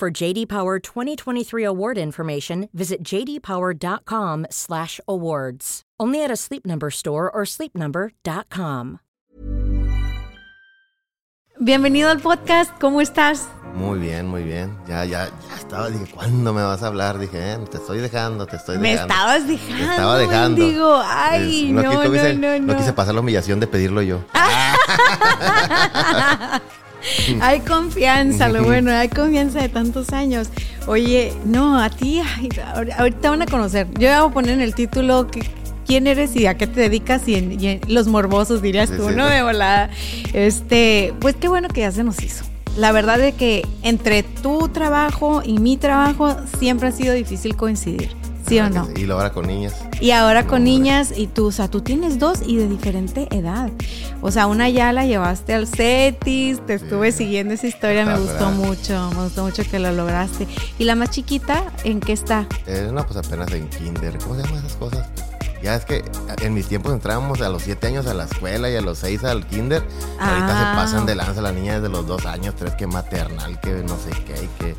For JD Power 2023 award information, visit jdpower.com/awards. Only at a Sleep Number store or sleepnumber.com. Bienvenido al podcast, ¿cómo estás? Muy bien, muy bien. Ya, ya, ya estaba. Dije, ¿cuándo me vas a hablar? Dije, eh, te estoy dejando, te estoy Me dejando. estabas dejando. Te estaba dejando. Digo, ay, Es- no, quise- no, quise- no, no. quise pasar la humillación de pedirlo yo. Hay confianza, lo bueno, hay confianza de tantos años. Oye, no, a ti, ay, ahorita van a conocer. Yo voy a poner en el título que- quién eres y a qué te dedicas y, en, y en- los morbosos dirías Sí, tú, sí. ¿no? De volada. Este, pues qué bueno que ya se nos hizo. La verdad es que entre tu trabajo y mi trabajo siempre ha sido difícil coincidir. ¿Sí o no? Y ahora con niñas. Y ahora con hombre. niñas y tú, o sea, tú tienes dos y de diferente edad. O sea, una ya la llevaste al CETIS, te estuve siguiendo esa historia, me Ah, gustó mucho, me gustó mucho que lo lograste. ¿Y la más chiquita en qué está? Eh, no, pues apenas en kinder. ¿Cómo se llaman esas cosas? Ya es que en mis tiempos entrábamos a los 7 años a la escuela y a los 6 al kinder. Ahorita Ah. se pasan de lanza la niña desde los 2 años, 3 que maternal, que no sé qué, y que...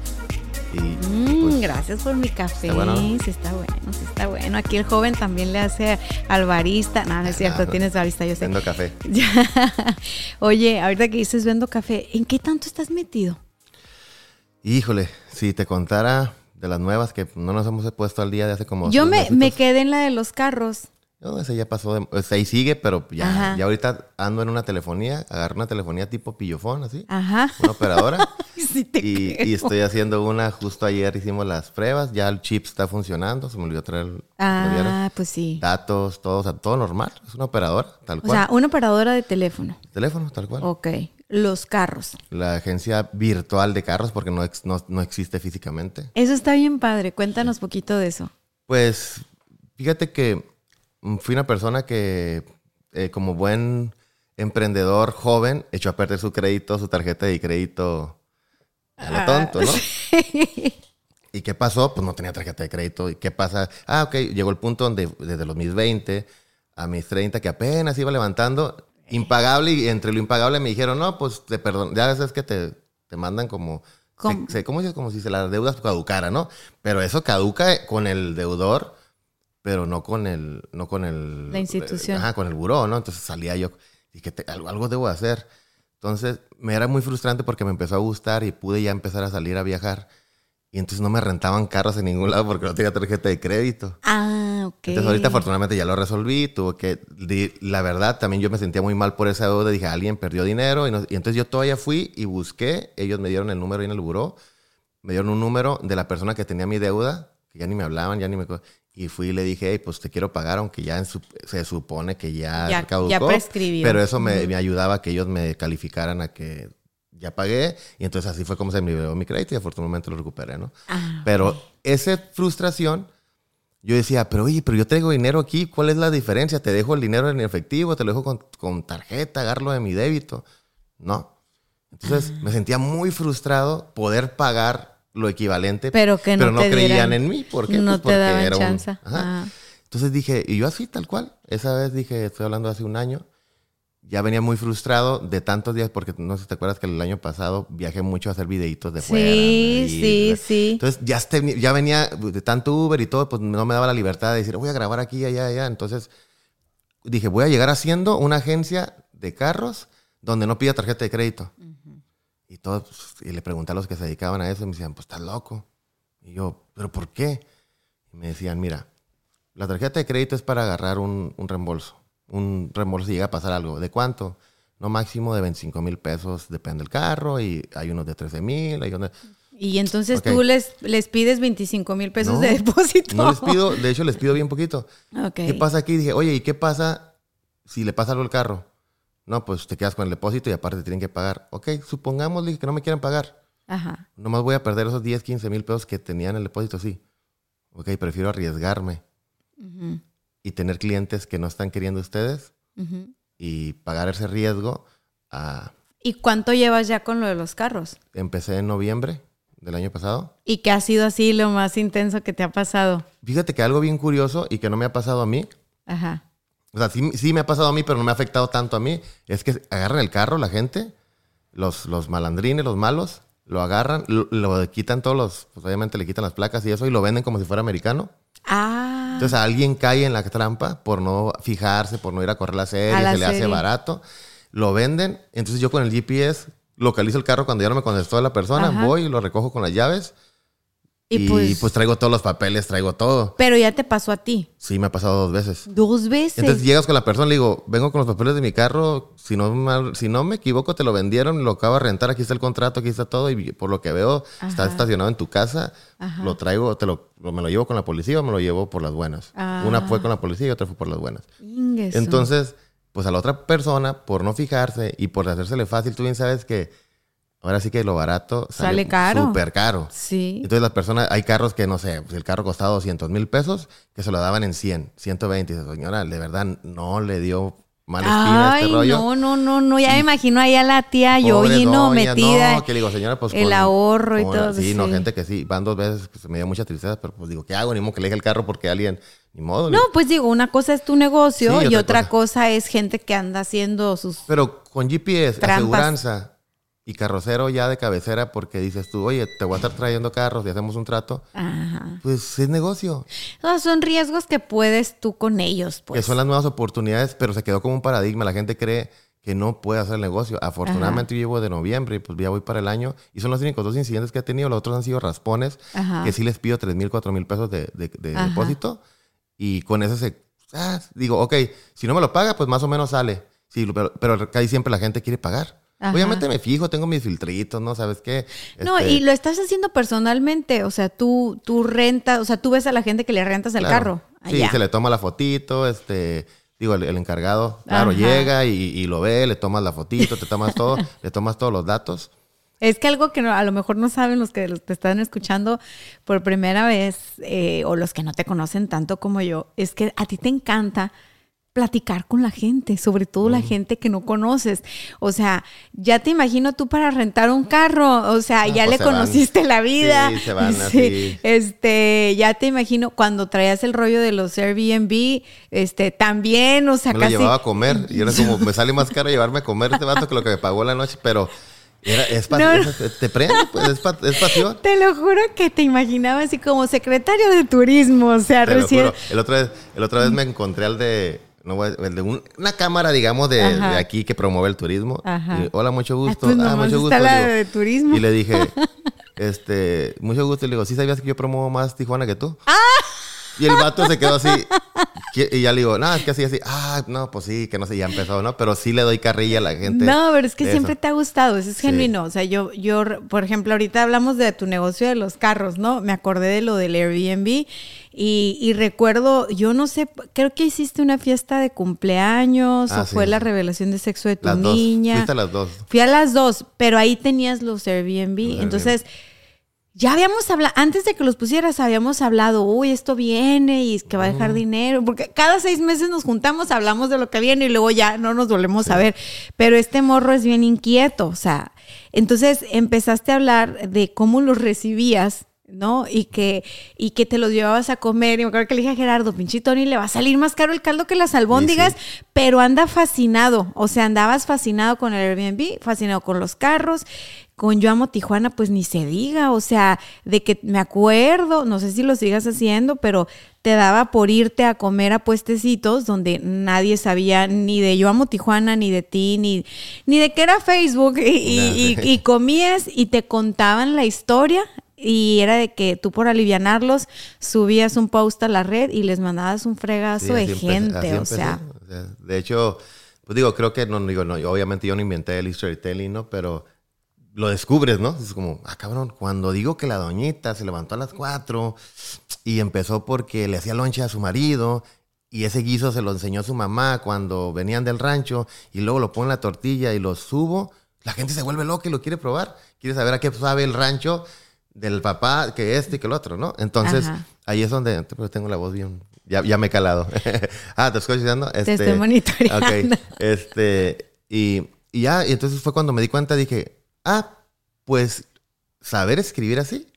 Y, Mm, pues, gracias por mi café. está. Sí, está bueno, sí está bueno. Aquí el joven también le hace al barista. No, no es cierto, Ah, tienes barista, yo sé. Vendo café. Oye, ahorita que dices vendo café, ¿en qué tanto estás metido? Híjole, si te contara de las nuevas que no nos hemos puesto al día de hace como... Yo me, mesitos. me quedé en la de los carros. No, ese ya pasó, de, o sea, ahí sigue, pero ya, Ajá. ya ahorita ando en una telefonía, agarro una telefonía tipo pillofón, así, Ajá. una operadora, Sí te y, creo. y estoy haciendo una, justo ayer hicimos las pruebas, ya el chip está funcionando, se me olvidó traer. Ah, pues sí. datos, todo, o sea, todo normal, es una operadora, tal O cual, sea, una operadora de teléfono. teléfono, tal cual. Ok. Los carros. La agencia virtual de carros, porque no, ex- no, no existe físicamente. Eso está bien padre. Cuéntanos poquito de eso. Pues fíjate que fui una persona que, eh, como buen emprendedor joven, echó a perder su crédito, su tarjeta de crédito a lo Ah, tonto, ¿no? ¿Y qué pasó? Pues no tenía tarjeta de crédito. ¿Y qué pasa? Ah, ok, llegó el punto donde desde los mis 20 a mis 30, que apenas iba levantando, impagable, y entre lo impagable me dijeron, no, pues te perdón, ya sabes que te, te mandan como... ¿Cómo? se- se- ¿Cómo dices? Como si se las deudas caducara, ¿no? Pero eso caduca con el deudor, pero no con el... No con el La institución. Ajá, con el buró, ¿no? Entonces salía yo, dije, te- algo, algo debo hacer. Entonces me era muy frustrante porque me empezó a gustar y pude ya empezar a salir a viajar. Y entonces no me rentaban carros en ningún lado porque no tenía tarjeta de crédito. Ah, ok. Entonces ahorita afortunadamente ya lo resolví, tuve que, la verdad también yo me sentía muy mal por esa deuda, dije, alguien perdió dinero y, no- y entonces yo todavía fui y busqué, ellos me dieron el número ahí en el buró, me dieron un número de la persona que tenía mi deuda, que ya ni me hablaban, ya ni me... Y fui y le dije, hey, pues te quiero pagar, aunque ya en su- se supone que ya, Ya- caducó. ya prescribió. Pero eso me, me ayudaba a que ellos me calificaran a que ya pagué. Y entonces así fue como se me liberó mi crédito y afortunadamente lo recuperé, ¿no? Ah, Pero esa frustración, yo decía, pero oye, pero yo traigo dinero aquí, ¿cuál es la diferencia? ¿Te dejo el dinero en efectivo? ¿Te lo dejo con, con tarjeta? ¿Agarro de mi débito? No. Entonces Ah. me sentía muy frustrado poder pagar lo equivalente, Pero que no creían dieran- en mí. ¿Por qué? no Pues te daban era un- chance. Ajá. Ah. Entonces dije, y yo así, tal cual. Esa vez dije, estoy hablando hace un año, ya venía muy frustrado de tantos días, porque no sé si te acuerdas que el año pasado viajé mucho a hacer videitos de fuera. Sí, sí, sí. Entonces ya, este- ya venía de tanto Uber y todo, pues no me daba la libertad de decir, voy a grabar aquí, allá, allá. Entonces dije, voy a llegar haciendo una agencia de carros donde no pida tarjeta de crédito. Y todos, pues, y le pregunté a los que se dedicaban a eso y me decían, pues estás loco. Y yo, ¿pero por qué? Y me decían, mira, la tarjeta de crédito es para agarrar un, un reembolso. Un reembolso si llega a pasar algo. ¿De cuánto? No máximo de 25 mil pesos, depende del carro, y hay unos de 13 mil, hay unos... Y entonces tú les, les pides 25 mil pesos No, de depósito. No les pido, de hecho les pido bien poquito. ¿Qué pasa aquí? Dije, oye, ¿y qué pasa si le pasa algo al carro? No, pues te quedas con el depósito y aparte te tienen que pagar. Ok, supongamos dije, que no me quieran pagar. Ajá. Nomás voy a perder esos 10, 15 mil pesos que tenía en el depósito, sí. Ok, prefiero arriesgarme y tener clientes que no están queriendo ustedes y pagar ese riesgo. a- ¿Y cuánto llevas ya con lo de los carros? Empecé en noviembre del año pasado. ¿Y qué ha sido así lo más intenso que te ha pasado? Fíjate que algo bien curioso y que no me ha pasado a mí, Ajá. O sea, sí, sí me ha pasado a mí, pero no me ha afectado tanto a mí, es que agarran el carro la gente, los, los malandrines, los malos, lo agarran, lo, lo quitan todos los, pues obviamente le quitan las placas y eso y lo venden como si fuera americano. Ah. Entonces alguien cae en la trampa por no fijarse, por no ir a correr la serie, A la se le hace barato. Lo venden, entonces yo con el GPS localizo el carro cuando ya no me contestó la persona, Ajá. voy y lo recojo con las llaves y, y, pues, pues, traigo todos los papeles, traigo todo. Pero ya te pasó a ti. Sí, me ha pasado dos veces. Dos veces. Entonces llegas con la persona, le digo, vengo con los papeles de mi carro, si no, mal- si no me equivoco, te lo vendieron, lo acabo de rentar, aquí está el contrato, aquí está todo, y por lo que veo, está estacionado en tu casa, Ajá. lo traigo, te lo, me lo llevo con la policía o me lo llevo por las buenas. Ah. Una fue con la policía y otra fue por las buenas. Entonces, pues a la otra persona, por no fijarse y por hacérsele fácil, tú bien sabes que ahora sí que lo barato Sale caro. Súper caro. Sí. Entonces las personas, hay carros que no sé, pues el carro costaba 200 mil pesos, que se lo daban en 100, 120. Y dices, señora, de verdad no le dio mala espina a Ay, este rollo. no, no, no, no. Ya me imagino ahí a la tía Pobre Yoyino doña, metida. No, que le digo, señora, pues el ahorro y con- todo, Sí, no, sí. gente que sí, van dos veces, pues me dio mucha tristeza, pero pues digo, ¿qué hago? Ni modo que le deje el carro porque alguien, ni modo. No, pues digo, una cosa es tu negocio Sí, y otra otra cosa. cosa es gente que anda haciendo sus... Pero con GPS, Trampas. aseguranza y carrocero ya de cabecera, porque dices tú, oye, te voy a estar trayendo carros y hacemos un trato, Ajá. pues es negocio. O sea, son riesgos que puedes tú con ellos, pues. que son las nuevas oportunidades, pero se quedó como un paradigma. La gente cree que no puede hacer negocio. Afortunadamente yo llevo de noviembre y pues ya voy para el año. Y son los únicos dos incidentes que he tenido. Los otros han sido raspones, Ajá. que sí les pido 3 mil, 4 mil pesos de, de- de Ajá. depósito. Y con eso se... ah, digo, ok, si no me lo paga, pues más o menos sale. Sí, pero, pero casi siempre la gente quiere pagar. Ajá. Obviamente me fijo, tengo mis filtritos, ¿no? ¿Sabes qué? No, Este, y lo estás haciendo personalmente, o sea, tú, tú rentas, o sea, tú ves a la gente que le rentas el Claro. carro. Sí, se le toma la fotito, este, digo, el, el encargado, claro, Ajá. llega y, y lo ve, le tomas la fotito, te tomas todo, le tomas todos los datos. Es que algo que no- a lo mejor no saben los que te están escuchando por primera vez eh, o los que no te conocen tanto como yo, es que a ti te encanta platicar con la gente, sobre todo la gente que no conoces. O sea, ya te imagino tú para rentar un carro, o sea, Ah, ya pues le se van. conociste la vida. Sí, se van así. Este, ya te imagino cuando traías el rollo de los Airbnb, este, también, o sea, Me lo casi llevaba a comer y era como, me sale más caro llevarme a comer este vato que lo que me pagó la noche, pero era, es No, te prende, pues, es, es pasión. Te lo juro que te imaginaba así como secretario de turismo, o sea, Te lo recién. juro. El otra vez, el otra vez me encontré al de, no voy a- de un- una cámara, digamos, de, aquí que promueve el turismo. Ajá. Y, Hola, mucho gusto. pues ah, mucho gusto. la de turismo. Y le dije, este, mucho gusto. Y le digo, ¿sí sabías que yo promuevo más Tijuana que tú? ¡Ah! Y el vato se quedó así. Y ya le digo, no, es que así, así. Ah, no, pues sí, que no sé, ya empezó, ¿no? Pero sí le doy carrilla a la gente. No, pero es que siempre eso. te ha gustado, eso es Sí. genuino. O sea, yo, yo, por ejemplo, ahorita hablamos de tu negocio de los carros, ¿no? Me acordé de lo del Airbnb y, y recuerdo, yo no sé, creo que hiciste una fiesta de cumpleaños Ah, o sí. fue la revelación de sexo de tu Las dos. niña. Fuiste a las dos. Fui a las dos, pero ahí tenías los Airbnb. Los Entonces, ya habíamos hablado, antes de que los pusieras, habíamos hablado, uy, esto viene y es que va a dejar dinero, porque cada seis meses nos juntamos, hablamos de lo que viene y luego ya no nos volvemos a ver. Pero este morro es bien inquieto, o sea, entonces empezaste a hablar de cómo los recibías. ¿No? Y que, y que te los llevabas a comer. Y me acuerdo que le dije a Gerardo, pinche Tony, le va a salir más caro el caldo que las albóndigas, pero anda fascinado. O sea, andabas fascinado con el Airbnb, fascinado con los carros, con Yo Amo Tijuana, pues ni se diga. O sea, de que me acuerdo, no sé si lo sigas haciendo, pero te daba por irte a comer a puestecitos donde nadie sabía ni de Yo Amo Tijuana, ni de ti, ni, ni de qué era Facebook. Y, y- y- y comías y te contaban la historia. Y era de que tú por alivianarlos subías un post a la red y les mandabas un fregazo Sí, de gente. o sea, O sea, De hecho, pues digo, creo que no digo, no, obviamente yo no inventé el storytelling, ¿no? Pero lo descubres, ¿no? Es como, ah, cabrón, cuando digo que la doñita se levantó a las cuatro y empezó porque le hacía lonche a su marido y ese guiso se lo enseñó su mamá cuando venían del rancho y luego lo pone en la tortilla y lo subo, la gente se vuelve loca y lo quiere probar. Quiere saber a qué sabe el rancho del papá, que este y que el otro, ¿no? Entonces, ahí es donde tengo la voz bien. Ya, ya me he calado. ah, te estoy diciendo. Este, te estoy monitoreando. Ok. Este, y, y ya, y entonces fue cuando me di cuenta, dije, ah, pues saber escribir así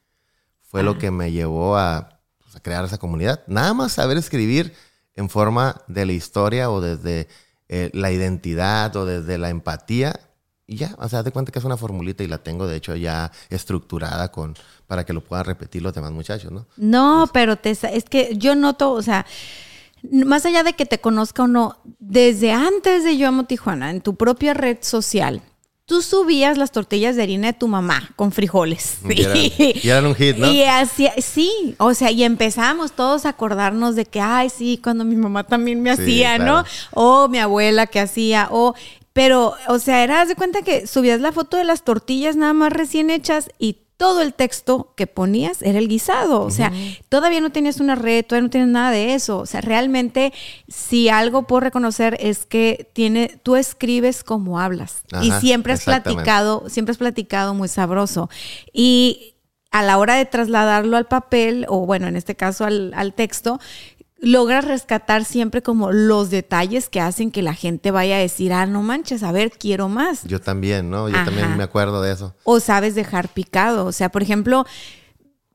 fue lo que me llevó a, pues, a, crear esa comunidad. Nada más saber escribir en forma de la historia o desde eh, la identidad o desde la empatía y ya, o sea, de cuenta que es una formulita y la tengo de hecho ya estructurada con para que lo puedan repetir los demás muchachos, ¿no? No, pero te, es que yo noto, o sea, más allá de que te conozca o no, desde antes de Yo Amo Tijuana, en tu propia red social, tú subías las tortillas de harina de tu mamá con frijoles. Y eran, un hit, ¿no? Y así, sí, o sea, y empezamos todos a acordarnos de que, ay, sí, cuando mi mamá también me hacía, ¿no? O mi abuela que hacía, o pero, o sea, eras de cuenta que subías la foto de las tortillas nada más recién hechas y todo el texto que ponías era el guisado. O sea, todavía no tenías una red, todavía no tienes nada de eso. O sea, realmente, si algo puedo reconocer es que tiene, tú escribes como hablas. y siempre has platicado, siempre has platicado muy sabroso. Y a la hora de trasladarlo al papel, o bueno, en este caso al, al texto, logras rescatar siempre como los detalles que hacen que la gente vaya a decir, ah, no manches, a ver, quiero más. Yo también, ¿no? Yo también me acuerdo de eso. O sabes dejar picado. O sea, por ejemplo,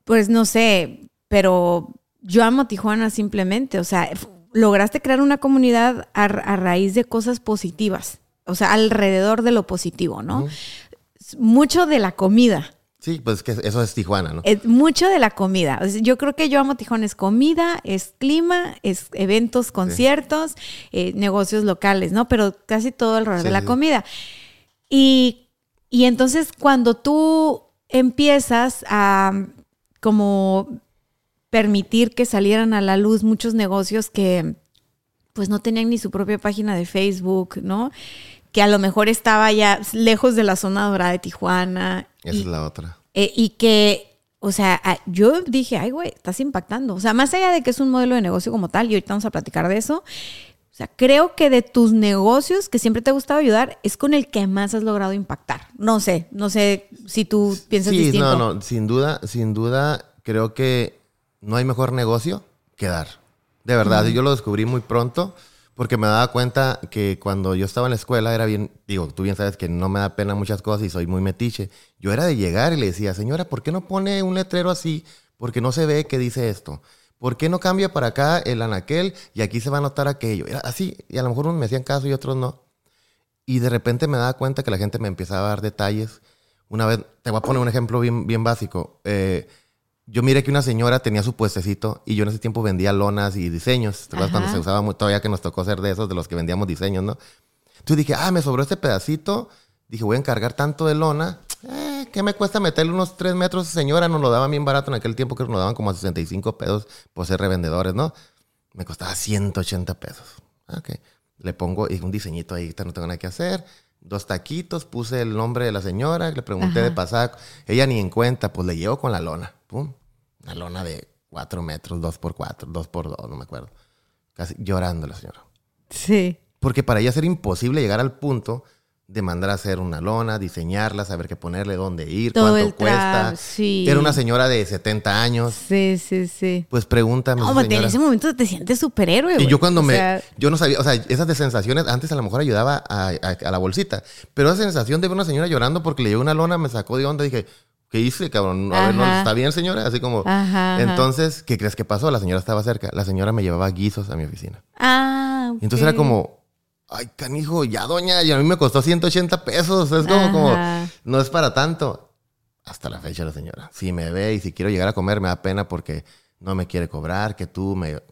pues no sé, pero yo amo Tijuana simplemente. O sea, lograste crear una comunidad a, raíz de cosas positivas. O sea, alrededor de lo positivo, ¿no? Mucho de la comida. Sí, pues que eso es Tijuana, ¿no? Es mucho de la comida. yo creo que yo amo Tijuana. Es comida, es clima, es eventos, conciertos, eh, negocios locales, ¿no? Pero casi todo alrededor de la comida. Y, y entonces cuando tú empiezas a como permitir que salieran a la luz muchos negocios que pues no tenían ni su propia página de Facebook, ¿no? Que a lo mejor estaba ya lejos de la zona dorada de Tijuana esa es la otra. Eh, y que, o sea, yo dije, ay, güey, estás impactando. O sea, más allá de que es un modelo de negocio como tal, y ahorita vamos a platicar de eso. O sea, creo que de tus negocios que siempre te ha gustado ayudar, es con el que más has logrado impactar. No sé, no sé si tú piensas sí, distinto. No, no, sin duda, sin duda, creo que no hay mejor negocio que dar. De verdad, yo lo descubrí muy pronto. Porque me daba cuenta que cuando yo estaba en la escuela era bien, digo, tú bien sabes que no me da pena muchas cosas y soy muy metiche. Yo era de llegar y le decía, señora, ¿por qué no pone un letrero así? Porque no se ve que dice esto. ¿Por qué no cambia para acá el anaquel y aquí se va a notar aquello? Era así, y a lo mejor unos me hacían caso y otros no. Y de repente me daba cuenta que la gente me empezaba a dar detalles. Una vez, te voy a poner un ejemplo bien, bien básico. Eh, yo miré que una señora tenía su puestecito y yo en ese tiempo vendía lonas y diseños. ¿Te acuerdas cuando se usaba muy, todavía que nos tocó ser de esos, de los que vendíamos diseños, ¿no? Entonces dije, ah, me sobró este pedacito. Dije, voy a encargar tanto de lona. Eh, ¿Qué me cuesta meterle unos tres metros? Señora, nos lo daban bien barato en aquel tiempo, que nos daban como a 65 pesos por ser revendedores, ¿no? Me costaba 180 pesos. Ok. Le pongo un diseñito ahí, no tengo nada que hacer. Dos taquitos, puse el nombre de la señora, le pregunté de pasar. Ella ni en cuenta, pues le llevo con la lona. Pum. Una lona de 4 metros, 2 por 4, 2 por 2, no me acuerdo. Casi llorando la señora. Sí. Porque para ella era imposible llegar al punto de mandar a hacer una lona, diseñarla, saber qué ponerle, dónde ir, cuánto cuesta. Sí. Era una señora de 70 años. Sí, sí, sí. Pues pregúntame. No, en ese momento te sientes superhéroe. Y yo cuando me. Yo no sabía, o sea, esas de sensaciones antes a lo mejor ayudaba a, a, la bolsita. Pero esa sensación de ver una señora llorando porque le llegó una lona me sacó de onda. Dije, ¿qué hice, cabrón? A ver, no, ¿está bien, señora? Así como... entonces, ¿qué crees que pasó? La señora estaba cerca. La señora me llevaba guisos a mi oficina. Ah, Y entonces era como... Ay, canijo, ya doña, y a mí me costó 180 pesos. Es como, como, no es para tanto. Hasta la fecha la señora. Si me ve y si quiero llegar a comer, me da pena porque no me quiere cobrar, que tú me...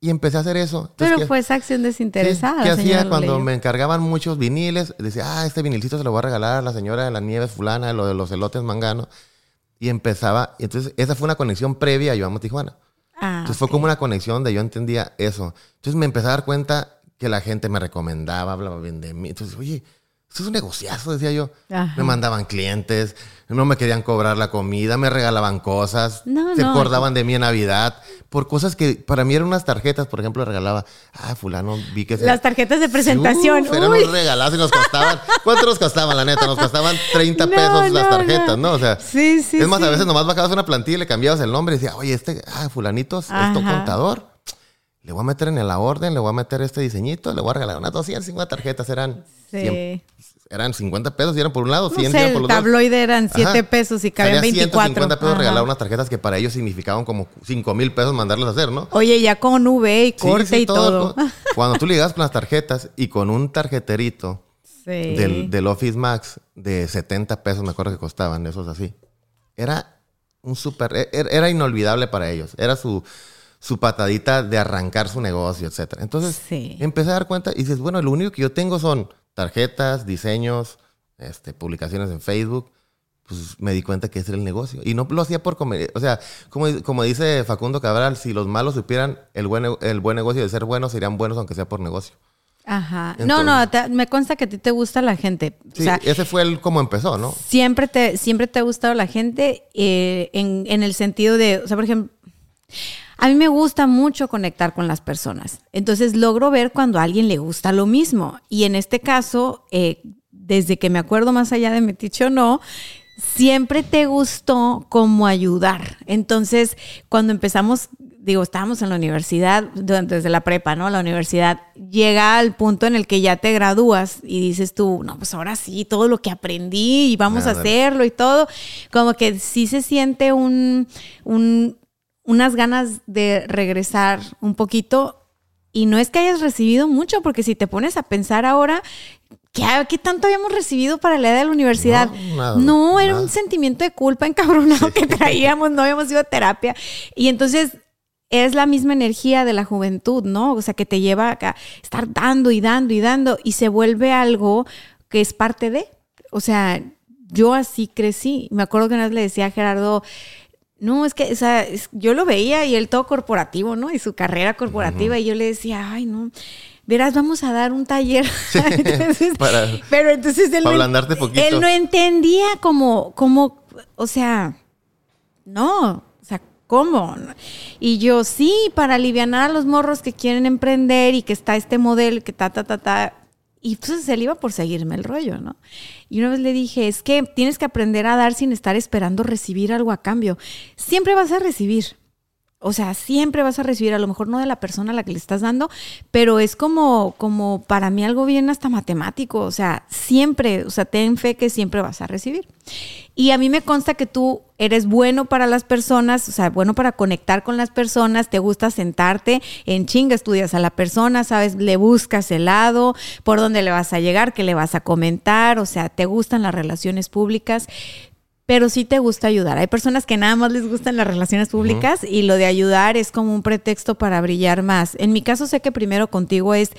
Y empecé a hacer eso. Pero fue esa acción desinteresada. ¿Qué hacía cuando me encargaban muchos viniles? Decía, ah, este vinilcito se lo voy a regalar a la señora de la nieve fulana, lo de los elotes mangano. Y empezaba, y entonces esa fue una conexión previa a Yo Amo Tijuana. Ah, entonces fue como una conexión de yo entendía eso. Entonces me empecé a dar cuenta que la gente me recomendaba, hablaba bien de mí. Entonces, oye, Eso es un negociazo, decía yo. Ajá. Me mandaban clientes, no me querían cobrar la comida, me regalaban cosas, No, se no. acordaban de mí en Navidad, por cosas que para mí eran unas tarjetas, por ejemplo, regalaba, ah, fulano, vi que se... Las tarjetas de presentación. Uf, eran unos regalazos y nos costaban. ¿Cuánto nos costaban, la neta? Nos costaban 30 No, pesos las tarjetas, no. O sea, Sí, sí, es más, a veces nomás bajabas una plantilla y le cambiabas el nombre y decía, oye, este, ah, fulanitos, esto Ajá. contador. Le voy a meter en la orden, le voy a meter este diseñito, le voy a regalar unas 250 tarjetas, eran, Sí. 100 eran 50 pesos y eran por un lado, No 100 sé, eran por el los dos. tabloide eran 7 Ajá. pesos y cabían Salía 24. 150 pesos Ajá. regalar unas tarjetas que para ellos significaban como 5 mil pesos mandarlas a hacer, ¿no? Oye, ya con V y Sí, corte sí, y todo. co- Cuando tú llegabas con las tarjetas y con un tarjeterito Sí. del, del Office Max de 70 pesos, me acuerdo que costaban esos así. Era un súper, e- era, era inolvidable para ellos. Era su, su patadita de arrancar su negocio, etcétera. Entonces Sí. empecé a dar cuenta y dices, bueno, lo único que yo tengo son tarjetas, diseños, este, publicaciones en Facebook. Pues me di cuenta que ese era el negocio. Y no lo hacía por comer. O sea, como, como dice Facundo Cabral, si los malos supieran el buen, el buen negocio de ser buenos, serían buenos aunque sea por negocio. Ajá. Entonces- no, no, te- me consta que a ti te gusta la gente. Sí, o sea, ese fue el como empezó, ¿no? siempre te, siempre te ha gustado la gente eh, en, en el sentido de, o sea, por ejemplo, a mí me gusta mucho conectar con las personas. Entonces logro ver cuando a alguien le gusta lo mismo. Y en este caso, eh, desde que me acuerdo más allá de Metiche o no, siempre te gustó como ayudar. Entonces, cuando empezamos, digo, estábamos en la universidad, de- desde la prepa, ¿no? La universidad llega al punto en el que ya te gradúas y dices tú, no, pues ahora sí, todo lo que aprendí y vamos a hacerlo y todo. Como que sí se siente un, un- unas ganas de regresar un poquito. Y no es que hayas recibido mucho, porque si te pones a pensar ahora, ¿qué, qué tanto habíamos recibido para la edad de la universidad? No, nada, No, era un sentimiento de culpa encabronado que traíamos, no habíamos ido a terapia. Y entonces es la misma energía de la juventud, ¿no? O sea, que te lleva a estar dando y dando y dando y se vuelve algo que es parte de. O sea, yo así crecí. Me acuerdo que una vez le decía a Gerardo, no, es que, o sea, es- yo lo veía y él todo corporativo, ¿no? Y su carrera corporativa, y yo le decía, ay, no, verás, vamos a dar un taller. Entonces, Para- pero entonces él, para no, poquito. él no entendía como, como, o sea, no, o sea, ¿cómo? Y yo, sí, para aliviar a los morros que quieren emprender y que está este modelo, que ta, ta, ta, ta. Y entonces él iba por seguirme el rollo, ¿no? Y una vez le dije, es que tienes que aprender a dar sin estar esperando recibir algo a cambio. Siempre vas a recibir. O sea, siempre vas a recibir, a lo mejor no de la persona a la que le estás dando, pero es como, como para mí algo bien hasta matemático. O sea, siempre, o sea, ten fe que siempre vas a recibir. Y a mí me consta que tú eres bueno para las personas, o sea, bueno para conectar con las personas, te gusta sentarte en chinga, estudias a la persona, sabes, le buscas el lado, por dónde le vas a llegar, qué le vas a comentar, o sea, te gustan las relaciones públicas pero sí te gusta ayudar. Hay personas que nada más les gustan las relaciones públicas y lo de ayudar es como un pretexto para brillar más. En mi caso sé que primero contigo es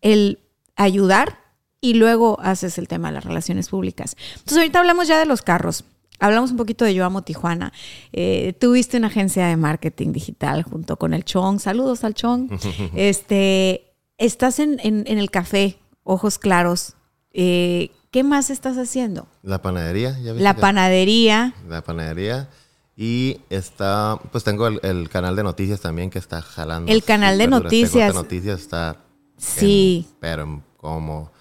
el ayudar y luego haces el tema de las relaciones públicas. Entonces ahorita hablamos ya de los carros. Hablamos un poquito de Yo Amo Tijuana. Eh, tuviste una agencia de marketing digital junto con el Chong. Saludos al Chong. este, estás en, en- en el café, ojos claros. Eh, ¿Qué más estás haciendo? La panadería, ya viste La que- panadería. La panadería. Y está, pues tengo el, el canal de noticias también que está jalando. El canal de noticias. Corte noticias está. Sí. en- pero como.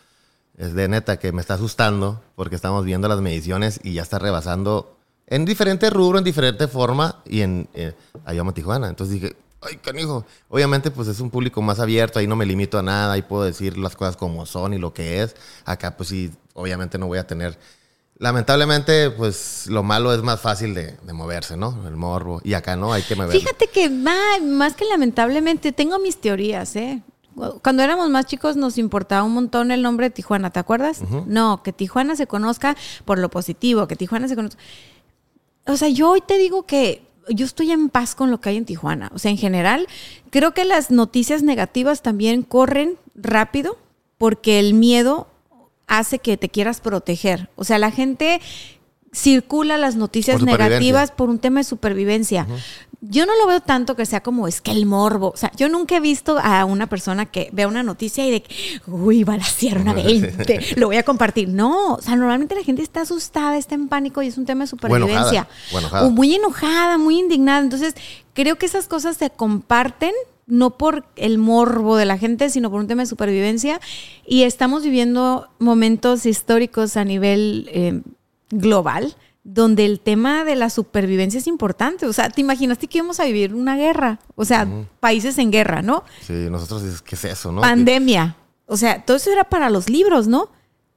Es de neta que me está asustando porque estamos viendo las mediciones y ya está rebasando en diferente rubro, en diferente forma y en eh, Ayama Tijuana. Entonces dije, ay, canijo. Obviamente, pues es un público más abierto, ahí no me limito a nada, ahí puedo decir las cosas como son y lo que es. Acá, pues sí, obviamente no voy a tener. Lamentablemente, pues lo malo es más fácil de, de moverse, ¿no? El morbo. Y acá no, hay que moverse. Fíjate que ma- más que lamentablemente tengo mis teorías, ¿eh? Cuando éramos más chicos nos importaba un montón el nombre de Tijuana, ¿te acuerdas? No, que Tijuana se conozca por lo positivo, que Tijuana se conozca. O sea, yo hoy te digo que yo estoy en paz con lo que hay en Tijuana. O sea, en general, creo que las noticias negativas también corren rápido porque el miedo hace que te quieras proteger. O sea, la gente circula las noticias Por negativas por un tema de supervivencia. Yo no lo veo tanto que sea como es que el morbo. O sea, yo nunca he visto a una persona que vea una noticia y de, uy, va a la una 20, lo voy a compartir. No, o sea, normalmente la gente está asustada, está en pánico y es un tema de supervivencia. O muy enojada, muy indignada. Entonces, creo que esas cosas se comparten no por el morbo de la gente, sino por un tema de supervivencia. Y estamos viviendo momentos históricos a nivel eh, global donde el tema de la supervivencia es importante. O sea, ¿te imaginaste que íbamos a vivir una guerra? O sea, países en guerra, ¿no? Sí, nosotros, ¿qué es eso, no? Pandemia. O sea, todo eso era para los libros, ¿no?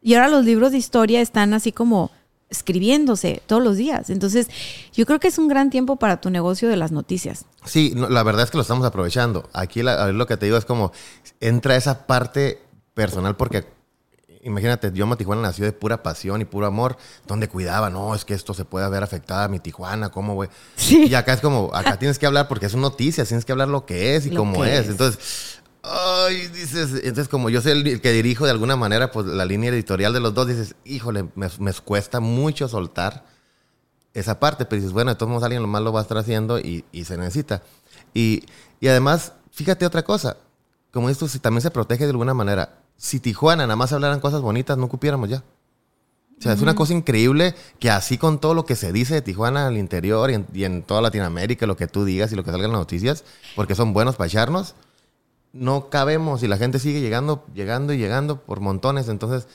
Y ahora los libros de historia están así como escribiéndose todos los días. Entonces, yo creo que es un gran tiempo para tu negocio de las noticias. Sí, la verdad es que lo estamos aprovechando. Aquí lo que te digo es como entra esa parte personal porque imagínate, yo a Tijuana nació de pura pasión y puro amor, donde cuidaba, no, es que esto se puede haber afectado a mi Tijuana, ¿cómo, güey? Sí. Y acá es como, acá tienes que hablar porque es una noticia, tienes que hablar lo que es y cómo es. Entonces, ay, dices, entonces como yo soy el que dirijo de alguna manera, pues la línea editorial de los dos, dices, híjole, me, cuesta mucho soltar esa parte, pero dices, bueno, de todos modos alguien lo más lo va a estar haciendo y, se necesita. Y, y además, fíjate otra cosa, como esto también se protege de alguna manera si Tijuana nada más hablaran cosas bonitas, no cupiéramos ya. O sea, es una cosa increíble que así con todo lo que se dice de Tijuana al interior y en, toda Latinoamérica, lo que tú digas y lo que salga en las noticias, porque son buenos para echarnos, no cabemos y la gente sigue llegando, llegando y llegando por montones. Entonces,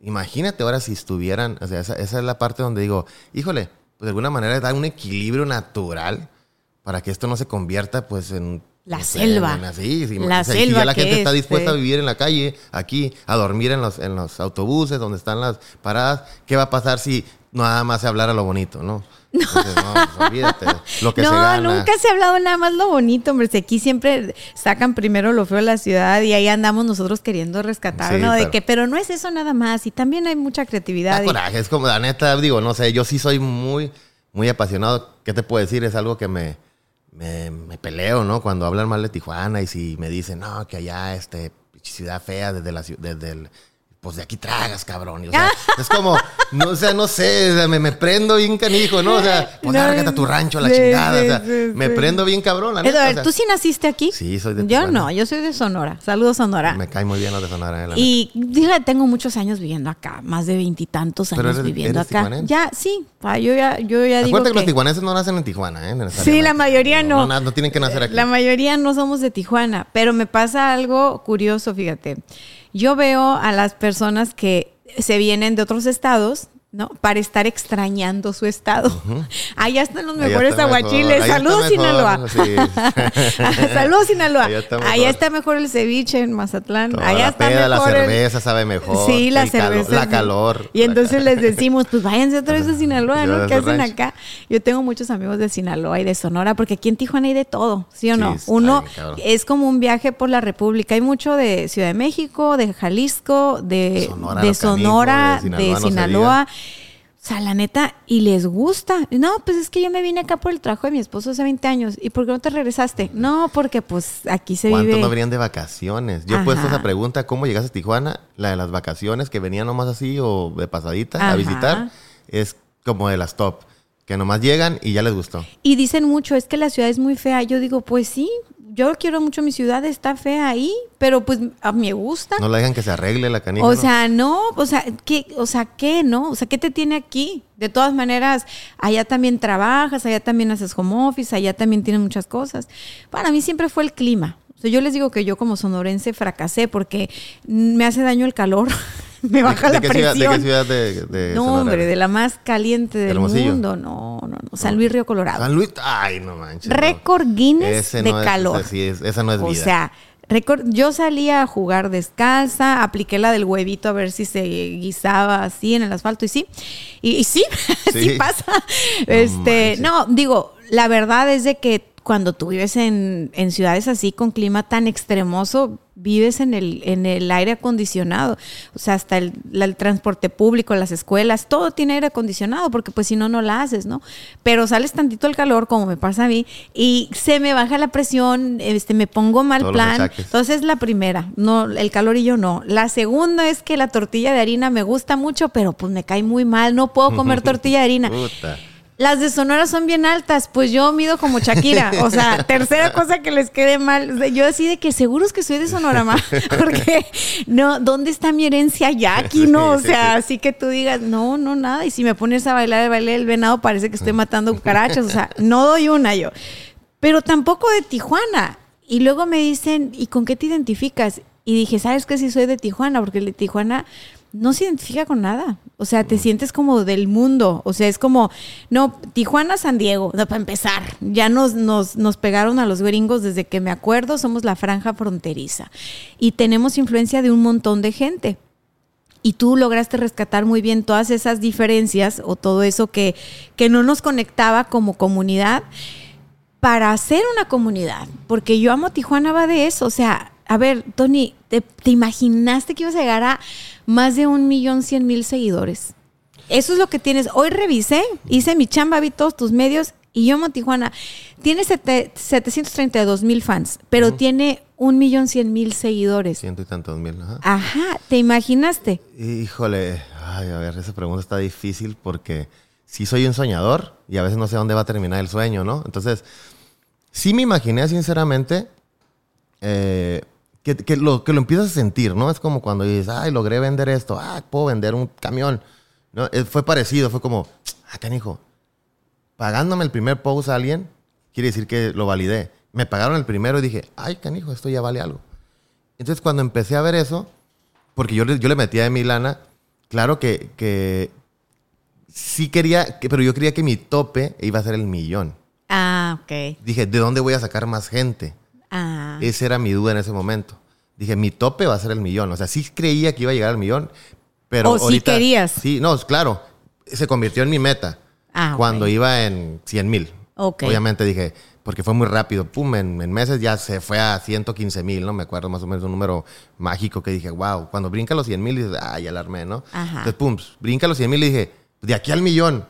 imagínate ahora si estuvieran, o sea, esa, esa es la parte donde digo, híjole, pues de alguna manera da un equilibrio natural para que esto no se convierta pues en la selva. Sí, la selva. Si ya la gente está dispuesta a vivir en la calle, aquí, a dormir en los, en los autobuses donde están las paradas, ¿qué va a pasar si nada más se hablara lo bonito, no? No. no, olvídate. Lo que no nunca se ha hablado nada más lo bonito, hombre. aquí siempre sacan primero lo feo de la ciudad y ahí andamos nosotros queriendo rescatar, ¿no? De que, pero no es eso nada más. Y también hay mucha creatividad. coraje, es como la neta, digo, no sé, yo sí soy muy, muy apasionado. ¿Qué te puedo decir? Es algo que me me, peleo, ¿no? Cuando hablan mal de Tijuana y si me dicen, no, que allá, este, ciudad fea desde, la, desde el, pues de aquí tragas, cabrón. o sea, es como, no, o sea, no sé, me, me, prendo bien canijo, ¿no? O sea, pues no, tu rancho a la chingada. o sea, me prendo bien cabrón. La neta, ¿tú sí naciste aquí? Sí, soy de Yo no, yo soy de Sonora. Saludos, Sonora. Me cae muy bien los de Sonora. Eh, y dije, tengo muchos años viviendo acá, más de veintitantos años viviendo acá. Ya, sí, yo ya, yo ya digo. que, que los tijuaneses no nacen en Tijuana, ¿eh? Sí, la mayoría no. No, no tienen que nacer aquí. La mayoría no somos de Tijuana, pero me pasa algo curioso, fíjate yo veo a las personas que se vienen de otros estados, ¿no? Para estar extrañando su estado. Allá están los mejores aguachiles. Saludos, Sinaloa. Saludos, Sinaloa. Allá está, mejor el ceviche en Mazatlán. Allá la está mejor. La cerveza sabe mejor. Sí, la cerveza. la calor. Y entonces les decimos, pues váyanse otra vez a Sinaloa, ¿no? ¿Qué hacen acá? Yo tengo muchos amigos de Sinaloa y de Sonora, porque aquí en Tijuana hay de todo, ¿sí o no? Uno es como un viaje por la República. Hay mucho de Ciudad de México, de Jalisco, de Sonora, de, Sonora, de Sinaloa o sea, la neta, y les gusta. No, pues es que yo me vine acá por el trabajo de mi esposo hace 20 años. ¿Y por qué no te regresaste? No, porque pues aquí se vive. ¿Cuántos no venían de vacaciones? Yo he puesto esa pregunta, ¿cómo llegaste a Tijuana? La de las vacaciones que venían nomás así o de pasadita a visitar, es como de las top que nomás llegan y ya les gustó. Y dicen mucho, es que la ciudad es muy fea. Yo digo, pues sí, yo quiero mucho mi ciudad, está fea ahí, pero pues a mí me gusta. No la dejan que se arregle la canilla. O sea, no, o sea, ¿qué, o sea, ¿qué, no? O sea, ¿qué te tiene aquí? De todas maneras, allá también trabajas, allá también haces home office, allá también tienes muchas cosas. Para mí siempre fue el clima. O sea, yo les digo que yo como sonorense fracasé porque me hace daño el calor. me baja la presión. ¿De qué ciudad de, No, hombre, de la más caliente del mundo. No, no, no. San Luis Río Colorado. San Luis, ay, no manches. Récord Guinness de calor. esa no es vida. O sea, récord, yo salía a jugar descalza, apliqué la del huevito a ver si se guisaba así en el asfalto y sí. Y, sí, sí, pasa. este, no, digo, la verdad es de que cuando tú vives en, en, ciudades así con clima tan extremoso, vives en el, en el aire acondicionado. O sea, hasta el, transporte público, las escuelas, todo tiene aire acondicionado, porque pues si no, no la haces, ¿no? Pero sales tantito el calor, como me pasa a mí, y se me baja la presión, este, me pongo mal plan. Entonces, la primera, no, el calor y yo no. La segunda es que la tortilla de harina me gusta mucho, pero pues me cae muy mal, no puedo comer tortilla de harina. Las de Sonora son bien altas, pues yo mido como Shakira. O sea, tercera cosa que les quede mal. Yo así de que seguros que soy de Sonora. Porque, no, ¿dónde está mi herencia ya aquí, no? O sea, así que tú digas, no, no, nada. Y si me pones a bailar el baile del venado, parece que estoy matando cucarachas. O sea, no doy una yo. Pero tampoco de Tijuana. Y luego me dicen, ¿y con qué te identificas? Y dije, ¿sabes qué? Si soy de Tijuana, porque el de Tijuana no se identifica con nada. O sea, te sientes como del mundo. O sea, es como, no, Tijuana, San Diego, no, para empezar. Ya nos, nos, nos pegaron a los gringos desde que me acuerdo, somos la franja fronteriza. Y tenemos influencia de un montón de gente. Y tú lograste rescatar muy bien todas esas diferencias o todo eso que, que no nos conectaba como comunidad para hacer una comunidad. Porque yo amo Tijuana va de eso. O sea, a ver, Tony, ¿te, te imaginaste que ibas a llegar a más de un millón cien mil seguidores? Eso es lo que tienes. Hoy revisé, hice mi chamba, vi todos tus medios y yo amo Tijuana. Tiene sete- 732 mil fans, pero tiene un millón cien mil seguidores. Ciento y tantos mil. Ajá. Ajá, ¿te imaginaste? Híjole, ay, a ver, esa pregunta está difícil porque sí soy un soñador y a veces no sé dónde va a terminar el sueño, ¿no? Entonces, sí me imaginé sinceramente eh, que, que lo, que lo empiezas a sentir, ¿no? Es como cuando dices, ay, logré vender esto, ah, puedo vender un camión. ¿No? Eh, Fue parecido, fue como, ah, canijo, pagándome el primer post a alguien, quiere decir que lo validé. Me pagaron el primero y dije, ay, canijo, esto ya vale algo. Entonces, cuando empecé a ver eso, porque yo yo le metía de mi lana, claro que, que sí quería, que- pero yo quería que mi tope iba a ser el millón. Ah, ok. Dije, ¿de dónde voy a sacar más gente? Ah. Esa era mi duda en ese momento. Dije, mi tope va a ser el millón. O sea, sí creía que iba a llegar al millón, pero O sí querías. Sí, no, claro. Se convirtió en mi meta Ah, cuando iba en 100 mil. Ok. Obviamente dije, porque fue muy rápido. Pum, en, en meses ya se fue a 115 mil, ¿no? Me acuerdo más o menos un número mágico que dije, wow. Cuando brinca los 100 mil, dices, ah, ya la armé, ¿no? Ajá. Entonces, pum, brinca los 100 mil y dije, de aquí al millón.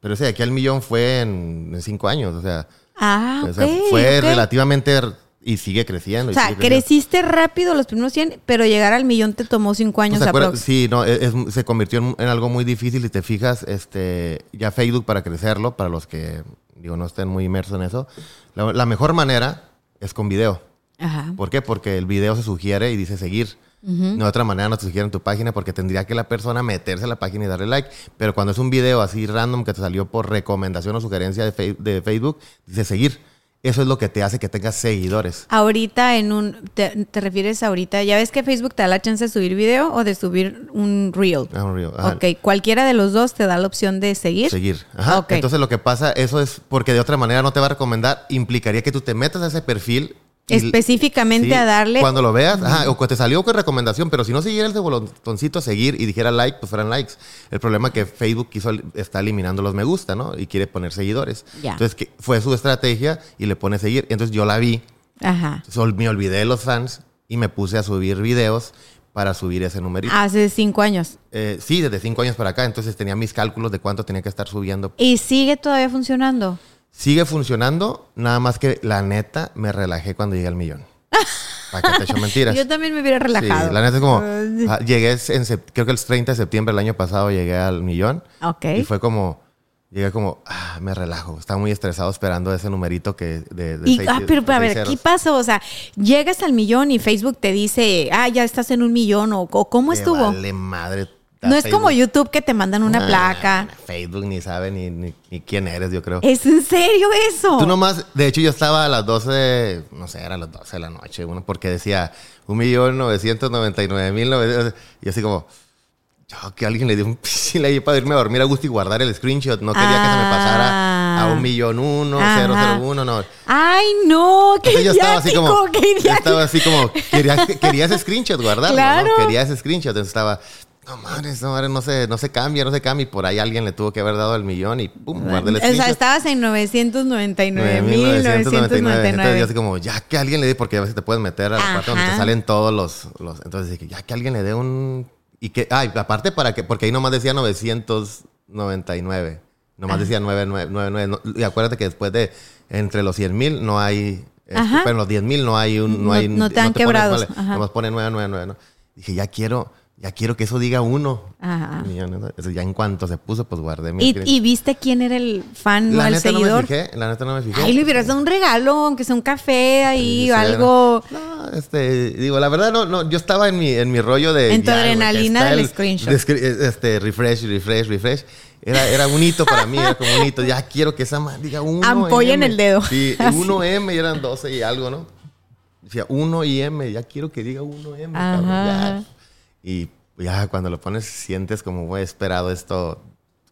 Pero ese de aquí al millón fue en, en cinco años. O sea, Ah, o sea, fue relativamente y sigue creciendo. O y sea, creciendo. creciste rápido los primeros 100, pero llegar al millón te tomó 5 Pues, años aprox. Sí, no, es- es- se convirtió en, en algo muy difícil. Si te fijas, este, ya Facebook para crecerlo, para los que digo no estén muy inmersos en eso, la, la mejor manera es con video. Ajá. ¿Por qué? Porque el video se sugiere y dice seguir. De otra manera no te sugiere en tu página porque tendría que la persona meterse a la página y darle like. Pero cuando es un video así random que te salió por recomendación o sugerencia de, de Facebook, dice seguir. Eso es lo que te hace que tengas seguidores. Ahorita en un, te, te refieres ahorita, ya ves que Facebook te da la chance de subir video o de subir un reel. Ah, un reel, ajá. Ok, cualquiera de los dos te da la opción de seguir. Seguir. Ajá. Ok. Entonces lo que pasa, eso es porque de otra manera no te va a recomendar, implicaría que tú te metas a ese perfil. Específicamente Sí, a darle. Cuando lo veas, ajá, o que te salió con recomendación, pero si no siguiera ese botoncito a seguir y dijera like, pues fueran likes. El problema es que Facebook quiso, está eliminando los me gusta, ¿no? Y quiere poner seguidores. Ya. Entonces que fue su estrategia y le pone seguir. Entonces yo la vi, Ajá. entonces, me olvidé de los fans y me puse a subir videos para subir ese numerito. Hace cinco años. Eh, sí, desde cinco años para acá, entonces tenía mis cálculos de cuánto tenía que estar subiendo Y sigue todavía funcionando. Sigue funcionando, nada más que la neta me relajé cuando llegué al millón. Para que te echo mentiras. Yo también me hubiera relajado. Sí, la neta es como, ah, llegué en, creo que el 30 de septiembre del año pasado llegué al millón. Ok. Y fue como, llegué como, ah, me relajo. Estaba muy estresado esperando ese numerito que de, de Y, seis- ah, pero a ver, ¿qué pasó? O sea, llegas al millón y Facebook te dice, ah, ya estás en un millón, o, ¿cómo estuvo? Vale madre. No es como. YouTube que te mandan una Nah, placa. Facebook ni sabe ni, ni, ni quién eres, yo creo. ¿Es en serio eso? Tú nomás, de hecho yo estaba a las 12, no sé, era a las 12 de la noche, uno, porque decía 1.999.900. Y así como, yo, que alguien le dio un pisil ahí para irme a dormir a gusto y guardar el screenshot. No quería que se me pasara a un millón uno, cero, cero, uno, no. Ay, no, qué Entonces yo estaba así como, yo estaba así como, quería, quería ese screenshot guardarlo, Claro. ¿no? Quería ese screenshot. Entonces estaba, no madre, no, no se, no se cambia, no se cambia. Y por ahí alguien le tuvo que haber dado el millón y pum, guardé el O sea, estabas en 999 mil, 9.999. Entonces yo 999. así como, ya que alguien le dé, porque a veces te puedes meter a la parte donde te Ajá. salen todos los, los- Entonces dije, ya que alguien le dé un... Y que, ay, aparte para que, porque ahí nomás decía 999. Nomás decía 999. no- y acuérdate que después de, entre los 100 mil no hay... este, Ajá. pero en los 10 mil no hay un... No, No- hay, no te han ajá. Nomás pone 999, ¿no? Dije, ya quiero... ya quiero que eso diga uno. Ajá. Y yo, ya en cuanto se puso, pues guardé mi ¿Y, y viste quién era el fan o la el neta no seguidor? me fijé, la neta no me fijé. Ay, le hubieras dado un regalo, aunque sea un café ahí Sí, o algo. No, este, digo, la verdad no, no, yo estaba en mi, en mi rollo de. En tu adrenalina del el- screenshot. de Este, refresh, refresh, refresh. Era, era un hito para mí, era como un hito. Ya quiero que esa man diga uno. Ampolla en M. el dedo. Sí, Así. 1M y eran 12 y algo, ¿no? Decía 1 y M, ya quiero que diga 1M, cabrón, Ajá. ya. Y ya cuando lo pones sientes como, güey, he esperado esto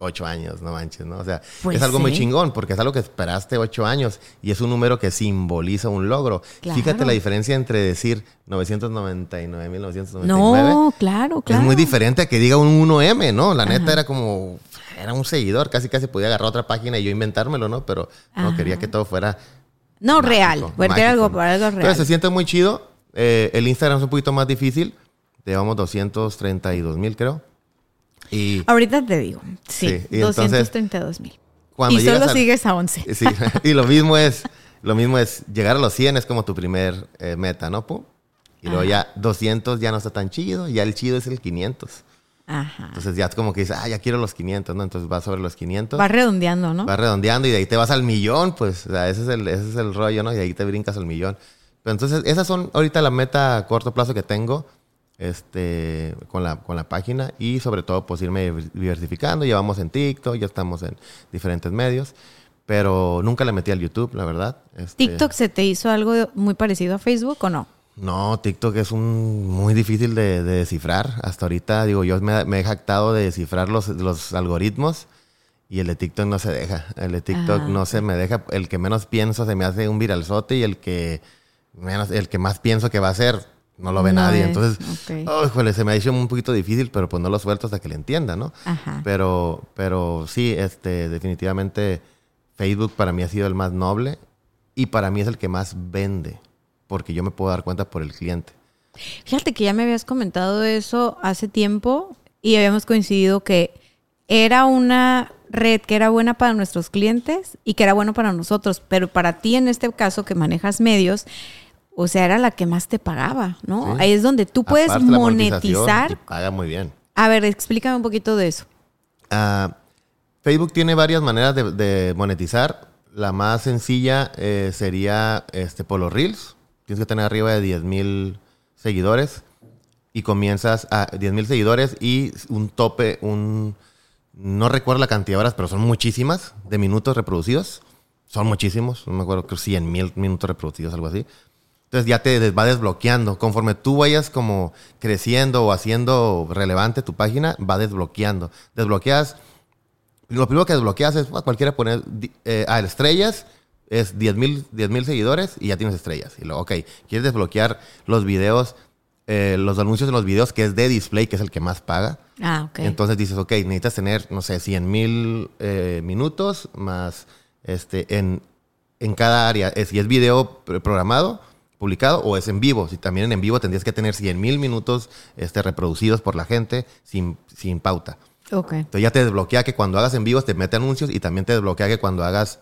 ocho años, no manches, ¿no? O sea, Pues es algo muy chingón porque es algo que esperaste ocho años y es un número que simboliza un logro. Claro. Fíjate la diferencia entre decir 999.999 No, claro, claro. es muy diferente a que diga un 1M, ¿no? La neta era como, era un seguidor, casi casi podía agarrar otra página y yo inventármelo, ¿no? Pero no, quería que todo fuera No, mágico, real. Porque mágico. era algo, algo real. Entonces se siente muy chido. Eh, el Instagram es un poquito más difícil. Llevamos 232 mil, creo. Y Ahorita te digo. Sí, Sí, y entonces, 232 mil. Y solo al- sigues a 11. Sí, y lo mismo es, lo mismo es llegar a los 100 es como tu primer eh, meta, ¿no? Pum. Y luego ya 200 ya no está tan chido, ya el chido es el 500. Ajá. Entonces ya es como que dices, ah, ya quiero los 500, ¿no? Entonces vas sobre los 500. Va redondeando, ¿no? Vas redondeando y de ahí te vas al millón, pues, o sea, ese es el, ese es el rollo, ¿no? Y ahí te brincas al millón. Pero entonces, esas son ahorita la meta a corto plazo que tengo este, con, la, con la página y sobre todo, pues, irme diversificando. Llevamos en TikTok, ya estamos en diferentes medios, pero nunca le metí al YouTube, la verdad. Este, ¿TikTok se te hizo algo muy parecido a Facebook o no? No, TikTok es un muy difícil de, de descifrar. Hasta ahorita, digo, yo me, me he jactado de descifrar los, los algoritmos y el de TikTok no se deja. El de TikTok Ah. no se me deja. El que menos pienso se me hace un viralzote y el que menos, el que más pienso que va a ser no lo ve No nadie. es, Entonces, oh, híjole, se me ha hecho un poquito difícil, pero pues no lo suelto hasta que le entienda, ¿no? Ajá. Pero, pero sí, este, definitivamente Facebook para mí ha sido el más noble y para mí es el que más vende, porque yo me puedo dar cuenta por el cliente. Fíjate que ya me habías comentado eso hace tiempo y habíamos coincidido que era una red que era buena para nuestros clientes y que era bueno para nosotros, pero para ti en este caso que manejas medios, o sea, era la que más te pagaba, ¿no? Sí. Ahí es donde tú puedes Aparte, monetizar. paga muy bien. A ver, explícame un poquito de eso. Ah, Facebook tiene varias maneras de, de monetizar. La más sencilla eh, sería este, por los Reels. Tienes que tener arriba de 10 mil seguidores y comienzas a 10 mil seguidores y un tope, un... No recuerdo la cantidad de horas, pero son muchísimas de minutos reproducidos. Son muchísimos. No me acuerdo, creo 100 mil minutos reproducidos, algo así. Entonces ya te va desbloqueando. Conforme tú vayas como creciendo o haciendo relevante tu página, va desbloqueando. Desbloqueas. Lo primero que desbloqueas es pues, cualquiera poner eh, ah, estrellas. Es 10 mil seguidores y ya tienes estrellas. Y luego, ok, quieres desbloquear los videos, eh, los anuncios de los videos, que es de display, que es el que más paga. Ah, ok. Entonces dices, ok, necesitas tener, no sé, 100 mil eh, minutos más este, en, en cada área. Es, si es video programado, publicado, o es en vivo. Si también en vivo tendrías que tener 100 mil minutos este, reproducidos por la gente sin, sin pauta. Ok. Entonces ya te desbloquea que cuando hagas en vivos te mete anuncios y también te desbloquea que cuando hagas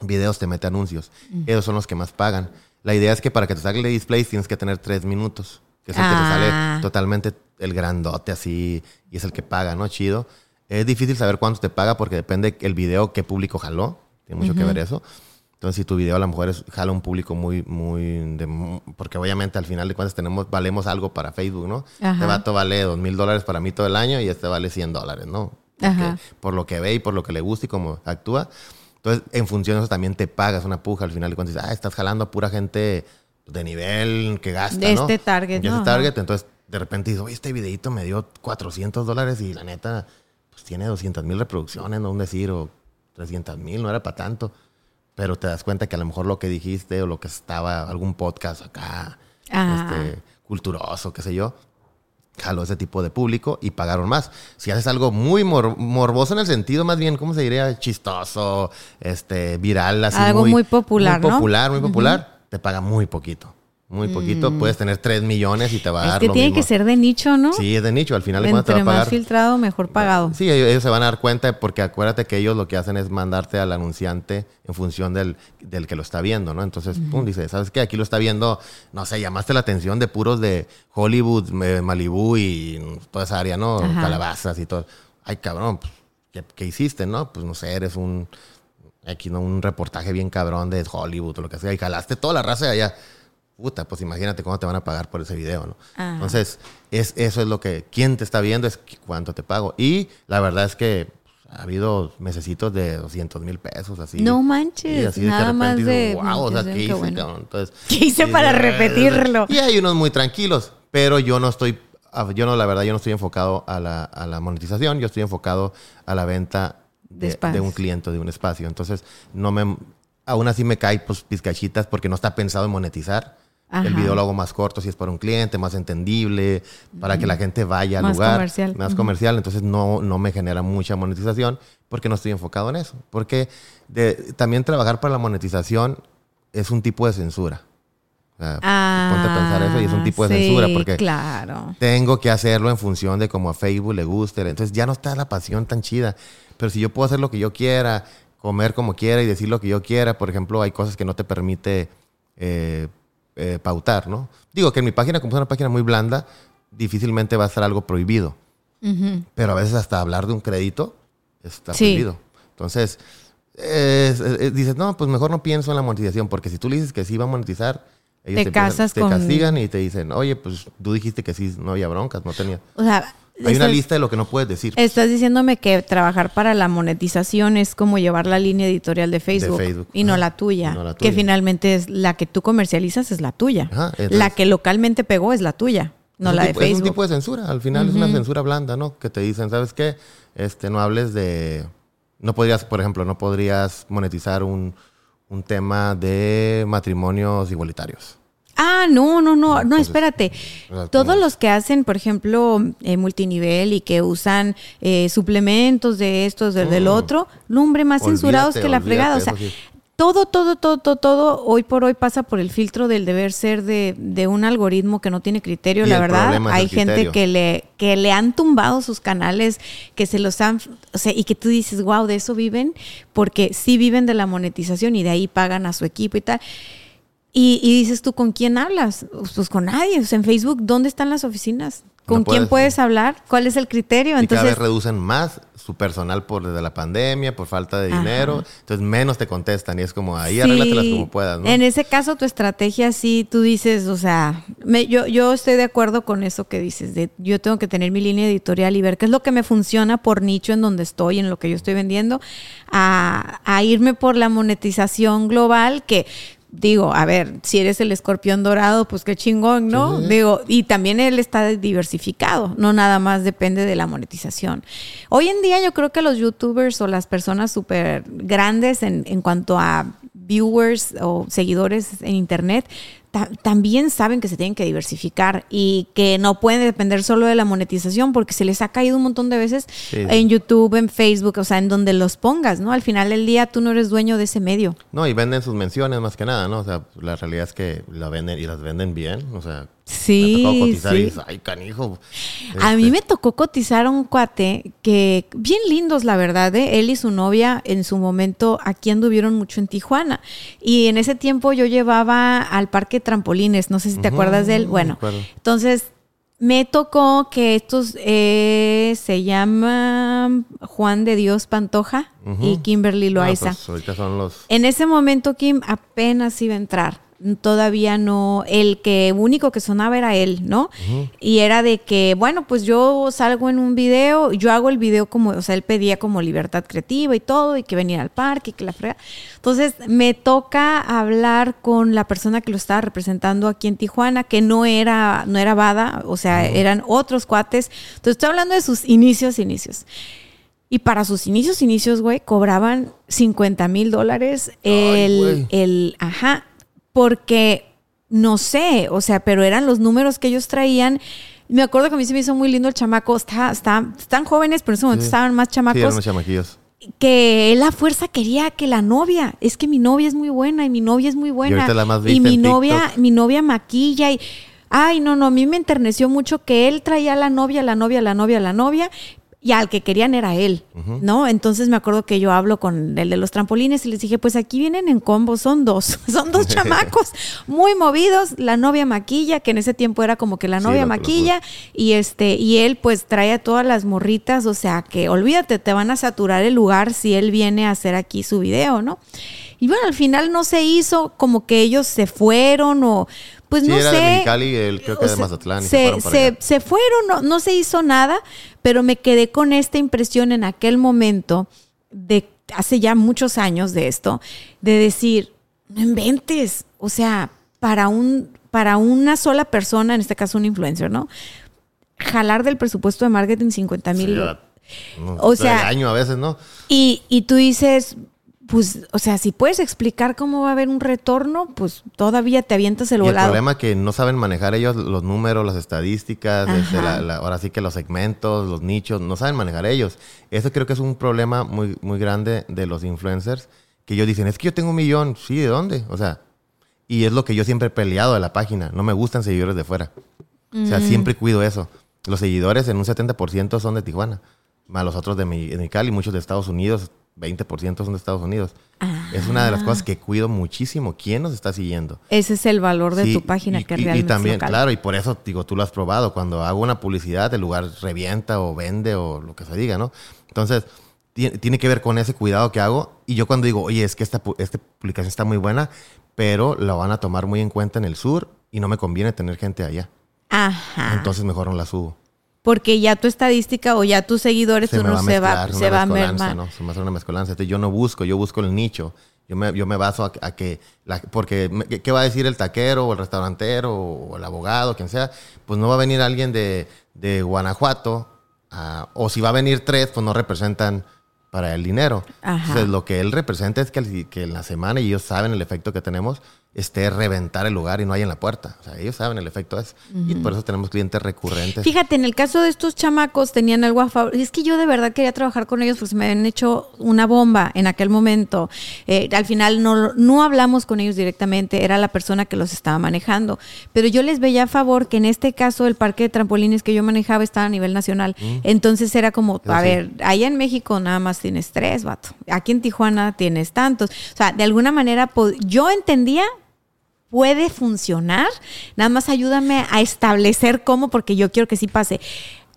videos te mete anuncios. Esos son los que más pagan. La idea es que para que te salga el display tienes que tener tres minutos. Que es el que te Ah. sale totalmente el grandote así y es el que paga, ¿no? Chido. Es difícil saber cuánto te paga porque depende el video qué público jaló. Tiene mucho que ver eso. Entonces, si tu video a lo mejor es, jala un público muy, muy... de porque obviamente al final de cuentas tenemos, valemos algo para Facebook, ¿no? Ajá. Este vato vale dos mil dólares para mí todo el año y este vale 100 dólares, ¿no? Ajá. por lo que ve y por lo que le gusta y cómo actúa. Entonces, en función de eso también te pagas una puja al final de cuentas. Dices, ah, estás jalando a pura gente de nivel que gasta, De ¿no? este target, De ¿no? este target. Entonces, de repente dices, oye, este videito me dio 400 dólares y la neta, pues tiene 200 mil reproducciones, no un decir, o 300 mil, no era para tanto. Pero te das cuenta que a lo mejor lo que dijiste o lo que estaba, algún podcast acá, Ah. este, culturoso, qué sé yo, jaló ese tipo de público y pagaron más. Si haces algo muy mor- morboso en el sentido, más bien, ¿cómo se diría? Chistoso, este, viral, así. Algo muy popular, Muy ¿no? popular, muy popular, te paga muy poquito. Muy poquito. Puedes tener 3 millones y te va a Es dar que lo tiene mismo. que ser de nicho, ¿no? Sí, es de nicho. Al final cuentas te va a más pagar. filtrado, mejor pagado. Sí, ellos, se van a dar cuenta porque acuérdate que ellos lo que hacen es mandarte al anunciante en función del, del que lo está viendo, ¿no? Entonces, pum, dice, ¿sabes qué? Aquí lo está viendo, no sé, llamaste la atención de puros de Hollywood, eh, Malibu y toda esa área, ¿no? Ajá. Calabazas y todo. Ay, cabrón, pues, ¿qué, qué hiciste, no? Pues no sé, eres un, aquí, ¿no? Un reportaje bien cabrón de Hollywood o lo que sea y jalaste toda la raza de allá. Puta, pues imagínate cómo te van a pagar por ese video, ¿no? Ajá. Entonces, es, eso es lo que, quién te está viendo es cuánto te pago. Y la verdad es que ha habido mesecitos de 200 mil pesos, así. No manches, Y así nada más de wow, o sea, ¿qué hice, bueno. Entonces, ¿Qué hice para repetirlo? Y hay unos muy tranquilos, pero yo no estoy, ah, yo no, la verdad, yo no estoy enfocado a la, a la monetización, yo estoy enfocado a la venta De de, de un cliente, de un espacio. Entonces, no me, aún así me cae pues pizcachitas porque no está pensado en monetizar. Ajá. El video lo hago más corto si es para un cliente, más entendible, para que la gente vaya al Más lugar. comercial. Más Ujú. comercial. Entonces no, no me genera mucha monetización porque no estoy enfocado en eso. Porque de- también trabajar para la monetización es un tipo de censura. O sea, ponte a pensar eso y es un tipo de Ah, sí, censura porque Claro. tengo que hacerlo en función de cómo a Facebook le guste. Entonces ya no está la pasión tan chida. Pero si yo puedo hacer lo que yo quiera, comer como quiera y decir lo que yo quiera, por ejemplo, hay cosas que no te permite eh, eh, pautar, ¿no? Digo que en mi página, como es una página muy blanda, difícilmente va a ser algo prohibido. Pero a veces hasta hablar de un crédito está Sí. prohibido. Entonces, es- es- es- dices, no, pues mejor no pienso en la monetización, porque si tú le dices que sí va a monetizar, ellos Te empiezan- te con- castigan y te dicen, oye, pues tú dijiste que sí, no había broncas, no tenía. O sea, Hay una lista de lo que no puedes decir. Estás diciéndome que trabajar para la monetización es como llevar la línea editorial de Facebook, Facebook, y no la tuya, Y no la que finalmente es la que tú comercializas es la tuya. Ajá, entonces- la que localmente pegó es la tuya, no la de tipo, es un Facebook. tipo de censura. Al final es una censura blanda, ¿no? Que te dicen, ¿sabes qué? Este, no hables de... No podrías, por ejemplo, no podrías monetizar un, un tema de matrimonios igualitarios. Ah, no, no, no, no, Entonces, espérate. Todos los que hacen, por ejemplo, eh, multinivel y que usan eh, suplementos de estos, del, del Mm. otro, lumbre más Olvídate, censurados que la fregada. O sea, sí. todo, todo, todo, todo, todo, hoy por hoy pasa por el filtro del deber ser de, de un algoritmo que no tiene criterio, Y la verdad. Hay gente criterio. que le, que le han tumbado sus canales, que se los han, o sea, y que tú dices, wow, de eso viven, porque sí viven de la monetización y de ahí pagan a su equipo y tal. Y, y dices tú, ¿con quién hablas? Pues con nadie. O sea, en Facebook, ¿dónde están las oficinas? ¿Con No quién puedes, hablar? ¿Cuál es el criterio? y cada Entonces, vez reducen más su personal por desde la pandemia, por falta de Ajá. dinero. Entonces menos te contestan y es como ahí Sí, arréglatelas como puedas, ¿no? En ese caso, tu estrategia sí, tú dices, o sea, me- yo, yo estoy de acuerdo con eso que dices, de yo tengo que tener mi línea editorial y ver qué es lo que me funciona por nicho en donde estoy, en lo que yo estoy vendiendo, a, a irme por la monetización global que... Digo, a ver, si eres el escorpión dorado, pues qué chingón, ¿no? Sí. Digo, y también él está diversificado, no nada más depende de la monetización. Hoy en día yo creo que los youtubers o las personas súper grandes en, en cuanto a viewers o seguidores en internet también saben que se tienen que diversificar y que no pueden depender solo de la monetización porque se les ha caído un montón de veces Sí. en YouTube, en Facebook, o sea, en donde los pongas, ¿no? Al final del día tú no eres dueño de ese medio. No, y venden sus menciones más que nada, ¿no? O sea, la realidad es que la venden y las venden bien. O sea, Sí, me ha tocado cotizar y sí. dices, ay, canijo. A mí Este, me tocó cotizar a un cuate que, bien lindos, la verdad, ¿eh? él y su novia en su momento aquí anduvieron mucho en Tijuana. Y en ese tiempo yo llevaba al parque trampolines, no sé si te acuerdas de él. Bueno, entonces me tocó que estos eh, se llaman Juan de Dios Pantoja y. Kimberly no, Loaiza. pues, ahorita son los... En ese momento Kim apenas iba a entrar. Todavía no, el que único que sonaba era él, ¿no? Y era de que, bueno, pues yo salgo en un video, yo hago el video como, o sea, él pedía como libertad creativa y todo, y que venía al parque y que la frega. Entonces me toca hablar con la persona que lo estaba representando aquí en Tijuana, que no era, no era Bada, o sea, eran otros cuates. Entonces estoy hablando de sus inicios, inicios. Y para sus inicios, inicios, güey, cobraban 50 mil dólares el, el, ajá, porque no sé, o sea, pero eran los números que ellos traían. Me acuerdo que a mí se me hizo muy lindo el chamaco, está, está, están jóvenes, pero en ese momento Sí. estaban más Sí, eran chamacos. unos chamaquillos. que él a fuerza quería que la novia, es que mi novia es muy buena y mi novia es muy buena. ahorita la más y mi novia, TikTok. mi novia maquilla y ay, no, no, a mí me enterneció mucho que él traía a la novia, la novia, la novia, la novia y al que querían era él, ¿no? Entonces me acuerdo que yo hablo con el de los trampolines y les dije, pues aquí vienen en combo, son dos, son dos chamacos muy movidos, la novia maquilla, que en ese tiempo era como que la novia maquilla y este y él pues trae a todas las morritas, o sea, que olvídate, te van a saturar el lugar si él viene a hacer aquí su video, ¿no? Y bueno, al final no se hizo, como que ellos se fueron o pues Sí, no era sé. de Mexicali, él creo que O de Mazatlán. se, se, fueron se- fueron, no, no se hizo nada, pero me quedé con esta impresión en aquel momento de hace ya muchos años de esto, de decir, no inventes, o sea, para un para una sola persona, en este caso un influencer, ¿no? Jalar del presupuesto de marketing 50 mil. Sí, o sea- año a veces, ¿no? y, y tú dices, pues, o sea, si puedes explicar cómo va a haber un retorno, pues todavía te avientas el Y el volado. problema es que no saben manejar ellos los números, las estadísticas, este, Ajá. la- la- ahora sí que los segmentos, los nichos, no saben manejar ellos. Eso creo que es un problema muy, muy grande de los influencers, que ellos dicen, es que yo tengo un millón, sí, ¿de dónde? O sea, y es lo que yo siempre he peleado de la página, no me gustan seguidores de fuera. O sea, siempre cuido eso. Los seguidores en un 70% son de Tijuana, más los otros de Mi- de Mexicali, muchos de Estados Unidos, 20% son de Estados Unidos. Es una de las cosas que cuido muchísimo. ¿Quién nos está siguiendo? Ese es el valor de Sí, tu página y, que y- y realmente también, es local. claro, y por eso digo, tú lo has probado. Cuando hago una publicidad, el lugar revienta o vende o lo que se diga, ¿no? Entonces, ti- tiene que ver con ese cuidado que hago. Y yo cuando digo, oye, es que esta, esta publicación está muy buena, pero la van a tomar muy en cuenta en el sur y no me conviene tener gente allá. Ajá. Entonces mejor no la subo. Porque ya tu estadística o ya tus seguidores, tú me no va se va, se va a mermar. ¿no? Se me va a hacer una mezcolanza. Entonces, yo no busco, yo busco el nicho. Yo me, yo me baso a, a que, la- porque, me- ¿qué, va a decir el taquero o el restaurantero o el abogado, quien sea? Pues no va a venir alguien de, de Guanajuato, ah, o si va a venir tres, pues no representan para el dinero. Ajá. Entonces, lo que él representa es que, el- que en la semana, y ellos saben el efecto que tenemos, esté reventar el lugar y no hay en la puerta. O sea, ellos saben el efecto es. Y por eso tenemos clientes recurrentes. Fíjate, en el caso de estos chamacos tenían algo a favor. Y es que yo de verdad quería trabajar con ellos porque se me habían hecho una bomba en aquel momento. Eh, al final no, no hablamos con ellos directamente, era la persona que los estaba manejando. Pero yo les veía a favor que en este caso el parque de trampolines que yo manejaba estaba a nivel nacional. Entonces era como, a ver, allá en México nada más tienes tres, vato. Aquí en Tijuana tienes tantos. O sea, de alguna manera yo entendía puede funcionar. Nada más ayúdame a establecer cómo, porque yo quiero que sí pase.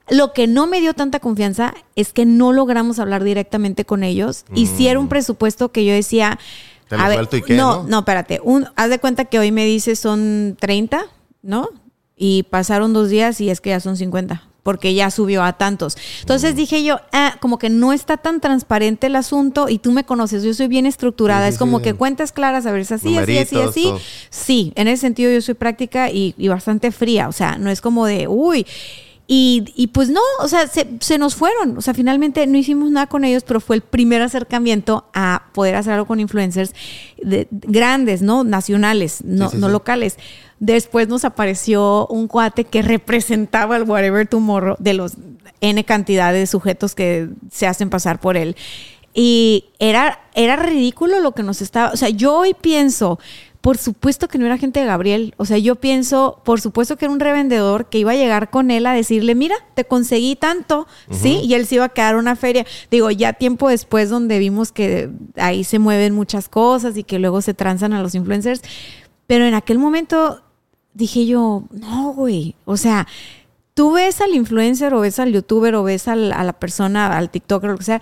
Lo que no me dio tanta confianza es que no logramos hablar directamente con ellos. Y si era un presupuesto que yo decía. Mm. Te lo a ver, suelto y qué, no, ¿no? no, espérate. Un, haz de cuenta que hoy me dice son 30, ¿no? Y pasaron dos días y es que ya son 50, porque ya subió a tantos. Entonces dije yo, ah, como que no está tan transparente el asunto y tú me conoces, yo soy bien estructurada, Sí, es como sí. que cuentas claras, a ver, es así, así, así, así. todo. Sí, en ese sentido yo soy práctica y, y bastante fría, o sea, no es como de, uy. Y, y pues no, o sea, se, se nos fueron, o sea, finalmente no hicimos nada con ellos, pero fue el primer acercamiento a poder hacer algo con influencers de- grandes, ¿no? Nacionales, no, Sí, no locales. Después nos apareció un cuate que representaba el Whatever Tomorrow de los N cantidad de sujetos que se hacen pasar por él. Y era, era ridículo lo que nos estaba. O sea, yo hoy pienso, por supuesto que no era gente de Gabriel. O sea, yo pienso, por supuesto que era un revendedor que iba a llegar con él a decirle, mira, te conseguí tanto, ¿sí? Y él se iba a quedar una feria. Digo, ya tiempo después, donde vimos que ahí se mueven muchas cosas y que luego se transan a los influencers. Pero en aquel momento dije yo, no, güey. O sea, tú ves al influencer o ves al youtuber o ves al- a la persona, al TikToker o lo que sea,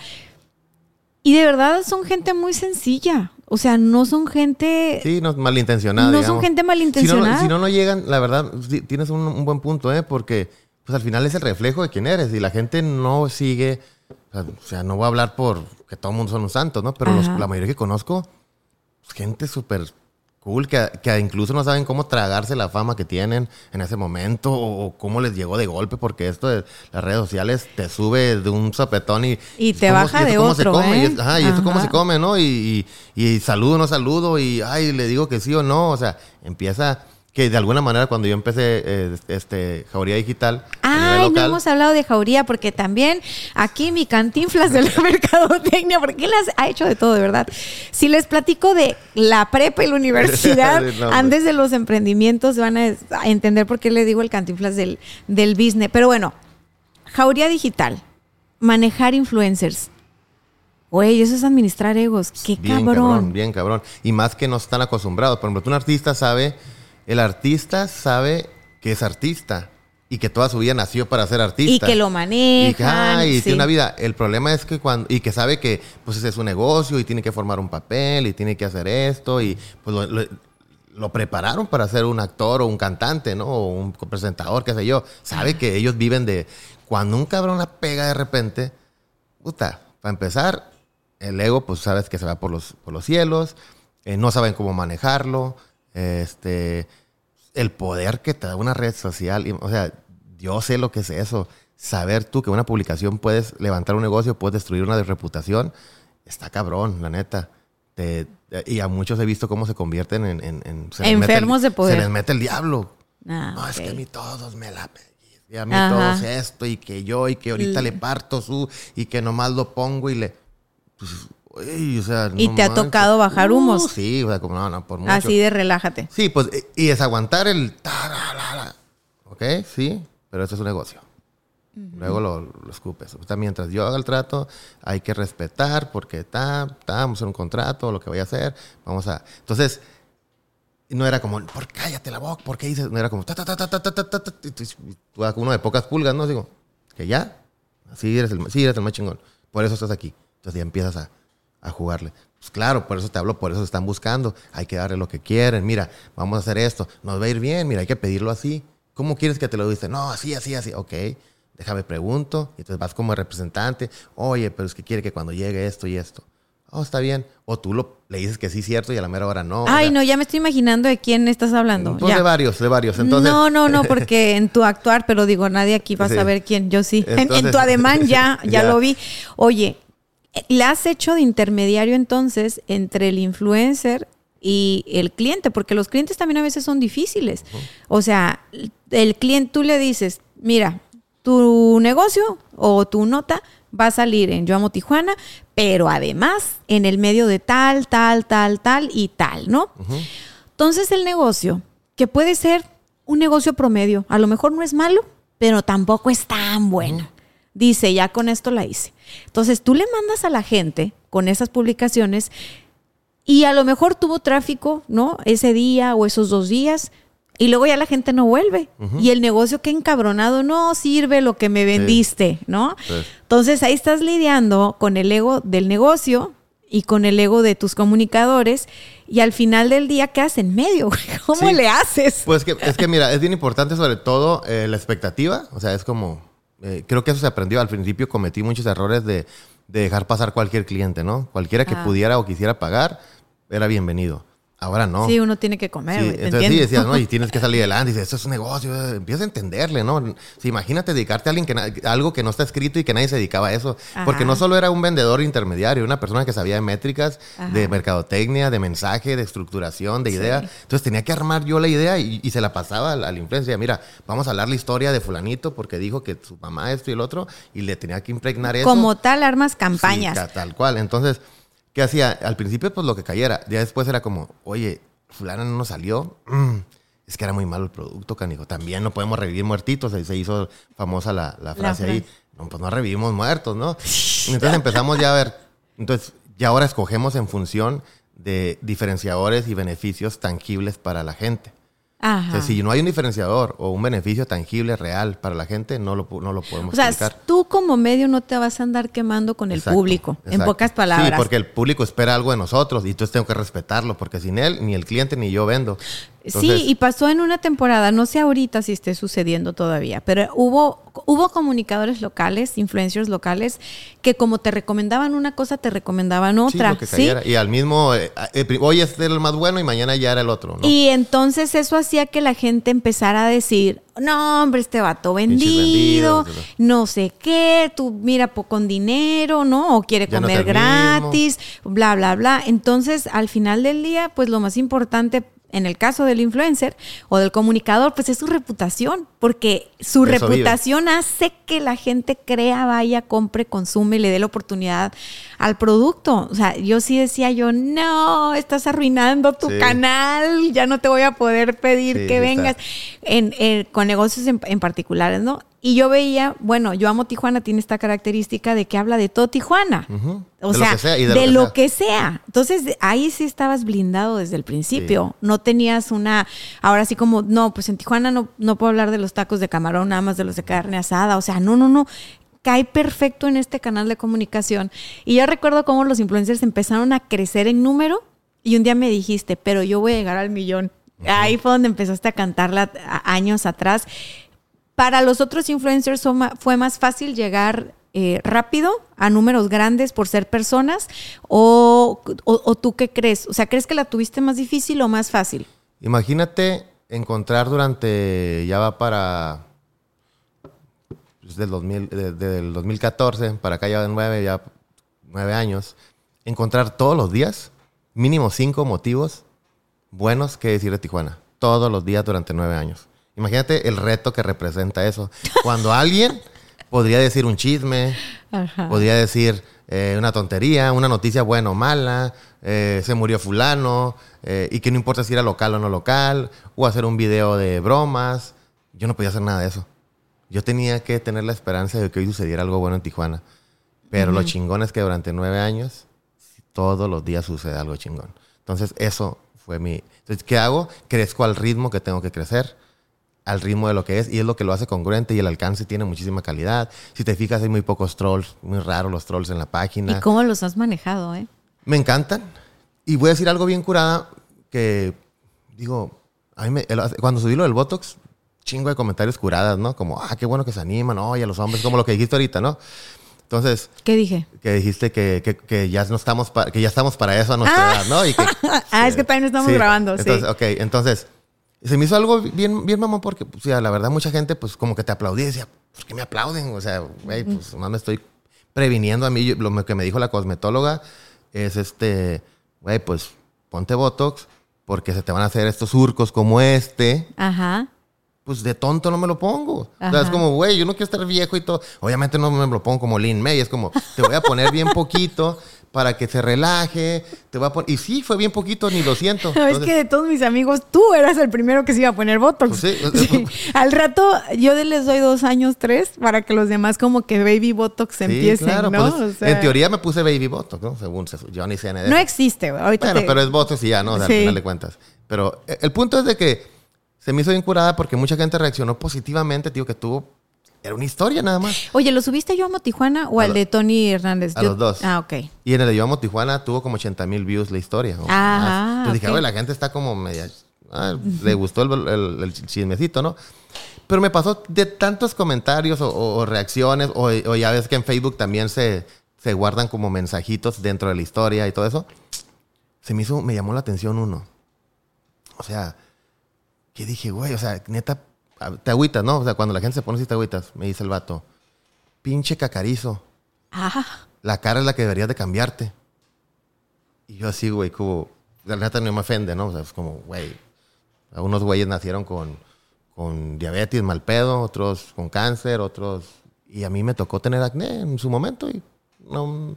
y de verdad son gente muy sencilla. O sea, no son gente... Sí, no, malintencionada. No son gente Si malintencionada. no, si no, no llegan, la verdad, tienes un, un buen punto, ¿eh? Porque pues al final es el reflejo de quién eres y la gente no sigue, o sea, no voy a hablar por que todo el mundo son un santo, ¿no? Pero los- la mayoría que conozco, pues, gente súper que, que incluso no saben cómo tragarse la fama que tienen en ese momento o, o cómo les llegó de golpe, porque esto de las redes sociales te sube de un sopetón y... Y te ¿cómo- baja esto de cómo se otro, come? Y ¿eh? es- ajá, y esto cómo se Ajá. come, ¿no? Y, y, y saludo, no saludo, y ay, le digo que sí o no. O sea, empieza que de alguna manera cuando yo empecé eh, este Jauría Digital. Ay, no hemos hablado de jauría porque también aquí mi cantinflas de la mercadotecnia, porque él ha hecho de todo, de verdad. Si les platico de la prepa y la universidad, No, hombre. antes de los emprendimientos van a, entender por qué le digo el cantinflas del, del business. Pero bueno, jauría digital, manejar influencers. Güey, eso es administrar egos. Qué Bien cabrón. bien cabrón. Y más que no están acostumbrados. Por ejemplo, tú un artista sabe, el artista sabe que es artista y que toda su vida nació para ser artista. Y que lo Y, que, sí. tiene una vida. El problema es que cuando, y que sabe que pues ese es un negocio y tiene que formar un papel y tiene que hacer esto y pues lo, lo- lo prepararon para ser un actor o un cantante, ¿no? O un presentador, qué sé yo. Sabe que ellos viven de... Cuando un cabrón la pega de repente, puta, para empezar, el ego, pues sabes que se va por los, por los cielos, eh, no saben cómo manejarlo, este, el poder que te da una red social, y- o sea, yo sé lo que es eso, saber tú que una publicación puedes levantar un negocio, puedes destruir una de reputación, está cabrón, la neta. Te- y a muchos he visto cómo se convierten en... en- en- se les mete el- Enfermos de poder. Se les mete el diablo. Ah, no, es ok. que a mí todos me la y a mí Ajá. todos esto y que yo y que ahorita le parto su y que nomás lo pongo y le pues, uy, o sea, Y no te ha tocado bajar Uh, humos. sí, o sea, como no, no, por mucho. Así de relájate. Sí, pues y y es aguantar el. ¿Ok? Sí, pero esto es un negocio. Luego lo, lo escupes. O sea, mientras yo haga el trato, hay que respetar porque está, vamos a hacer un contrato, lo que voy a hacer, vamos a... Entonces, no era como, por cállate la boca, ¿por qué dices? No era como, ta, ta, ta, ta, ta, ta, ta, ta, tú uno de pocas pulgas, ¿no? Digo, que ya, sí eres el, sí eres el más chingón, por eso estás aquí. Entonces ya empiezas a, a jugarle. Pues claro, por eso te hablo, por eso te están buscando, hay que darle lo que quieren, mira, vamos a hacer esto, nos va a ir bien, mira, hay que pedirlo así. ¿Cómo quieres que te lo dice? No, así, así, así, ok. Déjame pregunto, y entonces vas como representante, oye, pero es que quiere que cuando llegue esto y esto. Oh, está bien. O tú lo, le dices que sí es cierto y a la mera hora no. o Ay, sea, no, ya me estoy imaginando de quién estás hablando. Pues ya. de varios, de varios. Entonces, no, no, no, porque en tu actuar, pero digo, nadie aquí va a saber quién. Yo sí. En- tu ademán ya, ya, Ya. lo vi. Oye, ¿le has hecho de intermediario entonces entre el influencer y el cliente? Porque los clientes también a veces son difíciles. O sea, el cliente, tú le dices, mira, tu negocio o tu nota va a salir en Yo Amo Tijuana, pero además en el medio de tal, tal, tal, tal y tal, ¿no? Entonces el negocio, que puede ser un negocio promedio, a lo mejor no es malo, pero tampoco es tan bueno. Dice, ya con esto la hice. Entonces tú le mandas a la gente con esas publicaciones y a lo mejor tuvo tráfico, ¿no? Ese día o esos dos días. Y luego ya la gente no vuelve. Y el negocio que encabronado no sirve lo que me vendiste, ¿no? Sí. Entonces ahí estás lidiando con el ego del negocio y con el ego de tus comunicadores. Y al final del día, ¿qué haces en medio? ¿Cómo Sí. le haces? Pues que, es que mira, es bien importante sobre todo eh, la expectativa. O sea, es como, eh, creo que eso se aprendió. Al principio cometí muchos errores de, de dejar pasar cualquier cliente, ¿no? Cualquiera que Ah. pudiera o quisiera pagar, era bienvenido. Ahora no. Sí, uno tiene que comer, Sí, te entonces sí, decías, ¿no? Y tienes que salir adelante. Dices, esto es un negocio. eh, Empieza a entenderle, ¿no? Sí, imagínate dedicarte a alguien que algo que no está escrito y que nadie se dedicaba a eso. Porque no solo era un vendedor intermediario, una persona que sabía de métricas, de mercadotecnia, de mensaje, de estructuración, de idea. Entonces tenía que armar yo la idea y, y se la pasaba al, al influencer. Mira, vamos a hablar la historia de fulanito porque dijo que su mamá esto y el otro y le tenía que impregnar eso. Como tal, armas campañas. Sí, tal cual. Entonces, ¿qué hacía? Al principio, pues lo que cayera. Ya después era como, oye, fulana no nos salió. Mm, es que era muy malo el producto, canijo. También no podemos revivir muertitos. Ahí se hizo famosa la, la frase ahí. No, pues no revivimos muertos, ¿no? Entonces empezamos ya a ver. Entonces, ya ahora escogemos en función de diferenciadores y beneficios tangibles para la gente. O Ajá. sea, si no hay un diferenciador o un beneficio tangible, real para la gente, no lo, no lo podemos O sea, explicar. tú como medio no te vas a andar quemando con el Exacto, público, en pocas palabras. Sí, porque el público espera algo de nosotros y entonces tengo que respetarlo, porque sin él ni el cliente ni yo vendo. Entonces, sí, y pasó en una temporada, no sé ahorita si esté sucediendo todavía, pero hubo, hubo comunicadores locales, influencers locales, que como te recomendaban una cosa, te recomendaban sí, otra. lo que ¿sí? Y al mismo, eh, eh, hoy es el más bueno y mañana ya era el otro, ¿no? Y entonces eso hacía que la gente empezara a decir, no, hombre, este vato vendido, no sé qué, tú mira con dinero, ¿no? O quiere no comer gratis, bla, bla, bla. Entonces, al final del día, pues lo más importante en el caso del influencer o del comunicador, pues es su reputación, porque su eso reputación hace que la gente crea, vaya, compre, consume y le dé la oportunidad al producto. O sea, yo sí decía yo, no, estás arruinando tu Sí. canal, ya no te voy a poder pedir Sí, que vengas en, en- con negocios en, en particulares, ¿no? Y yo veía, bueno, Yo Amo Tijuana tiene esta característica de que habla de todo Tijuana. O De sea, de, de lo, lo que que, sea. Entonces, ahí sí estabas blindado desde el principio. No tenías una, ahora sí como, no, pues en Tijuana no, no puedo hablar de los tacos de camarón, nada más de los de carne asada. O sea, no, no, no. Cae perfecto en este canal de comunicación. Y yo recuerdo cómo los influencers empezaron a crecer en número y un día me dijiste, pero yo voy a llegar al millón. Ahí fue donde empezaste a cantarla años atrás. Para los otros influencers fue más fácil llegar eh, rápido a números grandes por ser personas o, o- tú qué crees? O sea, ¿crees que la tuviste más difícil o más fácil? Imagínate encontrar durante, ya va para, pues, del, 2000, de- del 2014, para acá ya de nueve, ya nueve años, encontrar todos los días, mínimo cinco motivos buenos que decir de Tijuana. Todos los días durante nueve años. Imagínate el reto que representa eso. Cuando alguien podría decir un chisme, Ajá. podría decir eh, una tontería, una noticia buena o mala, eh, se murió fulano, eh, y que no importa si era local o no local, o hacer un video de bromas. Yo no podía hacer nada de eso. Yo tenía que tener la esperanza de que hoy sucediera algo bueno en Tijuana. Pero lo chingón es que durante nueve años, todos los días sucede algo chingón. Entonces, eso fue mi... Entonces, ¿qué hago? Crezco al ritmo que tengo que crecer, al ritmo de lo que es, y es lo que lo hace congruente, y el alcance tiene muchísima calidad. Si te fijas, hay muy pocos trolls, muy raros los trolls en la página. ¿Y cómo los has manejado, eh? Me encantan. Y voy a decir algo bien curada que, digo, a mí me- cuando subí lo del Botox, chingo de comentarios curadas, ¿no? Como, ah, qué bueno que se animan, oye, a los hombres, como lo que dijiste ahorita, ¿no? Entonces, ¿Qué dije? que dijiste que, que- que ya no estamos pa- que ya estamos para eso a nuestra Ah. edad, ¿no? Y que- Ah, es que también estamos grabando, sí. Entonces, ok, entonces, se me hizo algo bien, bien mamón porque, pues, ya, la verdad, mucha gente, pues, como que te aplaudía y decía, ¿por qué me aplauden? O sea, güey, pues, más me estoy previniendo a mí. Yo- Lo que me dijo la cosmetóloga es, este, güey, pues, ponte Botox porque se te van a hacer estos surcos como este Ajá. pues de tonto no me lo pongo. O sea, Ajá. es como, güey, yo no quiero estar viejo y todo. Obviamente no me lo pongo como Lin May, es como, te voy a poner bien poquito para que se relaje. Te voy a poner... Y sí, fue bien poquito, ni lo siento. No, es que de todos mis amigos, tú eras el primero que se iba a poner Botox. Pues sí. Sí. Al rato, yo les doy dos años, tres, para que los demás como que Baby Botox sí, empiecen, claro, ¿no? pues, O sea, en teoría me puse Baby Botox, ¿no? Según se- yo ni sé nada de No existe. Ahorita Bueno, te- pero es Botox y ya, ¿no? O sea. Al final de cuentas. Pero eh, el punto es de que se me hizo bien curada porque mucha gente reaccionó positivamente, tío, que tuvo... Era una historia nada más. Oye, ¿lo subiste yo amo Tijuana o A al lo- de Tony Hernández? a Yo- los dos. Ah, ok. Y en el de Yo Amo Tijuana tuvo como 80 mil views la historia. Ah. Entonces dije, ok. "Oye, la gente está como media... ah, le gustó el, el- el chismecito, ¿no? Pero me pasó de tantos comentarios o, o- o reacciones, o, o ya ves que en Facebook también se, se guardan como mensajitos dentro de la historia y todo eso. Se me hizo, me llamó la atención uno. O sea, que dije, güey, o sea, neta, te agüitas, ¿no? O sea, cuando la gente se pone así, te agüitas, me dice el vato. Pinche cacarizo Ah, la cara es la que deberías de cambiarte. Y yo así, güey, como, la neta no me ofende, ¿no? O sea, es como, güey, algunos güeyes nacieron con, con diabetes, mal pedo, otros con cáncer, otros... Y a mí me tocó tener acné en su momento y no...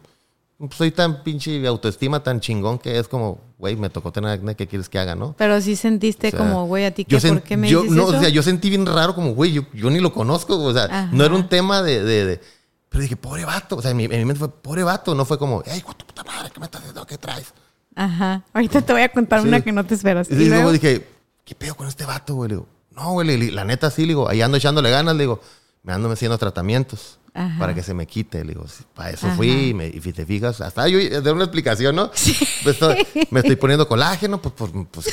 Soy tan pinche autoestima tan chingón que es como, güey, me tocó tener acné, ¿qué quieres que haga, no? pero sí sentiste O sea, como, güey, a ti qué, ¿por qué me yo, dices no, eso? O sea, yo sentí bien raro como, güey, yo, yo ni lo conozco. O sea, Ajá. no era un tema de, de- de- Pero dije, pobre vato. O sea, en mi, en mi mente fue, pobre vato. No fue como, ay, tu puta madre, ¿qué me estás haciendo? ¿Qué traes? Ajá. Ahorita te voy a contar Sí. una que no te esperas. Y, ¿Y luego dije, ¿qué pedo con este vato, güey? Le digo, no, güey, la neta sí, le digo, ahí ando echándole ganas, le digo, me ando haciendo tratamientos Ajá. para que se me quite. Le digo, sí, para eso Ajá. fui, y, me- y te fijas, hasta yo de una explicación, ¿no? Me, estoy, me estoy poniendo colágeno, pues, pues, pues, que-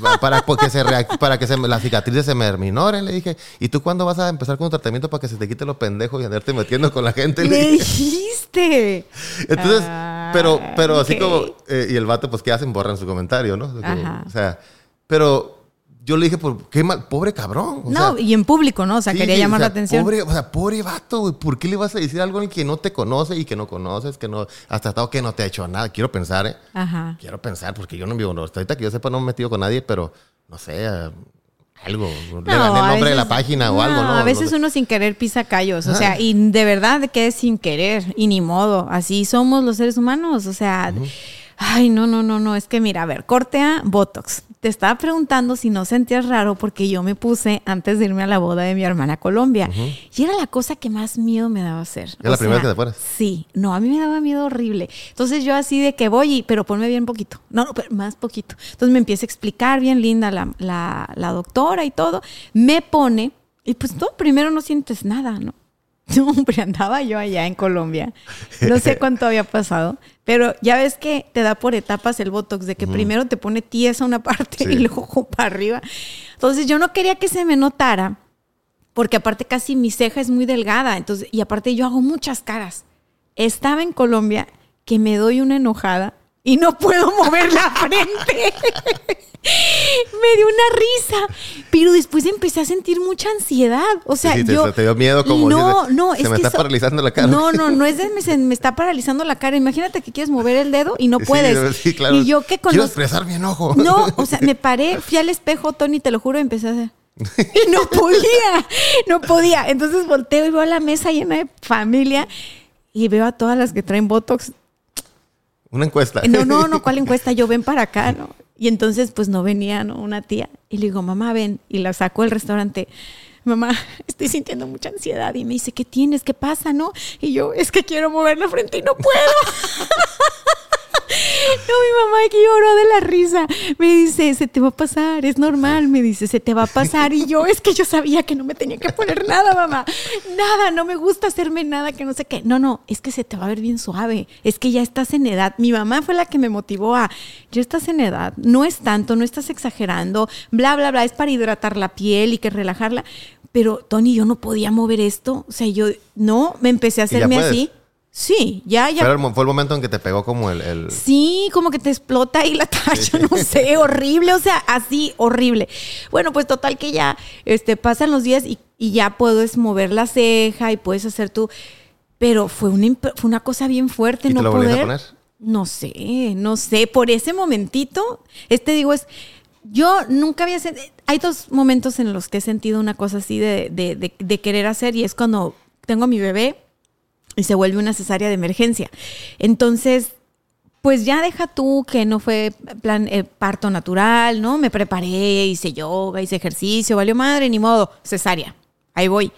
pues, para, porque se para que se, me- las cicatrices se me minoren, le dije. ¿Y tú cuándo vas a empezar con un tratamiento para que se te quite lo pendejo y andarte metiendo con la gente? Le ¡Le dije. dijiste! Entonces, Ah, pero, pero así ok. como, eh, y el vato, pues, ¿qué hacen? Borran su comentario, ¿no? Como, o sea, pero yo le dije, por qué mal, pobre cabrón. no, y en público, ¿no? O sea, quería llamar la atención. Pobre, o sea, pobre vato, güey. ¿Por qué le vas a decir algo al que no te conoce y que no conoces, que no has tratado que no te ha hecho nada? Quiero pensar, ¿eh? Ajá. Quiero pensar, porque yo no vivo, no, hasta ahorita que yo sepa, no me he metido con nadie, pero no sé, algo. le gané el nombre de la página o algo, ¿no? A veces uno sin querer pisa callos, o sea, y de verdad que es sin querer y ni modo. Así somos los seres humanos, o sea. Ay, no, no, no, no. Es que mira, a ver, cortea Botox. Te estaba preguntando si no sentías raro porque yo me puse antes de irme a la boda de mi hermana a Colombia. Y era la cosa que más miedo me daba hacer. ¿Era la primera que te fueras? Sí, no, a mí me daba miedo horrible. Entonces yo así de que voy, pero ponme bien poquito. No, no, pero más poquito. Entonces me empieza a explicar bien linda la, la, la doctora y todo. Me pone, y pues todo primero no sientes nada, ¿no? No, hombre, andaba yo allá en Colombia. No sé cuánto había pasado, pero ya ves que te da por etapas el Botox, de que primero te pone tiesa una parte y luego para arriba. Entonces yo no quería que se me notara, porque aparte casi mi ceja es muy delgada, entonces, y aparte yo hago muchas caras. Estaba en Colombia que me doy una enojada y no puedo mover la frente. me dio una risa, pero después empecé a sentir mucha ansiedad. O sea, Sí, yo te dio miedo como no, dices, no, se es me que está eso- paralizando la cara. No, no, no es de me, se me está paralizando la cara. Imagínate que quieres mover el dedo y no Sí, puedes. sí, claro. Y yo que Quiero conozco expresar mi enojo. no, o sea, me paré, fui al espejo, Tony, te lo juro, y empecé a hacer. Y no podía, no podía. Entonces volteo y veo a la mesa llena de familia y veo a todas las que traen Botox. Una encuesta. No, no, no, ¿cuál encuesta? Yo ven para acá, ¿no? Y entonces, pues no venía, ¿no? Una tía. Y le digo, mamá, ven. Y la saco del restaurante. Mamá, estoy sintiendo mucha ansiedad. Y me dice, ¿qué tienes? ¿Qué pasa, no? Y yo, es que quiero mover la frente y no puedo. No, mi mamá que lloró de la risa. Me dice, se te va a pasar, es normal. Me dice, se te va a pasar. Y yo, es que yo sabía que no me tenía que poner nada, mamá. Nada, no me gusta hacerme nada, que no sé qué. No, no, es que se te va a ver bien suave. Es que ya estás en edad. Mi mamá fue la que me motivó a, ya estás en edad. No es tanto, no estás exagerando. Bla, bla, bla. Es para hidratar la piel y que relajarla. Pero, Tony, yo no podía mover esto. O sea, yo, no, me empecé a ¿Y ya hacerme así. Sí, ya, ya Pero el fue el momento en que te pegó como el... el- Sí, como que te explota ahí la tacha, no sé, horrible, o sea, así, horrible. Bueno, pues total que ya este, pasan los días y, y ya puedes mover la ceja y puedes hacer tu... Pero fue una, fue una cosa bien fuerte, ¿Y no te lo a poder... poner? No sé, no sé, por ese momentito, este digo es... Yo nunca había sentido... Hay dos momentos en los que he sentido una cosa así de, de, de- de querer hacer y es cuando tengo a mi bebé y se vuelve una cesárea de emergencia. Entonces, pues ya deja tú que no fue plan eh, parto natural, ¿no? Me preparé, hice yoga, hice ejercicio, valió madre, ni modo, cesárea. Ahí voy.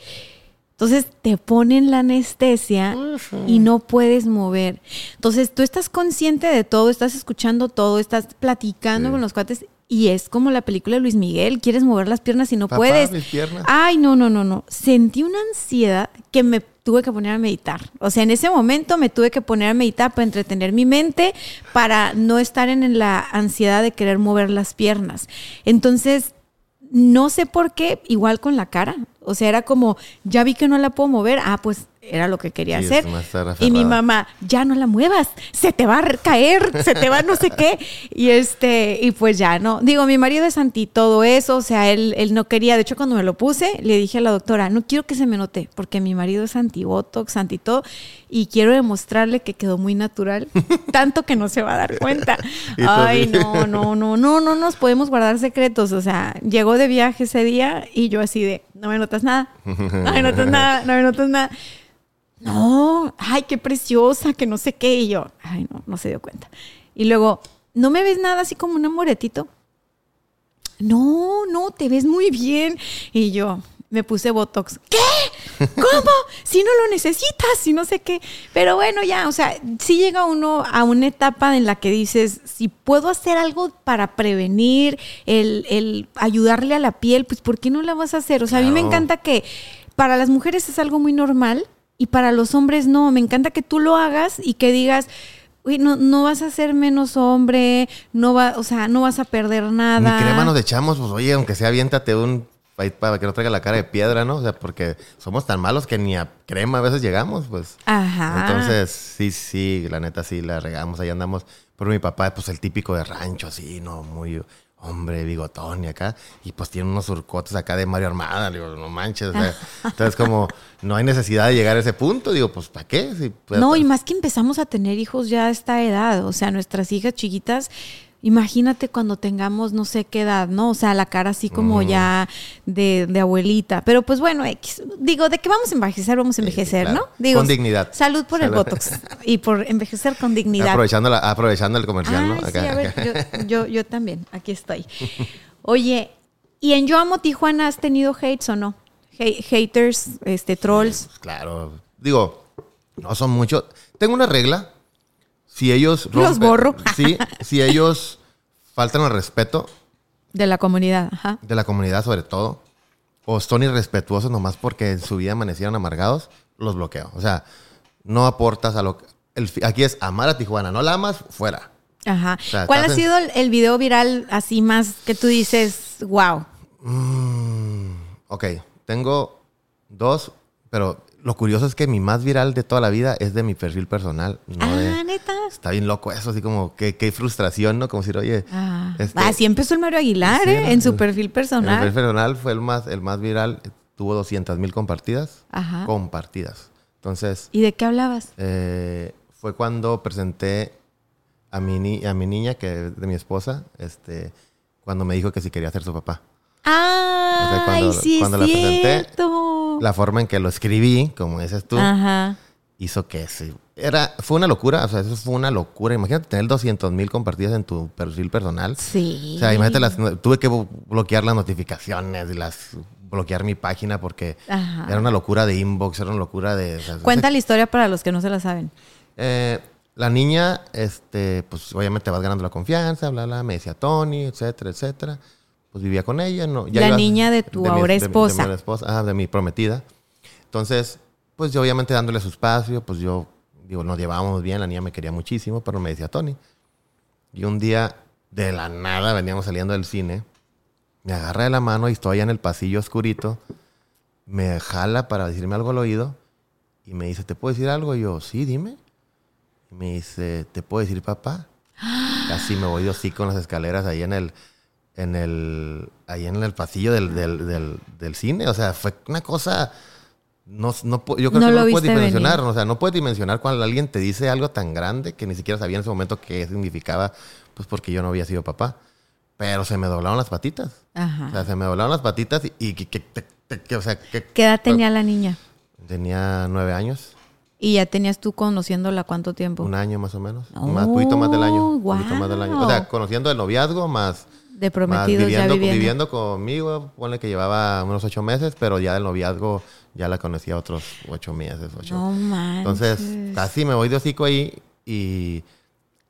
Entonces te ponen la anestesia y no puedes mover. Entonces tú estás consciente de todo, estás escuchando todo, estás platicando Sí. con los cuates y es como la película de Luis Miguel, quieres mover las piernas y no Papá, puedes. mis piernas. Ay, no, no, no, no. Sentí una ansiedad que me tuve que poner a meditar. O sea, en ese momento me tuve que poner a meditar para entretener mi mente, para no estar en la ansiedad de querer mover las piernas. Entonces, no sé por qué, igual con la cara. O sea, era como, ya vi que no la puedo mover. Ah, pues era lo que quería Sí, hacer. Y mi mamá, ya no la muevas, se te va a caer, se te va no sé qué. Y este, y pues ya no. Digo, mi marido es anti todo eso, o sea, él, él no quería. De hecho, cuando me lo puse, le dije a la doctora, no quiero que se me note, porque mi marido es anti botox, anti todo, y quiero demostrarle que quedó muy natural, tanto que no se va a dar cuenta. Ay, no, no, no, no, no nos podemos guardar secretos. O sea, llegó de viaje ese día y yo así de, no me notas nada, no me notas nada, no me notas nada. No, ay, qué preciosa, que no sé qué. Y yo, ay, no, no se dio cuenta. Y luego, ¿no me ves nada así como un amoretito? No, no, te ves muy bien. Y yo me puse Botox. ¿Qué? ¿Cómo? Si no lo necesitas, si no sé qué. Pero bueno, ya, o sea, sí llega uno a una etapa en la que dices, si puedo hacer algo para prevenir, el, el ayudarle a la piel, pues ¿por qué no la vas a hacer? O sea, a mí me encanta que para las mujeres es algo muy normal y para los hombres no. Me encanta que tú lo hagas y que digas, uy, no, no vas a ser menos hombre, no va, o sea, no vas a perder nada. Ni crema nos echamos, pues oye, aunque sea aviéntate un pa- para que no traiga la cara de piedra, ¿no? O sea, porque somos tan malos que ni a crema a veces llegamos, pues. Ajá. Entonces, sí, sí, la neta sí la regamos, ahí andamos. Pero mi papá, pues el típico de rancho, así, ¿no? Muy hombre, bigotón y acá, y pues tiene unos surcotes acá de Mario Armada, digo, no manches. o sea, entonces, como no hay necesidad de llegar a ese punto, digo, pues ¿para qué? Si, pues, No, y más que empezamos a tener hijos ya a esta edad, o sea, nuestras hijas chiquitas, imagínate cuando tengamos no sé qué edad, ¿no? O sea, la cara así como ya de, de abuelita. Pero pues bueno, X. digo, ¿de qué vamos a envejecer? Vamos a envejecer, claro. ¿no? Digo, Con dignidad. Salud por el. Botox y por envejecer con dignidad. Aprovechando, la- aprovechando el comercial, ¿no? Ay, sí, Acá, a ver, acá. yo, yo, yo también, aquí estoy. Oye, ¿y en Yo Amo Tijuana has tenido hates o no? Ha- haters, este, trolls. Claro. Digo, no son muchos. Tengo una regla. Si ellos Los borro. Sí, si ellos faltan al respeto De la comunidad, ajá. de la comunidad sobre todo, o son irrespetuosos nomás porque en su vida amanecieron amargados, los bloqueo. O sea, no aportas a lo que... aquí es amar a Tijuana. No la amas, fuera. Ajá. sea, ¿Cuál ha en- sido el, video viral así más que tú dices, wow? Ok, tengo dos, pero lo curioso es que mi más viral de toda la vida es de mi perfil personal. No ah, de- neta. Está bien loco eso, así como qué, qué frustración, ¿no? Como decir, oye, Ah, este, así empezó el Mario Aguilar, Sí, ¿eh? En su perfil el personal. perfil personal fue el más, el más viral, tuvo 200 mil compartidas. Ajá. Compartidas. Entonces, ¿Y de qué hablabas? eh, fue cuando presenté a mi, ni- a mi niña, que es de mi esposa, este, cuando me dijo que si quería ser su papá. ¡Ay, cuando- sí cuando es la presenté, cierto! La forma en que lo escribí, como dices tú, Ajá. hizo que sí. Era, fue una locura, o sea, eso fue una locura. Imagínate tener 200 mil compartidas en tu perfil personal. Sí. O sea, imagínate, las, tuve que bloquear las notificaciones y las bloquear mi página porque Ajá. era una locura de inbox, era una locura de... o sea, Cuenta la historia para los que no se la saben. Eh, la niña, este, pues obviamente vas ganando la confianza, bla, bla, me decía Tony, etcétera, etcétera. Pues vivía con ella, ¿no? La iba- niña de tu mi- ahora mi- esposa. De, mi ahora esposa, ah, de mi prometida. Entonces, pues yo obviamente dándole su espacio, pues yo, digo, nos llevábamos bien, la niña me quería muchísimo, pero me decía Tony. Y un día, de la nada, veníamos saliendo del cine, me agarra de la mano y estoy allá en el pasillo oscurito, me jala para decirme algo al oído y me dice, ¿te puedo decir algo? Y yo, sí, dime. Y me dice, ¿te puedo decir papá? Casi me voy de hocico en las escaleras ahí en el, en el, ahí en el pasillo del, del, del, del cine. O sea, fue una cosa, no, no, yo creo No que no puedes dimensionar. venir. O sea, no puedes dimensionar cuando alguien te dice algo tan grande que ni siquiera sabía en ese momento qué significaba, pues porque yo no había sido papá. Pero se me doblaron las patitas. Ajá. O sea, se me doblaron las patitas y, y que, que- que- que- o sea, que ¿Qué edad tenía la niña? tenía nueve años. ¿Y ya tenías tú conociéndola cuánto tiempo? Un año más o menos. Oh, más, poquito más del año. un poquito más del año. O sea, conociendo el noviazgo más, De prometidos ya viviendo, viviendo. viviendo conmigo. Ponle que llevaba unos ocho meses, pero ya del noviazgo ya la conocía otros ocho meses. Ocho. No manches. Entonces, casi me voy de hocico ahí y,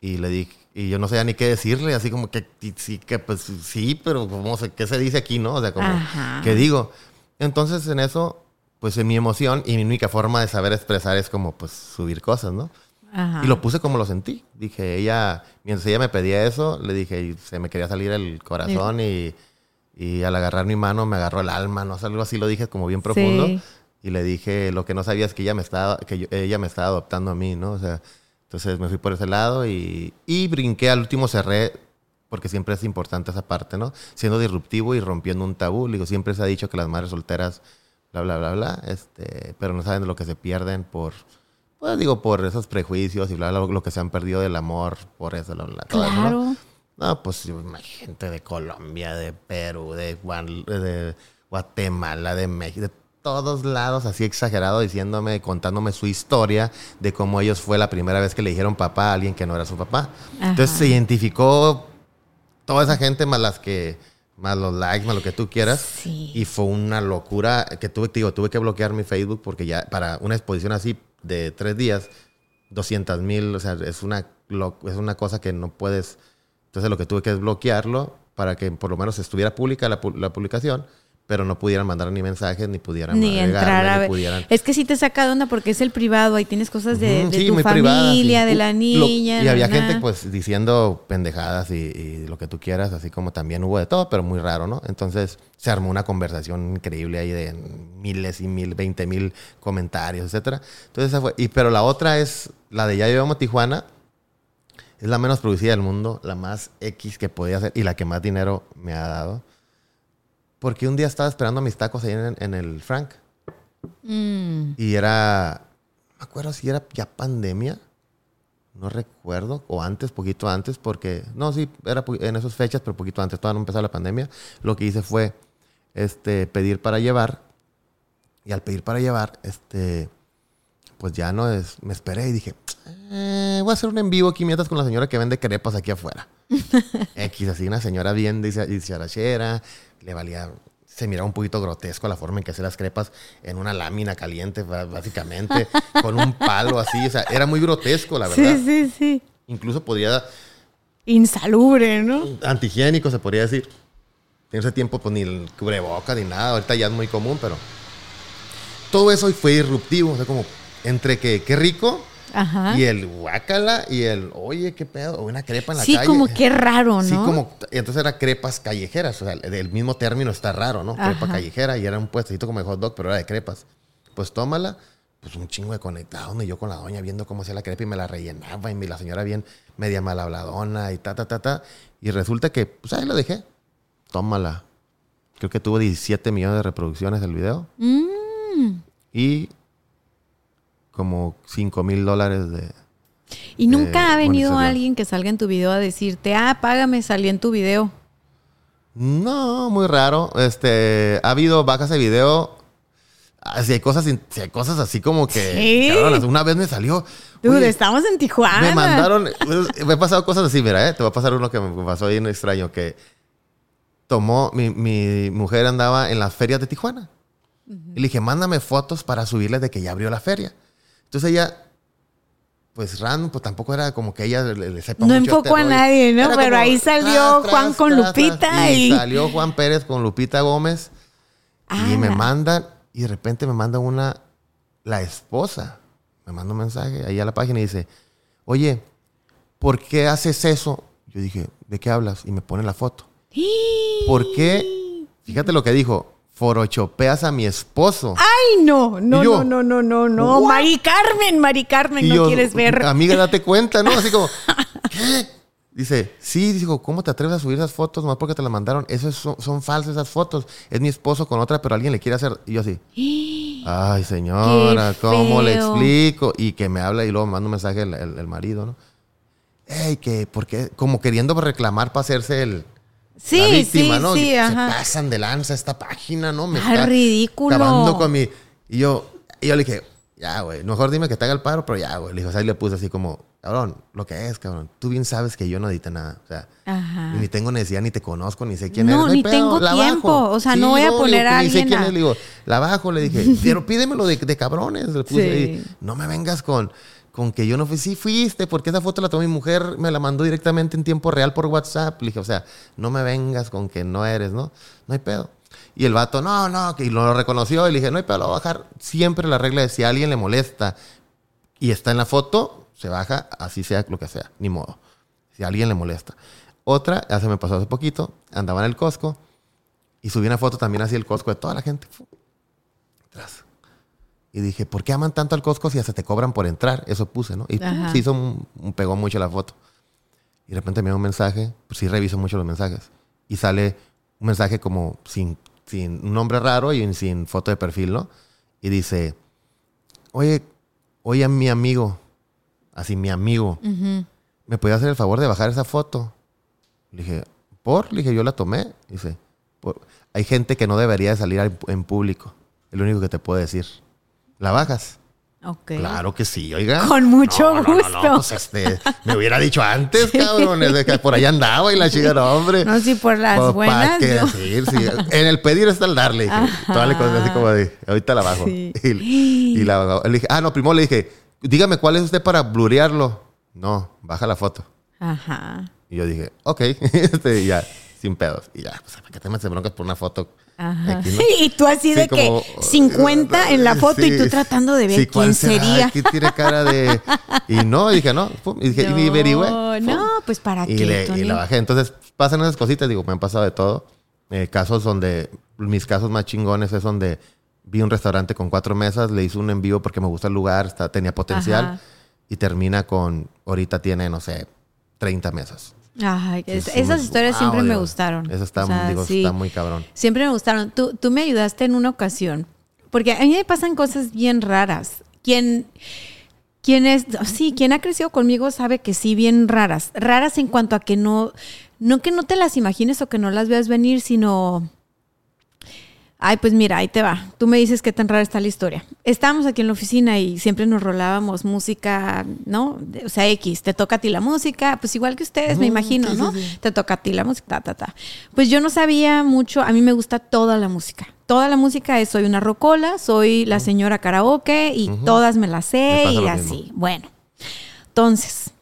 y le dije, y yo no sabía ni qué decirle, así como que sí, que pues sí, pero ¿cómo se, ¿qué se dice aquí, no? O sea, como, Ajá. ¿qué digo? Entonces, en eso, pues en mi emoción y mi única forma de saber expresar es como, pues, subir cosas, ¿no? Ajá. Y lo puse como lo sentí. Dije, ella, mientras ella me pedía eso, le dije, y se me quería salir el corazón y, y al agarrar mi mano me agarró el alma, no sé, algo así lo dije como bien profundo. Sí. Y le dije, lo que no sabía es que ella me estaba, que yo- ella me estaba adoptando a mí, ¿no? O sea, entonces me fui por ese lado y, y brinqué al último cerré, porque siempre es importante esa parte, ¿no? Siendo disruptivo y rompiendo un tabú. Digo, siempre se ha dicho que las madres solteras, bla, bla, bla, bla, este, pero no saben de lo que se pierden por, pues digo, por esos prejuicios y bla, bla, lo que se han perdido del amor, por eso, bla, bla, todo eso, ¿no? Claro. No, pues hay gente de Colombia, de Perú, de, Guan- de Guatemala, de México, de todos lados, así exagerado, diciéndome, contándome su historia de cómo ellos fue la primera vez que le dijeron papá a alguien que no era su papá. Entonces se identificó toda esa gente más las que, más los likes, más lo que tú quieras. Sí. Y fue una locura que tuve, digo, tuve que bloquear mi Facebook porque ya para una exposición así de tres días, 200 mil, o sea, es una, lo- es una cosa que no puedes. Entonces lo que tuve que es bloquearlo para que por lo menos estuviera pública la, la publicación, pero no pudieran mandar ni mensajes, ni pudieran Ni entrar a ni ver. pudieran... Es que sí te saca de onda porque es el privado, ahí tienes cosas de, sí, tu familia, sí. de la Lo- niña. y había na. gente pues diciendo pendejadas y, y lo que tú quieras, así como también hubo de todo, pero muy raro, ¿no? Entonces se armó una conversación increíble ahí de miles y mil, veinte mil comentarios, etcétera. Entonces esa fue. Y, pero la otra es la de Ya Llevamos Tijuana. es la menos producida del mundo, la más X que podía hacer y la que más dinero me ha dado. Porque un día estaba esperando mis tacos ahí en, en el Frank. Mm. Y era, no me acuerdo si era ya pandemia, no recuerdo, o antes, poquito antes, porque, no, sí, era en esas fechas, pero poquito antes, todavía no empezaba la pandemia. Lo que hice fue este, pedir para llevar, y al pedir para llevar, este, pues ya no es, me esperé y dije, "Eh, voy a hacer un en vivo aquí mientras con la señora que vende crepas aquí afuera. X, así una señora bien dice- dicharachera, le valía, se miraba un poquito grotesco la forma en que hacía las crepas en una lámina caliente, básicamente, con un palo así, o sea, era muy grotesco, la verdad. Sí, sí, sí. Incluso podría, Insalubre, ¿no? antihigiénico se podría decir. En ese tiempo, pues ni el cubreboca ni nada, ahorita ya es muy común, pero todo eso fue disruptivo, o sea, como entre que qué rico Ajá. y el guácala y el oye, qué pedo, o una crepa en la Sí, calle. como qué raro, ¿no? Sí, como, entonces era crepas callejeras, o sea, el mismo término está raro, ¿no? Crepa callejera y era un puestecito como de hot dog, pero era de crepas. Pues tómala, pues un chingo de conectados, y yo con la doña viendo cómo hacía la crepa y me la rellenaba, y la señora bien media mal habladona y ta, ta, ta, ta. Y resulta que, pues ahí lo dejé. Tómala. Creo que tuvo 17 millones de reproducciones el video Mm. y como 5 mil dólares de... Y nunca ha venido alguien que salga en tu video a decirte, ah, págame, salí en tu video. No, muy raro. Este, ha habido vacas de video. Ah, Si hay cosas, si hay cosas así como que. Sí. cabrón, una vez me salió. Dude, estamos en Tijuana. me mandaron. Me he pasado cosas así, mira, ¿eh? te va a pasar uno que me pasó ahí en extraño. Que tomó. Mi, mi mujer andaba en las ferias de Tijuana. Y le dije, mándame fotos para subirles de que ya abrió la feria. Entonces ella. Pues random, pues tampoco era como que ella le, le sepa No mucho este enfocó a rollo. nadie, ¿no? Era Pero como ahí salió Juan con Lupita y... y- salió Juan Pérez con Lupita Gómez. Y me mandan, y de repente me manda una, la esposa, me manda un mensaje ahí a la página y dice, oye, ¿por qué haces eso? Yo dije, ¿de qué hablas? Y me pone la foto. ¿Por qué? Fíjate lo que dijo, forochopeas a mi esposo. Ay, no, no, yo, no, no, no, no, no. ¿what? Mari Carmen, Mari Carmen, Y no yo, quieres ver. Amiga, date cuenta, ¿no? Así como, ¿qué? Dice, sí, dijo, ¿cómo te atreves a subir esas fotos nomás porque te las mandaron? Eso es- son, son falsas esas fotos. Es mi esposo con otra, pero alguien le quiere hacer. Y yo así, ay, señora, ¿cómo le explico? Y que me habla y luego manda un mensaje el, el- el marido, ¿no? Ey, que, porque, como queriendo reclamar para hacerse el. Sí, la víctima, sí, ¿no? sí, ajá. Se pasan de lanza esta página, ¿no? Me Ah, está ridículo. acabando con mi. Y yo, y yo le dije, ya, güey, mejor dime que te haga el paro, pero ya, güey. Le dije, o sea, y le puse así como, cabrón, lo que es, cabrón. Tú bien sabes que yo no edité nada. O sea, Ajá. ni tengo necesidad, ni te conozco, ni sé quién No, eres. hay ni tengo la tiempo. bajo. O sea, no voy a poner digo, a Ni sé alguien quién a- es. Le digo, la bajo, le dije, pero pídemelo de, de cabrones. Le puse Sí. ahí, no me vengas con, con que yo no fui. Sí fuiste, porque esa foto la tomó mi mujer, me la mandó directamente en tiempo real por WhatsApp. Le dije, o sea, no me vengas con que no eres, ¿no? No hay pedo. Y el vato, no, no, que lo reconoció. Y le dije, no hay pedo, lo voy a bajar. Siempre la regla de si a alguien le molesta y está en la foto, se baja, así sea lo que sea, ni modo. Si a alguien le molesta. Otra, ya se me pasó hace poquito, andaba en el Costco y subí una foto también así el Costco de toda la gente. Y dije, ¿por qué aman tanto al Costco si hasta te cobran por entrar? Eso puse, ¿no? Y pum, se hizo un, un- pegó mucho la foto. Y de repente me da un mensaje, pues sí reviso mucho los mensajes. Y sale un mensaje como sin, sin un nombre raro y sin foto de perfil, ¿no? Y dice, oye, oye, mi amigo, así mi amigo. ¿me podía hacer el favor de bajar esa foto? Le dije, ¿por? Le dije, yo la tomé. Dice, "Por- hay gente que no debería de salir al- en público. Es lo único que te puedo decir. ¿La bajas? Ok. Claro que sí, oiga. Con mucho No, no, no, gusto. no, pues este, me hubiera dicho antes, cabrón. que por allá andaba y la chica, no, hombre. No, si por las Pues, ¿pa' buenas. yo- decir? Sí, En el pedir está el darle. Toda la cosa así como de, ahorita la bajo. Sí. Y, y la. Le dije, ah, no, primero le dije, dígame cuál es usted para blurearlo. No, baja la foto. Ajá. Y yo dije, ok, este, ya, sin pedos. Y ya, pues, ¿para qué te metes broncas por una foto? Ajá. Aquí, ¿no? Y tú así Sí, de como- que 50 en la foto y tú tratando de ver sí, ¿cuál quién sería. Aquí tiene cara de... Y no, y dije, no. pum, y dije, y ni averigüé. No, no, pues para y, qué, le- y la bajé. Entonces, pasan esas cositas, digo, me han pasado de todo. Eh, casos donde, mis casos más chingones es donde vi un restaurante con cuatro mesas, le hice un en vivo porque me gusta el lugar, está, tenía potencial. Ajá. Y termina con, ahorita tiene, no sé, 30 mesas. Ay, es- esas historias wow, siempre me gustaron. Eso está, O sea, digo, sí. está muy cabrón. Siempre me gustaron. Tú, tú me ayudaste en una ocasión, porque a mí me pasan cosas bien raras. Quien, quien es, sí, quien ha crecido conmigo sabe que sí, bien raras. Raras en cuanto a que no, no que no te las imagines o que no las veas venir, sino... Ay, pues mira, ahí te va. Tú me dices qué tan rara está la historia. Estábamos aquí en la oficina y siempre nos rolábamos música, ¿no? O sea, X, te toca a ti la música, pues igual que ustedes, me imagino, ¿no? sí, sí. Te toca a ti la música, ta, ta, ta. Pues yo no sabía mucho, a mí me gusta toda la música. Toda la música es, soy una rocola, soy la señora karaoke y todas me las sé y así. mismo. Bueno, entonces,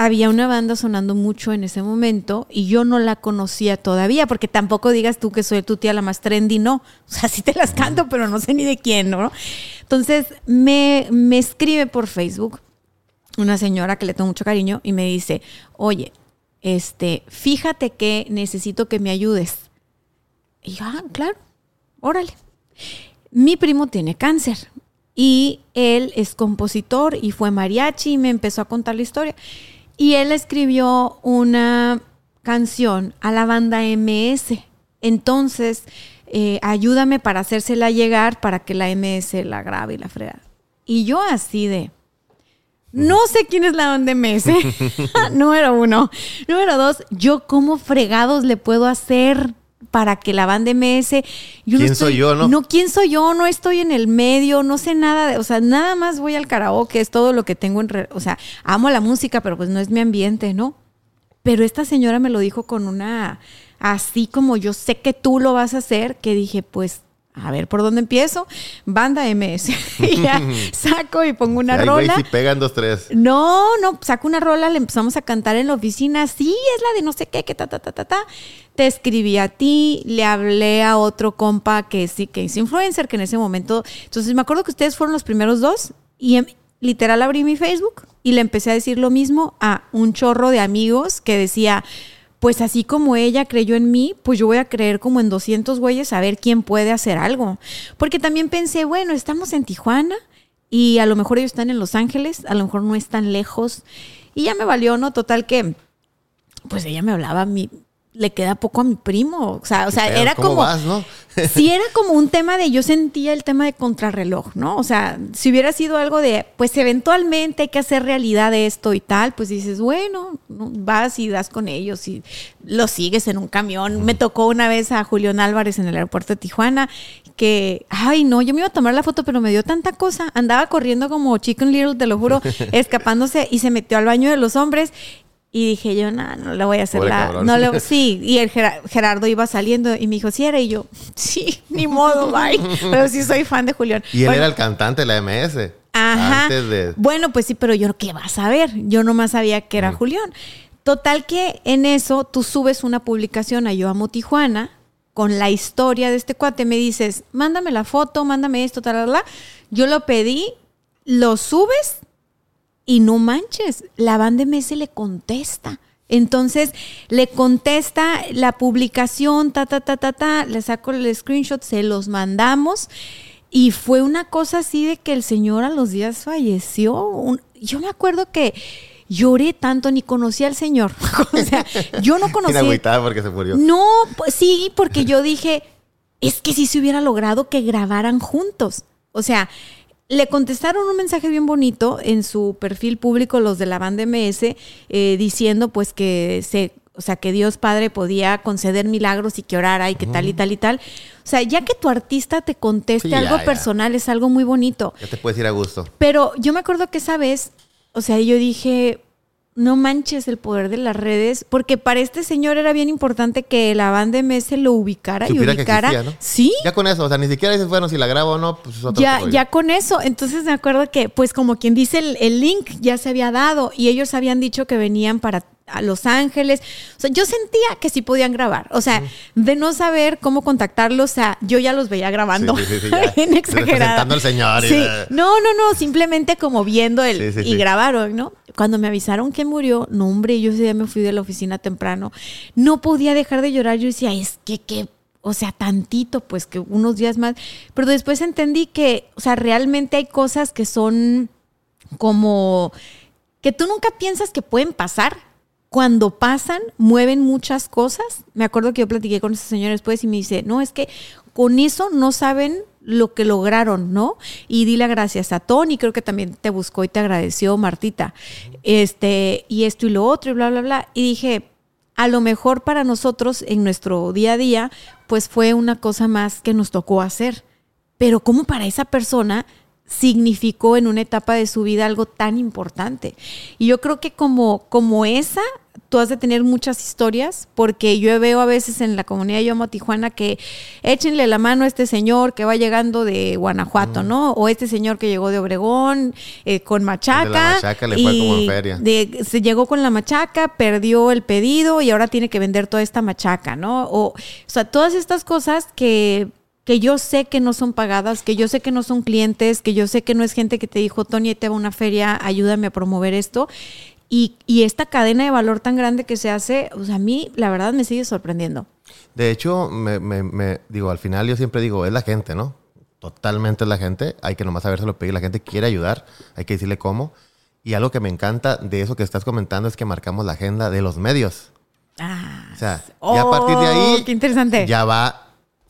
había una banda sonando mucho en ese momento y yo no la conocía todavía, porque tampoco digas tú que soy tu tía la más trendy, no. O sea, sí te las canto, pero no sé ni de quién, ¿no? Entonces, me, me escribe por Facebook una señora que le tengo mucho cariño y me dice, oye, este, fíjate que necesito que me ayudes. Y yo, ah, claro, órale. Mi primo tiene cáncer y él es compositor y fue mariachi y me empezó a contar la historia. Y él escribió una canción a la banda MS. Entonces, eh, ayúdame para hacérsela llegar para que la MS la grabe y la frega. Y yo así de... No sé quién es la banda MS. Número uno. Número dos, yo cómo fregados le puedo hacer para que la banda MS... Yo ¿Quién soy yo, no? No, ¿quién soy yo? No estoy en el medio, no sé nada. De, o sea, nada más voy al karaoke, es todo lo que tengo en... re- o sea, amo la música, pero pues no es mi ambiente, ¿no? Pero esta señora me lo dijo con una... Así como yo sé que tú lo vas a hacer, que dije, pues... A ver, ¿por dónde empiezo? Banda MS. y ya saco y pongo una Ay, rola. si pegan dos, tres. No, no, saco una rola, le empezamos a cantar en la oficina. Sí, es la de no sé qué, que ta, ta, ta, ta, ta. Te escribí a ti, le hablé a otro compa que sí, que es influencer, que en ese momento. Entonces me acuerdo que ustedes fueron los primeros dos y em- literal abrí mi Facebook y le empecé a decir lo mismo a un chorro de amigos que decía. Pues así como ella creyó en mí, pues yo voy a creer como en 200 güeyes a ver quién puede hacer algo. Porque también pensé, bueno, estamos en Tijuana, y a lo mejor ellos están en Los Ángeles, a lo mejor no están lejos. Y ya me valió, ¿no? Total que, pues ella me hablaba, mi, le queda poco a mi primo. O sea, o sea era ¿cómo como... vas, no? sí era como un tema de, yo sentía el tema de contrarreloj, ¿no? O sea, si hubiera sido algo de, pues eventualmente hay que hacer realidad de esto y tal, pues dices, bueno, ¿no? vas y das con ellos y los sigues en un camión. Me tocó una vez a Julián Álvarez en el aeropuerto de Tijuana, que, ay, no, yo me iba a tomar la foto, pero me dio tanta cosa. Andaba corriendo como Chicken Little, te lo juro, escapándose y se metió al baño de los hombres. Y dije yo, no, no le voy a hacer Pobre la... cabrón. No le, sí, y el Gera- Gerardo iba saliendo y me dijo, sí era, y yo, sí, ni modo, bye. Pero sí soy fan de Julián. Y él Bueno, era el cantante de la MS. Ajá. Antes de. Bueno, pues sí, pero yo, ¿qué vas a ver? Yo nomás sabía que era Julián. Total que en eso tú subes una publicación a Yo Amo Tijuana con la historia de este cuate. Me dices, mándame la foto, mándame esto, tal, tal, tal. Yo lo pedí, lo subes y no manches, la banda MS le contesta. Entonces le contesta la publicación, ta, ta, ta, ta, ta, le saco el screenshot, se los mandamos. Y fue una cosa así de que el señor a los días falleció. Un- yo me acuerdo que lloré tanto, ni conocía al señor. o sea, yo no conocía. agüitada porque se murió. No, pues sí, porque yo dije, es que si se hubiera logrado que grabaran juntos. O sea, le contestaron un mensaje bien bonito en su perfil público los de la banda MS eh, diciendo pues que se o sea, que Dios Padre podía conceder milagros y que orara y que tal y tal y tal. O sea, ya que tu artista te conteste Sí, ya, algo ya. personal es algo muy bonito. Ya te puedes ir a gusto. Pero yo me acuerdo que esa vez, o sea, yo dije, no manches el poder de las redes, porque para este señor era bien importante que la banda MS lo ubicara Supiera y que ubicara. existía, ¿no? Sí. Ya con eso, o sea, ni siquiera dices, bueno, si la grabo o no, pues es otro Ya, ya con eso. Entonces me acuerdo que, pues como quien dice, el, el link ya se había dado y ellos habían dicho que venían para a Los Ángeles. O sea, yo sentía que sí podían grabar. O sea, de no saber cómo contactarlos, o sea, yo ya los veía grabando. Sí, sí, sí. Bien al señor y-. No, no, no, simplemente como viendo el y grabaron, ¿no? Cuando me avisaron que murió, no, hombre, yo ese día me fui de la oficina temprano. No podía dejar de llorar. Yo decía, es que, que, o sea, tantito, pues que unos días más. Pero después entendí que, o sea, realmente hay cosas que son como que tú nunca piensas que pueden pasar, cuando pasan, mueven muchas cosas. Me acuerdo que yo platiqué con ese señor después y me dice, no, es que con eso no saben lo que lograron, ¿no? Y dile gracias a Tony, creo que también te buscó y te agradeció Martita. Este, y esto y lo otro y bla, bla, bla. Y dije, a lo mejor para nosotros en nuestro día a día, pues fue una cosa más que nos tocó hacer. Pero como para esa persona significó en una etapa de su vida algo tan importante. Y yo creo que como, como esa, tú has de tener muchas historias, porque yo veo a veces en la comunidad de Yomo Tijuana que échenle la mano a este señor que va llegando de Guanajuato, ¿no? O este señor que llegó de Obregón eh, con machaca. la machaca le fue como en feria. se llegó con la machaca, perdió el pedido y ahora tiene que vender toda esta machaca, ¿no? O, o sea, todas estas cosas que que yo sé que no son pagadas, que yo sé que no son clientes, que yo sé que no es gente que te dijo, Tony, te va a una feria, ayúdame a promover esto. Y, esta cadena de valor tan grande que se hace, o sea, a mí la verdad me sigue sorprendiendo. De hecho, me, digo, al final yo siempre digo, es la gente, ¿no? Totalmente es la gente. Hay que nomás saberse lo pedir. La gente quiere ayudar, hay que decirle cómo. Y algo que me encanta de eso que estás comentando es que marcamos la agenda de los medios. Ah, o sea, ya a partir de ahí. Oh, qué interesante. Ya va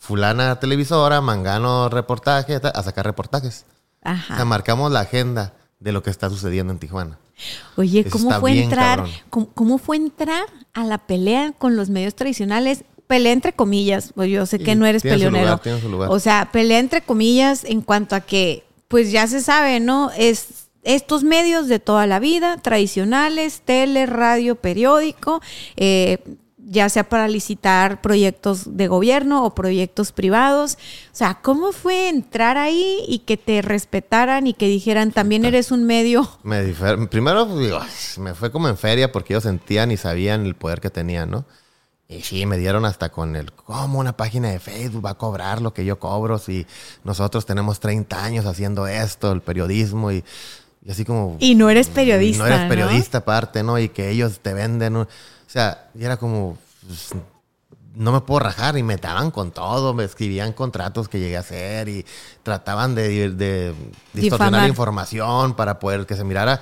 fulana televisora, mangano reportaje, a sacar reportajes. Ajá. O sea, marcamos la agenda de lo que está sucediendo en Tijuana. Oye, ¿cómo fue entrar? ¿cómo, fue entrar a la pelea con los medios tradicionales? Pelea entre comillas, pues yo sé que no eres peleonero. O sea, pelea entre comillas en cuanto a que, pues ya se sabe, ¿no? Es estos medios de toda la vida, tradicionales, tele, radio, periódico, eh, ya sea para licitar proyectos de gobierno o proyectos privados. O sea, ¿cómo fue entrar ahí y que te respetaran y que dijeran, también eres un medio? Me Primero, pues, me fue como en feria porque ellos sentían y sabían el poder que tenían, ¿no? Y sí, me dieron hasta con el, ¿cómo una página de Facebook va a cobrar lo que yo cobro si nosotros tenemos 30 años haciendo esto, el periodismo y, así como... Y no eres periodista. No eres periodista aparte, ¿no? Y que ellos te venden... O sea, y era como, pues, no me puedo rajar y me daban con todo, me escribían contratos que llegué a hacer y trataban de, de distorsionar información para poder que se mirara.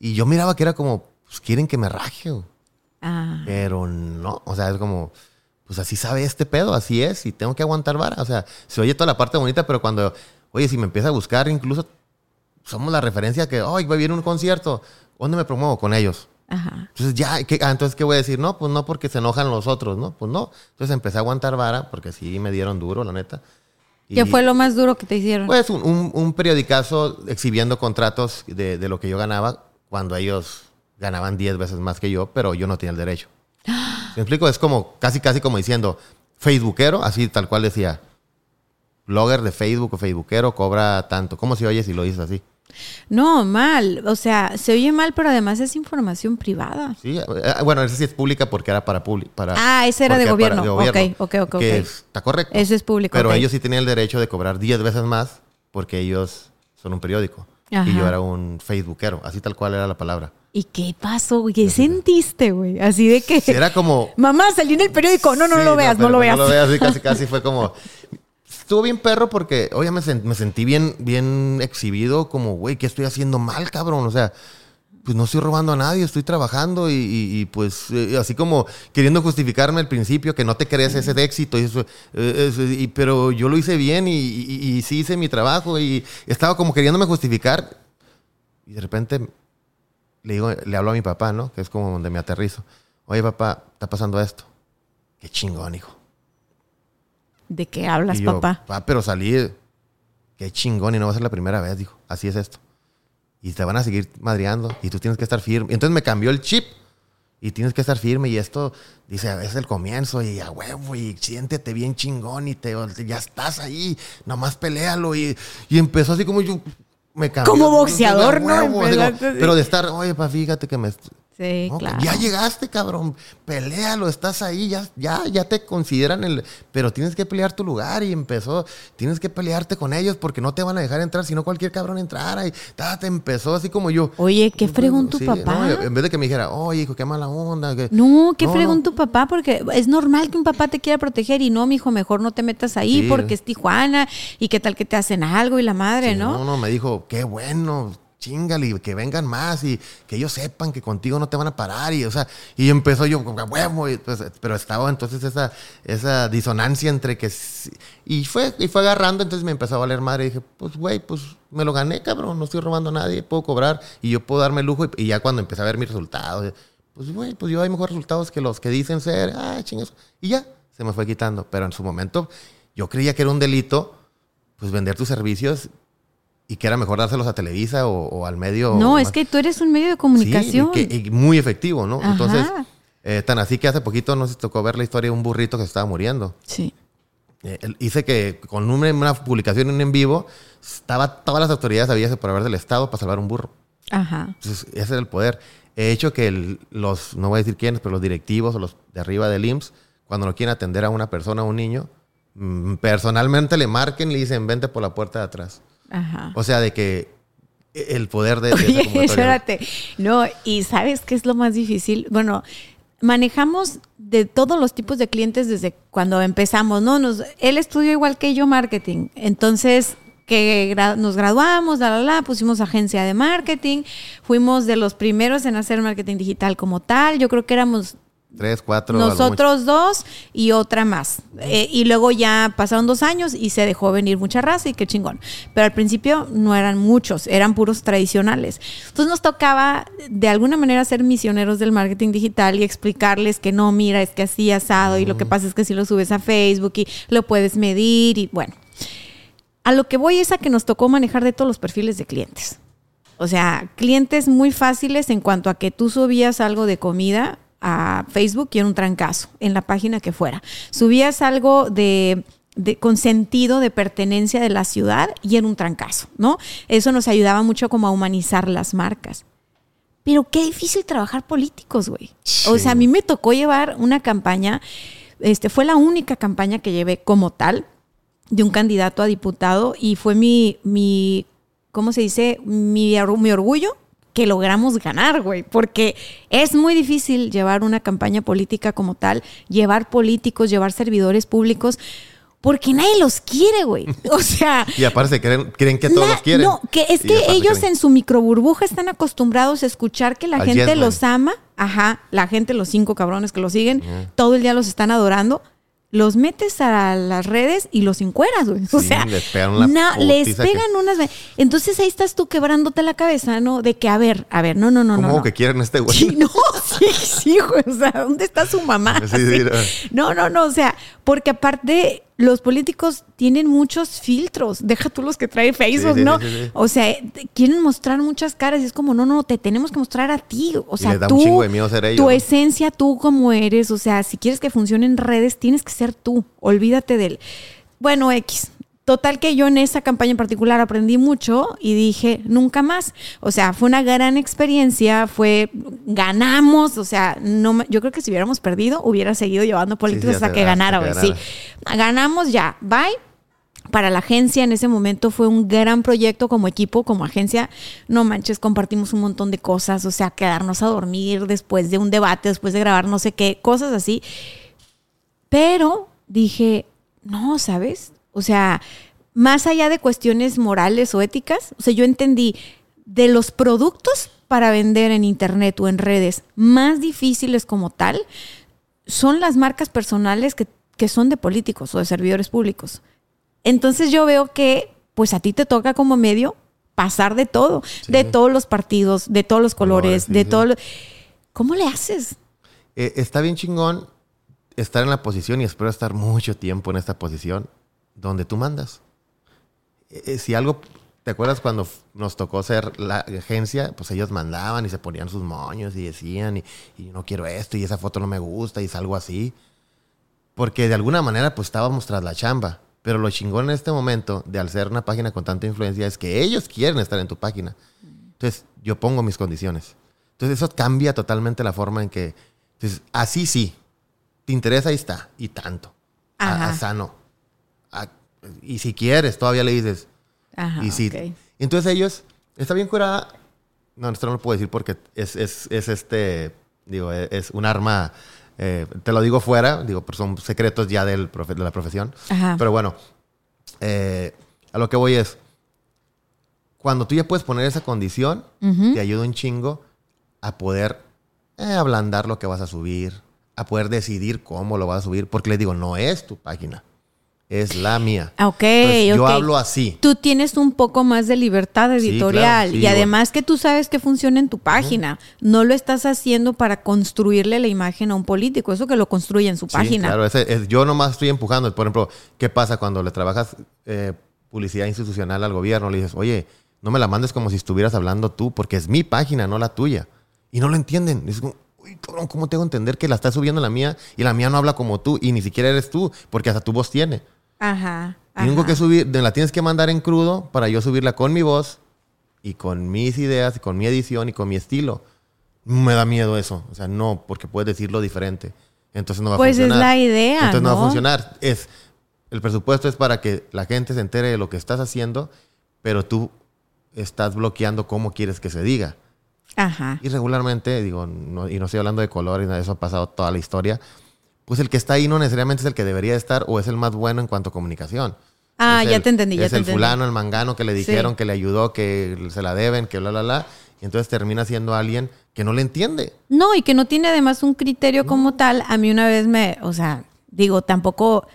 Y yo miraba que era como, pues quieren que me raje. Ah. Pero no, o sea, es como, pues así sabe este pedo, así es, y tengo que aguantar vara. O sea, se oye toda la parte bonita, pero cuando, oye, si me empieza a buscar, incluso somos la referencia que, hoy va a venir un concierto, ¿dónde me promuevo? Con ellos. Entonces ya, ¿qué, ah, entonces ¿qué voy a decir? No, pues no porque se enojan los otros, ¿no? Pues no. Entonces empecé a aguantar vara porque sí me dieron duro, la neta. ¿Qué fue lo más duro que te hicieron? Pues un, un, periodicazo exhibiendo contratos de, de, lo que yo ganaba cuando ellos ganaban 10 veces más que yo, pero yo no tenía el derecho. ¿Me explico? Es como casi, casi como diciendo, Facebookero, así tal cual decía, blogger de Facebook o Facebookero cobra tanto. ¿Cómo se oye si lo dices así? No, mal. O sea, se oye mal, pero además es información privada. Sí, eh, bueno, esa sí es pública porque era para público. ah, ese era de gobierno. Ok, ok, ok. Que está correcto. Eso es público. Pero ellos sí tenían el derecho de cobrar 10 veces más porque ellos son un periódico. Y yo era un facebookero, así tal cual era la palabra. ¿Y qué pasó, ¿Qué sentiste, güey? Así de que... Era como... Mamá, salí en el periódico. No, no, lo veas, no, lo veas. No lo veas, casi, casi fue como estuvo bien perro porque, oye, me, sentí bien, bien exhibido, como, güey, ¿qué estoy haciendo mal, cabrón? O sea, pues no estoy robando a nadie, estoy trabajando y, pues eh, así como queriendo justificarme al principio que no te crees ese de éxito, y eso, eh, pero yo lo hice bien y, sí hice mi trabajo y estaba como queriéndome justificar y de repente le digo, le hablo a mi papá, ¿no? Que es como donde me aterrizo. Oye, papá, está pasando esto. Qué chingón, hijo. ¿De qué hablas, papá? Ah, pero salí, qué chingón, y no va a ser la primera vez, dijo. Así es esto. Y te van a seguir madreando, y tú tienes que estar firme. Y entonces me cambió el chip, y tienes que estar firme, y esto, dice, es el comienzo, y a huevo, y siéntete bien chingón, y te, ya estás ahí, nomás pelealo. Y, y empezó así como yo, me cambió. Como boxeador, ¿no? pero de estar, oye, pa, fíjate que me Sí, claro. Ya llegaste, cabrón. Peléalo, estás ahí, ya, ya, ya te consideran el. Pero tienes que pelear tu lugar y empezó. Tienes que pelearte con ellos porque no te van a dejar entrar, si no cualquier cabrón entrara. Y te empezó así como yo. Oye, ¿qué fregón tu papá? en vez de que me dijera, oye, hijo, qué mala onda. no, ¿qué fregón tu papá? Porque es normal que un papá te quiera proteger y no, mi hijo, mejor no te metas ahí porque es Tijuana y qué tal que te hacen algo y la madre, ¿no? No, no, me dijo, qué bueno chingale, que vengan más y que ellos sepan que contigo no te van a parar. Y, o sea, y empezó yo, huevo, pues, pero estaba entonces esa, esa disonancia entre que... Y fue, y fue agarrando, entonces me empezó a valer madre y dije, pues, güey, pues me lo gané, cabrón, no estoy robando a nadie, puedo cobrar y yo puedo darme lujo. Y, ya cuando empecé a ver mis resultados, pues, güey, pues yo hay mejores resultados que los que dicen ser, ah, chingas. Y ya, se me fue quitando. Pero en su momento yo creía que era un delito, pues vender tus servicios y que era mejor dárselos a Televisa o, al medio. No, es que tú eres un medio de comunicación. Sí, y muy efectivo, ¿no? Entonces, eh, tan así que hace poquito nos tocó ver la historia de un burrito que se estaba muriendo. Sí. Eh, hice que con una, una publicación en vivo, estaba todas las autoridades había por haber del Estado para salvar un burro. Ajá. Entonces, ese era el poder. He hecho que los, no voy a decir quiénes, pero los directivos o los de arriba del IMSS, cuando no quieren atender a una persona o un niño, mm, personalmente le marquen y le dicen, vente por la puerta de atrás. Ajá. O sea, de que el poder de... Oye, espérate. No, y ¿sabes qué es lo más difícil? Bueno, manejamos de todos los tipos de clientes desde cuando empezamos, ¿no? Nos, él estudió igual que yo marketing, entonces que nos graduamos, la, la, la, pusimos agencia de marketing, fuimos de los primeros en hacer marketing digital como tal, yo creo que éramos Tres, cuatro. Nosotros dos y otra más. Eh, y luego ya pasaron dos años y se dejó venir mucha raza y qué chingón. Pero al principio no eran muchos, eran puros tradicionales. Entonces nos tocaba de alguna manera ser misioneros del marketing digital y explicarles que no, mira, es que así asado y lo que pasa es que si lo subes a Facebook y lo puedes medir y bueno. A lo que voy es a que nos tocó manejar de todos los perfiles de clientes. O sea, clientes muy fáciles en cuanto a que tú subías algo de comida a Facebook y en un trancazo, en la página que fuera. Subías algo de, con sentido de pertenencia de la ciudad y en un trancazo, ¿no? Eso nos ayudaba mucho como a humanizar las marcas. Pero qué difícil trabajar políticos, güey. O sea, a mí me tocó llevar una campaña, este, fue la única campaña que llevé como tal de un candidato a diputado y fue mi, mi ¿cómo se dice? Mi, mi orgullo que logramos ganar, güey, porque es muy difícil llevar una campaña política como tal, llevar políticos, llevar servidores públicos, porque nadie los quiere, güey. O sea. y aparte creen, creen que todos los quieren. No, que es que ellos en su microburbuja están acostumbrados a escuchar que la gente los ama. Ajá, la gente, los cinco cabrones que los siguen, todo el día los están adorando los metes a las redes y los encueras, güey. O sea, les pegan, les pegan unas. Entonces ahí estás tú quebrándote la cabeza, ¿no? De que, a ver, a ver, no, no, no. ¿Cómo no, que quieren este güey? Sí, no, sí, sí. O sea, ¿dónde está su mamá? no, no, no. O sea, porque aparte los políticos tienen muchos filtros. Deja tú los que trae Facebook, ¿no? o sea, quieren mostrar muchas caras y es como, no, no, te tenemos que mostrar a ti. O sea, tú, tu esencia, tú como eres. O sea, si quieres que funcione en redes, tienes que ser tú. Olvídate del. Bueno, X. Total que yo en esa campaña en particular aprendí mucho y dije, nunca más. O sea, fue una gran experiencia, fue, ganamos, o sea, no yo creo que si hubiéramos perdido, hubiera seguido llevando políticos hasta que ganara. Sí, ganamos ya, bye. Para la agencia en ese momento fue un gran proyecto como equipo, como agencia. No manches, compartimos un montón de cosas, o sea, quedarnos a dormir después de un debate, después de grabar no sé qué, cosas así. Pero dije, no, ¿sabes? O sea, más allá de cuestiones morales o éticas, o sea, yo entendí de los productos para vender en internet o en redes más difíciles como tal, son las marcas personales que, son de políticos o de servidores públicos. Entonces yo veo que pues a ti te toca como medio pasar de todo, de todos los partidos, de todos los colores, de todo lo... ¿Cómo le haces? Eh, está bien chingón estar en la posición y espero estar mucho tiempo en esta posición donde tú mandas. Eh, eh, si algo, ¿te acuerdas cuando nos tocó ser la agencia? Pues ellos mandaban y se ponían sus moños y decían, y, no quiero esto, y esa foto no me gusta, y es algo así. Porque de alguna manera, pues estábamos tras la chamba. Pero lo chingón en este momento de al ser una página con tanta influencia es que ellos quieren estar en tu página. Entonces, yo pongo mis condiciones. Entonces, eso cambia totalmente la forma en que. Entonces, así sí. Te interesa, ahí está. Y tanto. A, sano y si quieres, todavía le dices. Ajá, y si, Entonces ellos, está bien curada. No, esto no lo puedo decir porque es, es, es este, digo, e, es, un arma, eh, te lo digo fuera, digo, pero son secretos ya del profe, de la profesión. Pero bueno, eh, a lo que voy es, cuando tú ya puedes poner esa condición, te ayuda un chingo a poder eh, ablandar lo que vas a subir, a poder decidir cómo lo vas a subir, porque les digo, no es tu página, es la mía. Ok, Entonces, Yo ok. hablo así. Tú tienes un poco más de libertad editorial claro, sí, y bueno. además que tú sabes que funciona en tu página. No lo estás haciendo para construirle la imagen a un político, eso que lo construye en su Sí, página. claro, ese- es- yo nomás estoy empujando. Por ejemplo, ¿qué pasa cuando le trabajas eh, publicidad institucional al gobierno? Le dices, oye, no me la mandes como si estuvieras hablando tú, porque es mi página, no la tuya. Y no lo entienden. Es como, uy, cabrón, ¿cómo te hago entender que la estás subiendo la mía y la mía no habla como tú y ni siquiera eres tú, porque hasta tu voz tiene? Ajá. Tengo ajá. que subir, la tienes que mandar en crudo para yo subirla con mi voz y con mis ideas y con mi edición y con mi estilo. Me da miedo eso. O sea, no, porque puedes decirlo diferente. Entonces no va Pues a es funcionar. la idea, Entonces no, va ¿no? a funcionar. Es, el presupuesto es para que la gente se entere de lo que estás haciendo, pero tú estás bloqueando cómo quieres que se diga. Ajá. Y regularmente, digo, no- y no estoy hablando de color y nada eso ha pasado toda la historia, pues el que está ahí no necesariamente es el que debería estar o es el más bueno en cuanto a comunicación. Ah, Es ya el- te entendí, ya Es te el entendí. fulano, el mangano que le dijeron, Sí. que le ayudó, que se la deben, que bla, bla, bla. Y entonces termina siendo alguien que no le entiende. No, y que no tiene además un criterio como tal. A mí una vez me, o sea, digo, tampoco,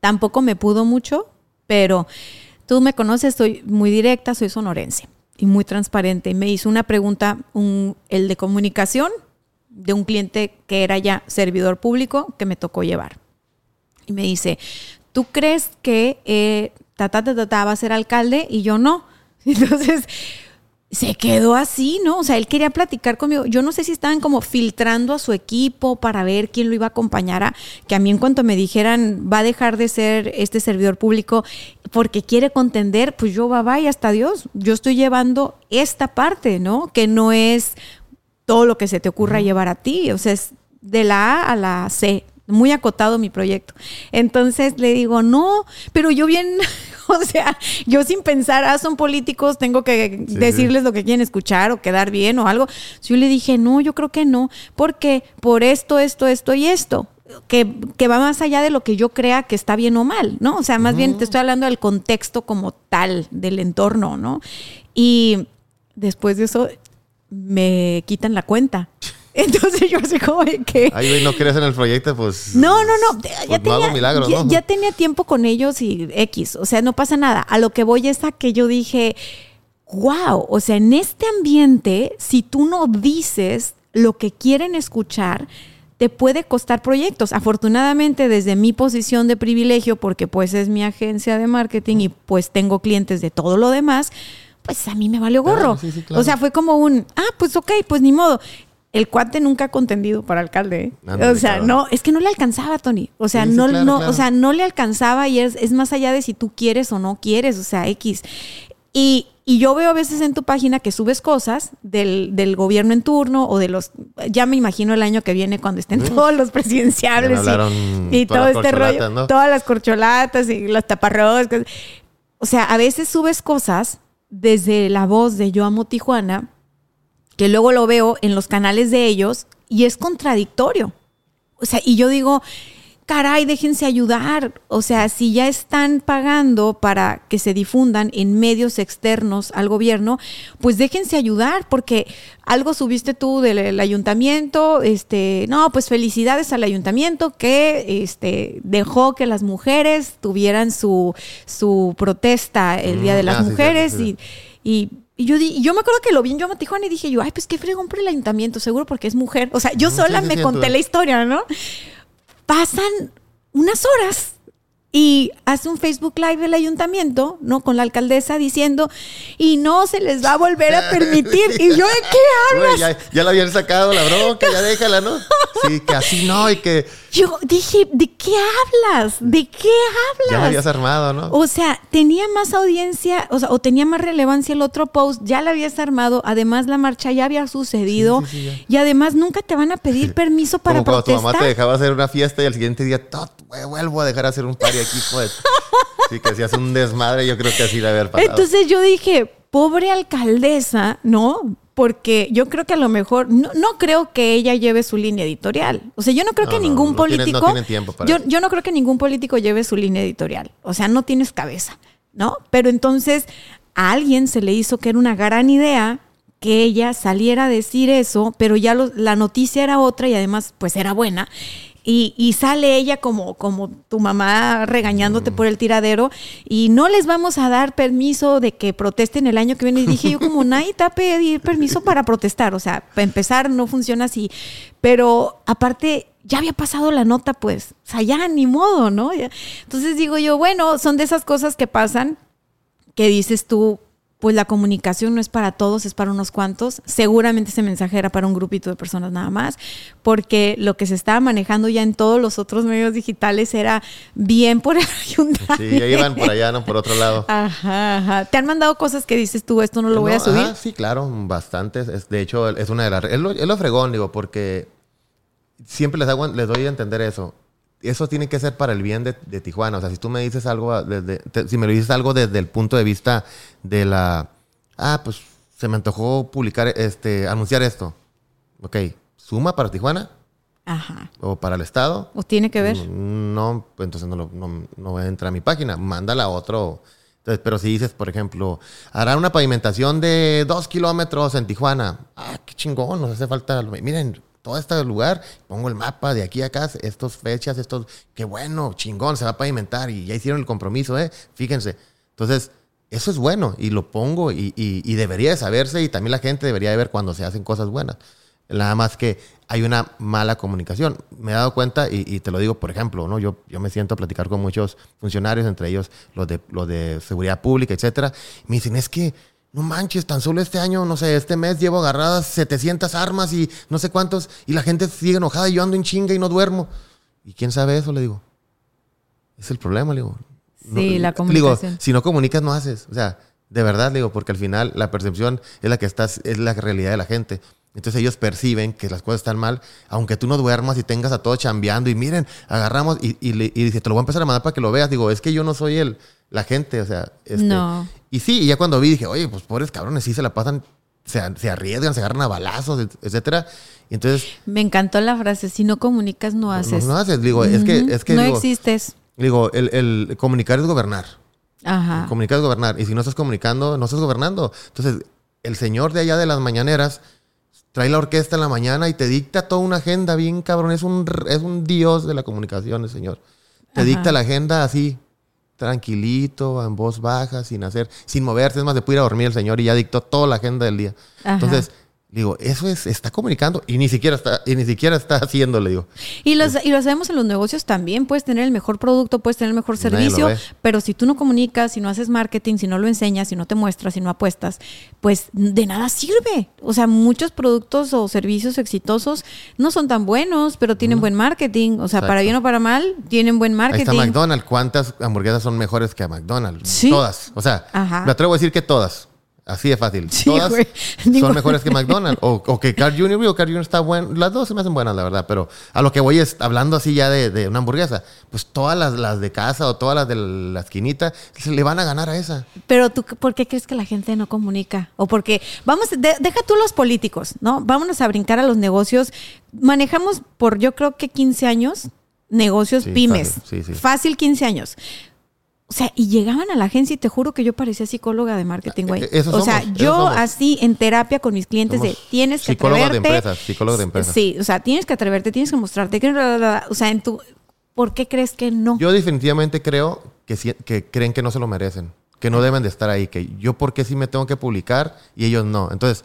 tampoco me pudo mucho, pero tú me conoces, soy muy directa, soy sonorense y muy transparente. Y me hizo una pregunta, un, el de comunicación, de un cliente que era ya servidor público que me tocó llevar. Y me dice, ¿tú crees que eh, va a ser alcalde? Y yo no. Entonces, se quedó así, ¿no? O sea, él quería platicar conmigo. Yo no sé si estaban como filtrando a su equipo para ver quién lo iba a acompañar a que a mí en cuanto me dijeran va a dejar de ser este servidor público porque quiere contender, pues yo va, va y hasta Dios. Yo estoy llevando esta parte, ¿no? Que no es todo lo que se te ocurra llevar a ti. O sea, es de la A a la C. Muy acotado mi proyecto. Entonces le digo, no, pero yo bien, o sea, yo sin pensar, ah, son políticos, tengo que Sí, decirles lo que quieren escuchar o quedar bien o algo. Yo le dije, no, yo creo que no, porque por esto, esto, esto y esto. Que, que va más allá de lo que yo crea que está bien o mal, ¿no? O sea, más bien te estoy hablando del contexto como tal, del entorno, ¿no? Y después de eso me quitan la cuenta. Entonces yo así como de que... Ay, no crees en el proyecto, pues. No, no, no. Ya, pues no tenía, milagros, ya, ¿no? ya tenía tiempo con ellos y X. O sea, no pasa nada. A lo que voy es a que yo dije, wow, o sea, en este ambiente, si tú no dices lo que quieren escuchar, te puede costar proyectos. Afortunadamente, desde mi posición de privilegio, porque pues es mi agencia de marketing y pues tengo clientes de todo lo demás, pues a mí me valió gorro. Claro, sí, sí, claro. O sea, fue como un, ah, pues ok, pues ni modo. El cuate nunca ha contendido para alcalde. ¿eh? O sea, no, es que no le alcanzaba, Tony. O sea, Sí, no, no, o sea, no le alcanzaba y es, es más allá de si tú quieres o no quieres, o sea, X. Y, y yo veo a veces en tu página que subes cosas del, del gobierno en turno o de los, ya me imagino el año que viene cuando estén todos los presidenciables me y- todo este rollo, todas las corcholatas y los taparroscas. O sea, a veces subes cosas desde la voz de Yo Amo Tijuana, que luego lo veo en los canales de ellos y es contradictorio. O sea, y yo digo, caray, déjense ayudar. O sea, si ya están pagando para que se difundan en medios externos al gobierno, pues déjense ayudar, porque algo subiste tú del el ayuntamiento, este, no, pues felicidades al ayuntamiento que este, dejó que las mujeres tuvieran su, su protesta el Día de Mm, las ah, sí, Mujeres sí, sí. y y, y yo, di- y yo me acuerdo que lo vi en Yo Amo Tijuana y dije yo, ay, pues qué fregón por el ayuntamiento, seguro porque es mujer. O sea, yo Mm, sola sí, sí, me sí, conté la historia, ¿no? Pasan unas horas y hace un Facebook Live el ayuntamiento, ¿no? Con la alcaldesa diciendo, y no se les va a volver a permitir. Y yo, ¿de qué hablas? Ya, ya la habían sacado la bronca, ya déjala, ¿no? Sí, que así no y que Yo dije, ¿de qué hablas? ¿De qué hablas? ya la habías armado, ¿no? O sea, tenía más audiencia, o sea, o tenía más relevancia el otro post, ya la habías armado, además la marcha ya había sucedido Sí, sí, sí, ya. y además nunca te van a pedir permiso para Como cuando tu protestar. mamá te dejaba hacer una fiesta y al siguiente día, "Tot, güey, vuelvo a dejar hacer un party aquí, pues. Sí, que hacías un desmadre, yo creo que así le haber pasado. Entonces yo dije, pobre alcaldesa, ¿no? Porque yo creo que a lo mejor, no, no creo que ella lleve su línea editorial. O sea, yo no creo No, que ningún no tiene- no político. tienen tiempo para yo, eso. yo no creo que ningún político lleve su línea editorial. O sea, no tienes cabeza, ¿no? Pero entonces a alguien se le hizo que era una gran idea que ella saliera a decir eso, pero ya la noticia era otra y además pues era buena. Y, sale ella como, como tu mamá regañándote por el tiradero y no les vamos a dar permiso de que protesten el año que viene. Y dije yo como nadie te va a pedir permiso para protestar. O sea, para empezar no funciona así. Pero aparte ya había pasado la nota pues. O sea, ya ni modo, ¿no? Entonces digo yo, bueno, son de esas cosas que pasan que dices tú, pues la comunicación no es para todos, es para unos cuantos. Seguramente ese mensaje era para un grupito de personas nada más, porque lo que se estaba manejando ya en todos los otros medios digitales era bien por el ayuntamiento. Sí, ya iban por allá, no por otro lado. Ajá, ajá. ¿Te han mandado cosas que dices tú, esto no lo voy a subir? sí, claro, bastantes. de hecho, es una de las... Es lo, fregón, digo, porque siempre les, hago, les doy a entender eso eso tiene que ser para el bien de, Tijuana. O sea, si tú me dices algo, desde, si me lo dices algo desde el punto de vista de la, ah, pues se me antojó publicar, este, anunciar esto. Ok, ¿suma para Tijuana? Ajá. ¿O para el Estado? ¿O tiene que ver? No, entonces no, no, no entra a mi página. Mándala a otro. Entonces, pero si dices, por ejemplo, hará una pavimentación de dos kilómetros en Tijuana. Ah, qué chingón, nos hace falta. Miren, todo este lugar, pongo el mapa de aquí a acá, estas fechas, estos, qué bueno, chingón, se va a pavimentar y ya hicieron el compromiso, ¿eh? Fíjense. Entonces, eso es bueno y lo pongo y, debería de saberse y también la gente debería de ver cuando se hacen cosas buenas. Nada más que hay una mala comunicación. Me he dado cuenta y, te lo digo, por ejemplo, ¿no? yo, yo me siento a platicar con muchos funcionarios, entre ellos los de, los de seguridad pública, etcétera. Me dicen, es que no manches, tan solo este año, no sé, este mes llevo agarradas 700 armas y no sé cuántos, y la gente sigue enojada y yo ando en chinga y no duermo. ¿Y quién sabe eso? Le digo. Es el problema, le digo. Sí, la comunicación. Digo, si no comunicas, no haces. O sea, de verdad, le digo, porque al final la percepción es la que estás, es la realidad de la gente. Entonces ellos perciben que las cosas están mal, aunque tú no duermas y tengas a todos chambeando y miren, agarramos y, y, y, dice, te lo voy a empezar a mandar para que lo veas. Digo, es que yo no soy el, la gente, o sea. Este, no. Y sí, y ya cuando vi dije, oye, pues pobres cabrones, sí se la pasan, se, se arriesgan, se agarran a balazos, etcétera. Y entonces. Me encantó la frase, si no comunicas, no haces. No, haces, digo, es que. Es que no existes. Digo, el, el, comunicar es gobernar. Ajá. comunicar es gobernar. Y si no estás comunicando, no estás gobernando. Entonces, el señor de allá de las mañaneras trae la orquesta en la mañana y te dicta toda una agenda bien cabrón. Es un, es un dios de la comunicación, el señor. Te dicta la agenda así, tranquilito, en voz baja, sin hacer, sin moverse. Es más, de puede ir a dormir el señor y ya dictó toda la agenda del día. Entonces, Digo, eso es, está comunicando y ni siquiera está, y ni siquiera está haciéndole, digo. Y, los, y lo sabemos en los negocios también, puedes tener el mejor producto, puedes tener el mejor servicio, pero si tú no comunicas, si no haces marketing, si no lo enseñas, si no te muestras, si no apuestas, pues de nada sirve. O sea, muchos productos o servicios exitosos no son tan buenos, pero tienen buen marketing. O sea, para bien o para mal, tienen buen marketing. Ahí está McDonald's. ¿Cuántas hamburguesas son mejores que a McDonald's? Todas. O sea, me atrevo a decir que todas. Así de fácil. Todas son mejores que McDonald's. O, que Carl Jr. o Carl Jr. está bueno. Las dos se me hacen buenas, la verdad. Pero a lo que voy es, hablando así ya de, una hamburguesa, pues todas las, de casa o todas las de la esquinita se le van a ganar a esa. Pero tú, ¿por qué crees que la gente no comunica? O porque, vamos, deja tú los políticos, ¿no? Vámonos a brincar a los negocios. Manejamos por, yo creo que 15 años, negocios pymes. Fácil 15 años. O sea, y llegaban a la agencia y te juro que yo parecía psicóloga de marketing, güey. Eh, o sea, yo así en terapia con mis clientes de tienes que atreverte. de empresas, psicólogo de empresas. Sí, o sea, tienes que atreverte, tienes que mostrarte. o sea, en tu, ¿por qué crees que no? Yo definitivamente creo que, que creen que no se lo merecen, que no deben de estar ahí, que yo por qué sí me tengo que publicar y ellos no. Entonces,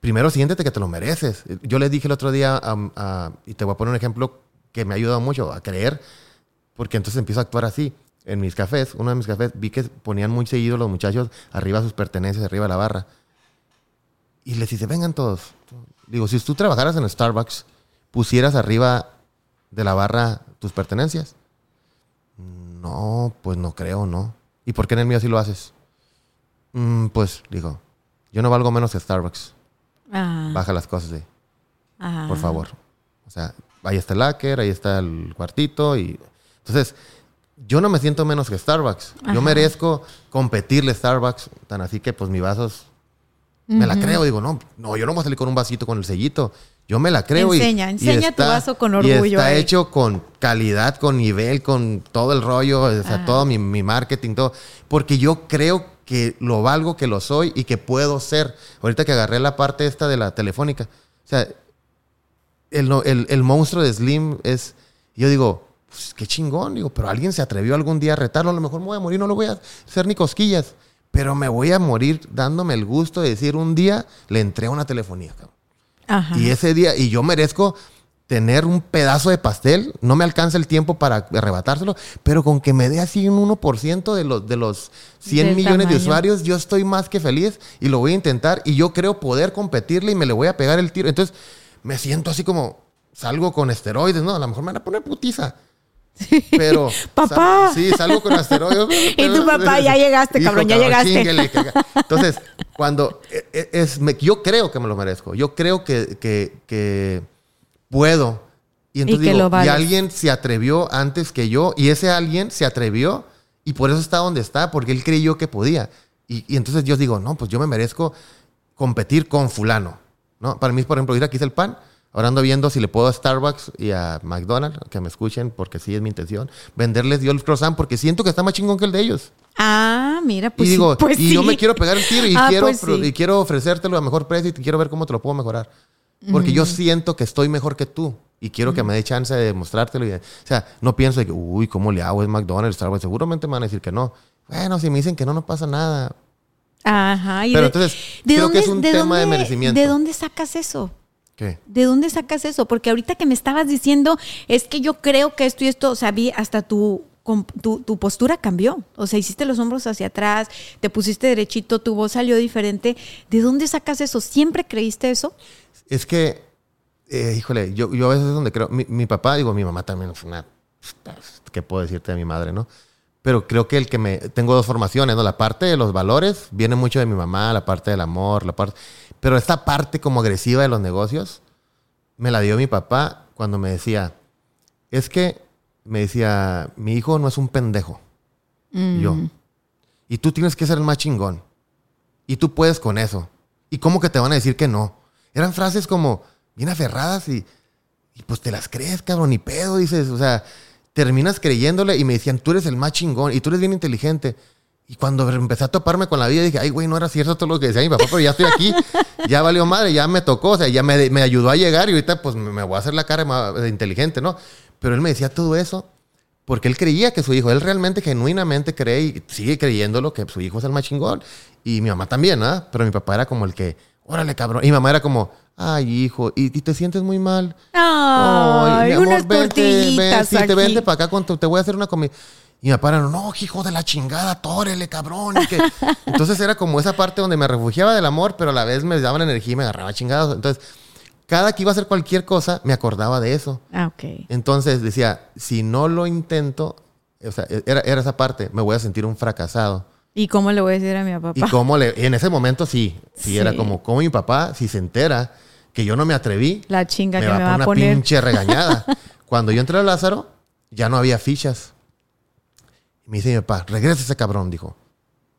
primero siéntete que te lo mereces. Yo les dije el otro día, y te voy a poner un ejemplo que me ha ayudado mucho a creer, porque entonces empiezo a actuar así en mis cafés, uno de mis cafés, vi que ponían muy seguido los muchachos arriba sus pertenencias, arriba la barra. Y les dice, vengan todos. Digo, si tú trabajaras en Starbucks, pusieras arriba de la barra tus pertenencias. No, pues no creo, no. ¿Y por qué en el mío sí lo haces? Mm, pues, digo, yo no valgo menos que Starbucks. Ah. Baja las cosas de, por favor. O sea, ahí está el locker, ahí está el cuartito y... Entonces, yo no me siento menos que Starbucks. Yo merezco competirle a Starbucks, tan así que pues mi vasos me la creo. Digo, no, no, yo no voy a salir con un vasito con el sellito. Yo me la creo. Enseña, enseña tu vaso con orgullo. Y está hecho con calidad, con nivel, con todo el rollo, o sea, todo mi, mi, marketing, todo. Porque yo creo que lo valgo, que lo soy y que puedo ser. Ahorita que agarré la parte esta de la telefónica. O sea, el, el- el monstruo de Slim es... Yo digo, pues, qué chingón, digo, pero alguien se atrevió algún día a retarlo. A lo mejor me voy a morir, no lo voy a hacer ni cosquillas. Pero me voy a morir dándome el gusto de decir un día le entré a una telefonía, cabrón. Ajá. Y ese día, y yo merezco tener un pedazo de pastel, no me alcanza el tiempo para arrebatárselo, pero con que me dé así un 1% de los, de los 100 Del millones de usuarios, yo estoy más que feliz y lo voy a intentar y yo creo poder competirle y me le voy a pegar el tiro. Entonces me siento así como, salgo con esteroides, ¿no? A lo mejor me van a poner putiza. Pero. Papá. sal- sí, salgo con asteroides. Y tu papá, ya llegaste, cabrón, ya llegaste. Entonces, cuando e- e- es, me- yo creo que me lo merezco. Yo creo que, que, que puedo. Y entonces que digo, y alguien se atrevió antes que yo. Y ese alguien se atrevió. Y por eso está donde está, porque él creyó que podía. Y, y entonces yo digo, no, pues yo me merezco competir con fulano. ¿no? Para mí, por ejemplo, ir aquí es el pan. Ahora ando viendo si le puedo a Starbucks y a McDonald's, que me escuchen, porque sí es mi intención, venderles yo el croissant, porque siento que está más chingón que el de ellos. Ah, mira, pues y digo, sí, pues y yo sí. me quiero pegar el tiro y, Ah, quiero, pues sí. y quiero ofrecértelo a mejor precio y quiero ver cómo te lo puedo mejorar. Porque yo siento que estoy mejor que tú y quiero que me dé chance de y de- o sea, no pienso de que, uy, ¿cómo le hago? Es McDonald's, Starbucks. Seguramente me van a decir que no. Bueno, si me dicen que no, no pasa nada. Ajá. ¿y Pero de- entonces, ¿de creo que es un de tema de merecimiento. ¿De dónde sacas eso? ¿Qué? ¿De dónde sacas eso? Porque ahorita que me estabas diciendo, es que yo creo que esto y esto, o sea, vi hasta tu, tu, tu postura cambió. O sea, hiciste los hombros hacia atrás, te pusiste derechito, tu voz salió diferente. ¿De dónde sacas eso? ¿Siempre creíste eso? Es que, eh, híjole, yo, yo a veces es donde creo. Mi, mi papá, digo, mi mamá también es una. ¿Qué puedo decirte de mi madre, no? Pero creo que el que me. Tengo dos formaciones, ¿no? La parte de los valores viene mucho de mi mamá, la parte del amor, la parte. Pero esta parte como agresiva de los negocios me la dio mi papá cuando me decía. Es que me decía, mi hijo no es un pendejo. Y yo. Y tú tienes que ser el más chingón. Y tú puedes con eso. ¿Y cómo que te van a decir que no? Eran frases como bien aferradas y, y pues te las crees, cabrón, ni pedo, dices. O sea, terminas creyéndole y me decían, tú eres el más chingón y tú eres bien inteligente. Y cuando empecé a toparme con la vida, dije, ay, güey, no era cierto todo lo que decía mi papá, pero ya estoy aquí, ya valió madre, ya me tocó, o sea, ya me, me ayudó a llegar y ahorita pues me, voy a hacer la cara más de inteligente, ¿no? Pero él me decía todo eso porque él creía que su hijo, él realmente, genuinamente cree y sigue creyéndolo que su hijo es el más chingón. Y mi mamá también, ¿ah? Pero mi papá era como el que, órale, cabrón. Y mi mamá era como, ay, hijo, y, y te sientes muy mal. Ay, mi amor, unas vente, ven, tortillitas sí, te aquí. vente para acá, con tu- te voy a hacer una comida. Y papá era, no, hijo de la chingada, tórele, cabrón. y que- Entonces era como esa parte donde me refugiaba del amor, pero a la vez me daban energía y me agarraba chingados. Entonces, cada que iba a hacer cualquier cosa, me acordaba de eso. Ah, ok. Entonces decía, si no lo intento, o sea, era, era esa parte, me voy a sentir un fracasado. ¿Y cómo le voy a decir a mi papá? Y cómo le, en ese momento sí, sí, Sí. era como, como mi papá, si se entera que yo no me atreví, La chinga me que va me a va poner a una poner. pinche regañada. Cuando yo entré a Lázaro, ya no había fichas. Me dice mi papá, regresa ese cabrón, dijo.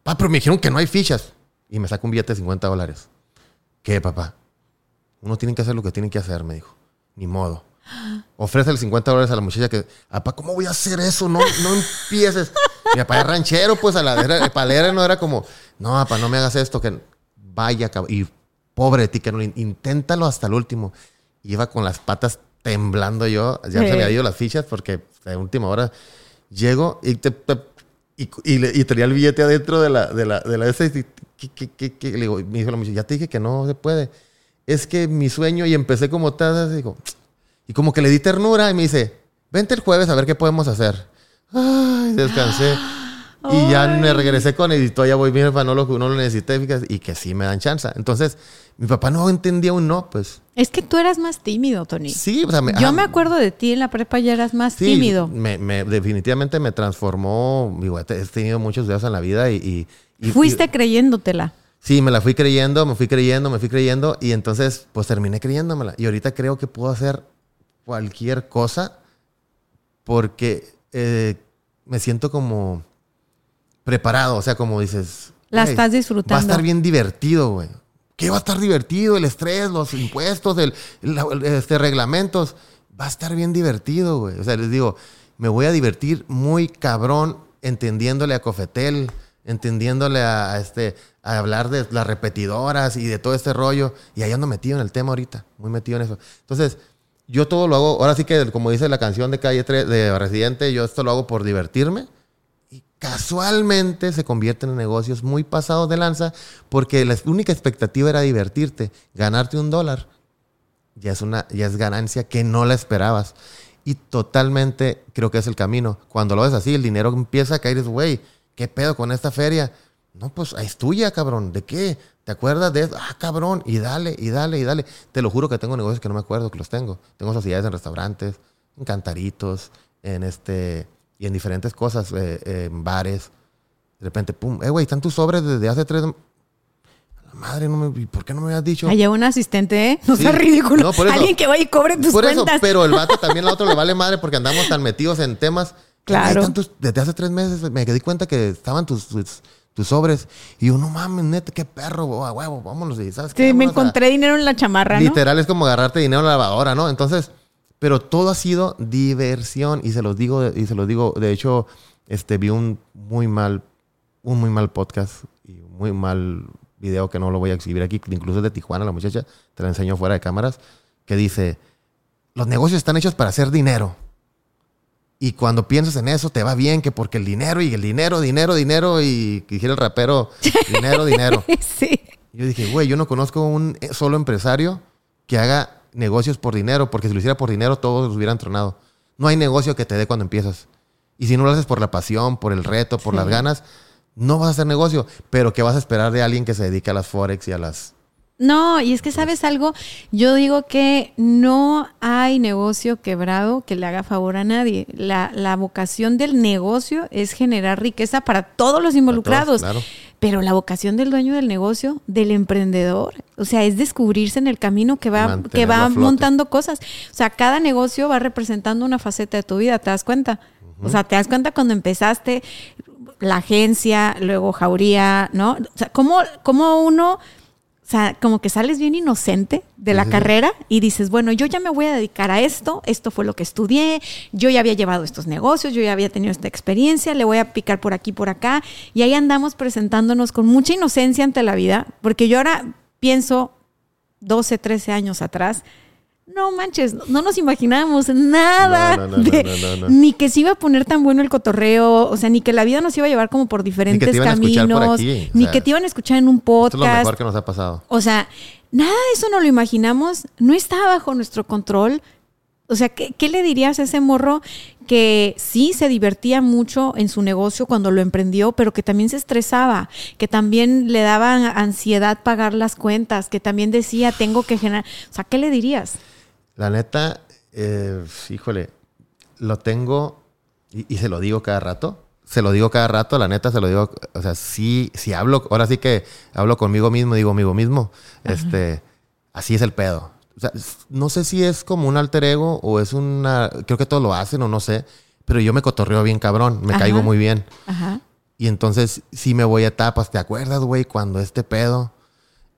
Pa, pero me dijeron que no hay fichas. Y me saca un billete de 50 dólares. ¿Qué, papá? Uno tiene que hacer lo que tiene que hacer, me dijo. Ni modo. Ofrece 50 dólares a la muchacha que, papá, ¿cómo voy a hacer eso? No, no empieces. Mi papá era ranchero, pues, a la era, palera no era como, no, papá, no me hagas esto, que vaya, y pobre de ti, que no, inténtalo hasta el último. Iba con las patas temblando yo, ya se me había ido las fichas porque a última hora llego y, te- te- y, y y tenía el billete adentro de la, de la, de la esa y, ¿qué- qué- qué- qué? Le digo, me dijo la muchacha, ya te dije que no se puede. Es que mi sueño, y empecé como tal, digo, y como que le di ternura y me dice, vente el jueves a ver qué podemos hacer. Ay, descansé. Y ya me regresé con editó, ya voy bien, para no lo, no lo necesité, y que sí me dan chance. Entonces, mi papá no entendía un no, pues. Es que tú eras más tímido, Tony. Sí, o sea, me, Yo ah, me acuerdo de ti en la prepa ya eras más sí, tímido. Me, me- definitivamente me transformó. Digo, he he tenido muchos dedos en la vida y. y- y- Fuiste y- creyéndotela. sí, me la fui creyendo, me fui creyendo, me fui creyendo. Y entonces, pues terminé creyéndomela. Y ahorita creo que puedo hacer cualquier cosa porque eh, me siento como preparado. O sea, como dices. La "Güey, estás Va a disfrutando. estar bien divertido, güey. ¿Qué va a estar divertido? El estrés, los impuestos, el, el- este, reglamentos. Va a estar bien divertido, güey. O sea, les digo, me voy a divertir muy cabrón entendiéndole a Cofetel, entendiéndole a, a este, a hablar de las repetidoras y de todo este rollo. Y ahí ando metido en el tema ahorita, muy metido en eso. Entonces, yo todo lo hago, ahora sí que como dice la canción de Calle 3, de Residente, yo esto lo hago por divertirme. Casualmente se convierten en negocios muy pasados de lanza porque la única expectativa era divertirte, ganarte un dólar. Ya es, una, es ganancia que no la esperabas. Y totalmente creo que es el camino. Cuando lo ves así, el dinero empieza a caer y güey, ¿qué pedo con esta feria? No, pues es tuya, cabrón. ¿De qué? ¿Te acuerdas de eso? Ah, cabrón. Y dale, y dale, y dale. Te lo juro que tengo negocios que no me acuerdo que los tengo. Tengo sociedades en restaurantes, en cantaritos, en este. Y en diferentes cosas, eh, en bares. De repente, pum. Eh, güey, están tus sobres desde hace tres. Madre, no me, ¿por qué no me habías dicho? Allá un asistente, ¿eh? No Sí. sea ridículo. No, por eso. Alguien que vaya y cobre tus Por eso, cuentas. pero el vato también al otro le vale madre porque andamos tan metidos en temas. Claro. Tus- desde hace tres meses me di cuenta que estaban tus, tus, tus sobres. Y yo, no mames, neta, qué perro, a huevo, vámonos. Y, ¿sabes qué? Sí, me a- encontré dinero en la chamarra, ¿no? Literal es como agarrarte dinero en la lavadora, ¿no? Entonces, pero todo ha sido diversión y se los digo, y se los digo, de hecho, este, vi un muy mal, un muy mal podcast y un muy mal video que no lo voy a exhibir aquí, incluso es de Tijuana, la muchacha, te lo enseño fuera de cámaras, que dice, los negocios están hechos para hacer dinero. Y cuando piensas en eso, te va bien, que porque el dinero y el dinero, dinero, dinero, y que dijera el rapero, dinero, dinero. sí. Yo dije, güey, yo no conozco un solo empresario que haga negocios por dinero, porque si lo hiciera por dinero, todos los hubieran tronado. No hay negocio que te dé cuando empiezas. Y si no lo haces por la pasión, por el reto, por Sí. las ganas, no vas a hacer negocio. Pero ¿qué vas a esperar de alguien que se dedica a las Forex y a las... No, y es que sabes algo, yo digo que no hay negocio quebrado que le haga favor a nadie. La, la vocación del negocio es generar riqueza para todos los involucrados. claro. Pero la vocación del dueño del negocio, del emprendedor, o sea, es descubrirse en el camino que va, que va montando cosas. O sea, cada negocio va representando una faceta de tu vida, ¿te das cuenta? O sea, te das cuenta cuando empezaste la agencia, luego Jauría, ¿no? O sea, ¿cómo, cómo uno, o sea, como que sales bien inocente de la carrera y dices, bueno, yo ya me voy a dedicar a esto, esto fue lo que estudié, yo ya había llevado estos negocios, yo ya había tenido esta experiencia, le voy a picar por aquí, por acá, y ahí andamos presentándonos con mucha inocencia ante la vida, porque yo ahora pienso 12, 13 años atrás, no manches, no nos imaginábamos nada, No, no, no, de- no, no, no. ni que se iba a poner tan bueno el cotorreo, o sea, ni que la vida nos iba a llevar como por diferentes por caminos, aquí, ni sea, que te iban a escuchar en un Esto es lo podcast. mejor que nos ha pasado. O sea, nada de eso no lo imaginamos, no estaba bajo nuestro control. O sea, ¿qué, qué le dirías a ese morro que sí se divertía mucho en su negocio cuando lo emprendió, pero que también se estresaba, que también le daba ansiedad pagar las cuentas, que también decía, tengo que generar... O sea, ¿qué le dirías? La neta, eh, híjole, lo tengo y, y se lo digo cada rato. Se lo digo cada rato, la neta se lo digo. O sea, sí, sí hablo, ahora sí que hablo conmigo mismo, digo conmigo mismo. Este, así es el pedo. O sea, no sé si es como un alter ego o es una. Creo que todos lo hacen o no sé. Pero yo me cotorreo bien cabrón, me Ajá. caigo muy bien. Ajá. Y entonces sí me voy a etapas. ¿Te acuerdas, güey, cuando este pedo?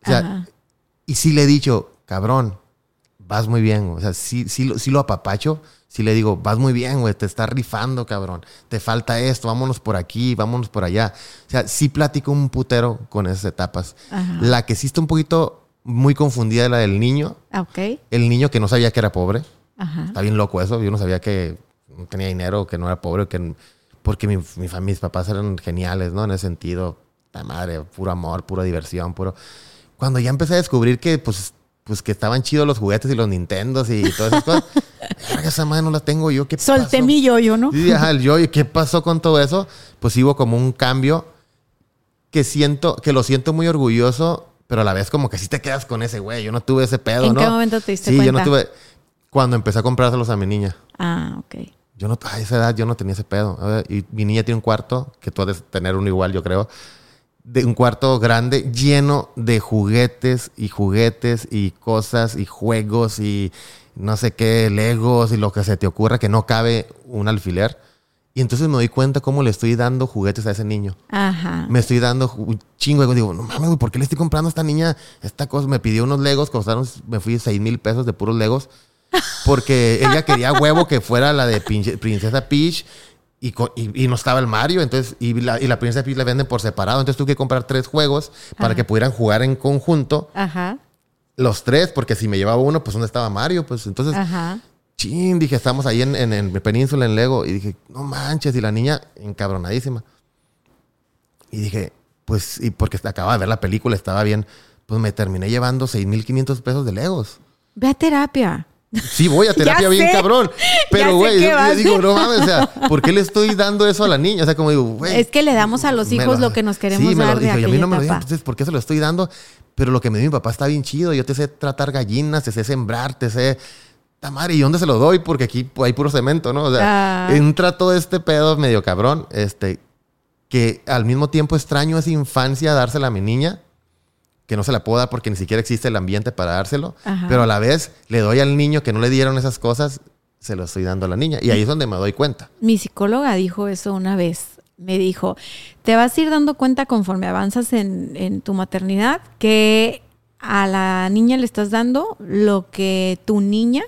O sea, Ajá. y sí le he dicho, cabrón, vas muy bien. O sea, sí, sí, lo- sí lo apapacho. Sí le digo, vas muy bien, güey, te estás rifando, cabrón. Te falta esto, vámonos por aquí, vámonos por allá. O sea, sí platico un putero con esas etapas. Ajá. La que sí está un poquito muy confundida es la del niño. Ah, Ok. El niño que no sabía que era pobre. Ajá. Está bien loco eso. Yo no sabía que no tenía dinero, que no era pobre, que porque mi, mi mis papás eran geniales, ¿no? En ese sentido, la madre, puro amor, pura diversión, puro. Cuando ya empecé a descubrir que, pues, pues que estaban chidos los juguetes y los Nintendos y todas esas cosas, verga, esa madre no la tengo yo. ¿Qué Solté pasó? mi yo-yo, ¿no? Sí, ajá, el yo, ¿y qué pasó con todo eso? Pues hubo como un cambio que siento, que lo siento muy orgulloso, pero a la vez como que sí te quedas con ese güey. Yo no tuve ese pedo, ¿En ¿no? qué momento te diste sí, yo no cuenta? tuve. Cuando empecé a comprárselos a mi niña. Ah, ok. Yo no, a esa edad yo no tenía ese pedo. Y mi niña tiene un cuarto, que tú has de tener uno igual, yo creo. De un cuarto grande lleno de juguetes y juguetes y cosas y juegos y no sé qué, legos y lo que se te ocurra que no cabe un alfiler. Y entonces me doy cuenta cómo le estoy dando juguetes a ese niño. Ajá. Me estoy dando un chingo. Y digo, no mames, ¿por qué le estoy comprando a esta niña esta cosa? Me pidió unos legos, costaron, me fui 6 mil pesos de puros legos. Porque ella quería huevo que fuera la de Princesa Peach. Y, y- y no estaba el Mario, entonces, y la, y la Princesa Peach la venden por separado, entonces tuve que comprar tres juegos para que pudieran jugar en conjunto Ajá, los tres, porque si me llevaba uno, pues ¿dónde estaba Mario? Pues entonces, ajá. chin, dije, estamos ahí en, en, en Península, en Lego, y dije, no manches, y la niña encabronadísima. Y dije, pues, y porque acababa de ver la película, estaba bien, pues me terminé llevando 6.500 pesos de Legos. Ve a terapia. Sí, voy a terapia bien sé. cabrón. Pero, güey, digo, no mames, o sea, ¿por qué le estoy dando eso a la niña? O sea, como digo, güey. Es que le damos a los hijos lo que nos queremos sí, me dar lo de y a mí no me lo entonces, ¿por qué se lo estoy dando? Pero lo que me dio mi papá está bien chido. Yo te sé tratar gallinas, te sé sembrar, te sé... "Ta madre, ¿y dónde se lo doy? Porque aquí hay puro cemento, ¿no? O sea, Ah. entra todo este pedo medio cabrón, este, que al mismo tiempo extraño esa infancia dársela a mi niña, que no se la puedo dar porque ni siquiera existe el ambiente para dárselo, Ajá. pero a la vez le doy al niño que no le dieron esas cosas, se lo estoy dando a la niña. Y ahí es donde me doy cuenta. Mi psicóloga dijo eso una vez. Me dijo, te vas a ir dando cuenta conforme avanzas en, en tu maternidad que a la niña le estás dando lo que tu niña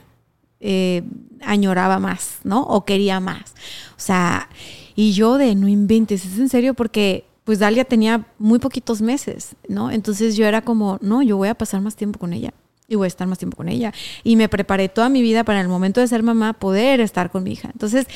eh, añoraba más, ¿no? O quería más. O sea, y yo de no inventes, es en serio porque pues Dalia tenía muy poquitos meses, ¿no? Entonces yo era como, no, yo voy a pasar más tiempo con ella y voy a estar más tiempo con ella. Y me preparé toda mi vida para en el momento de ser mamá poder estar con mi hija. Entonces,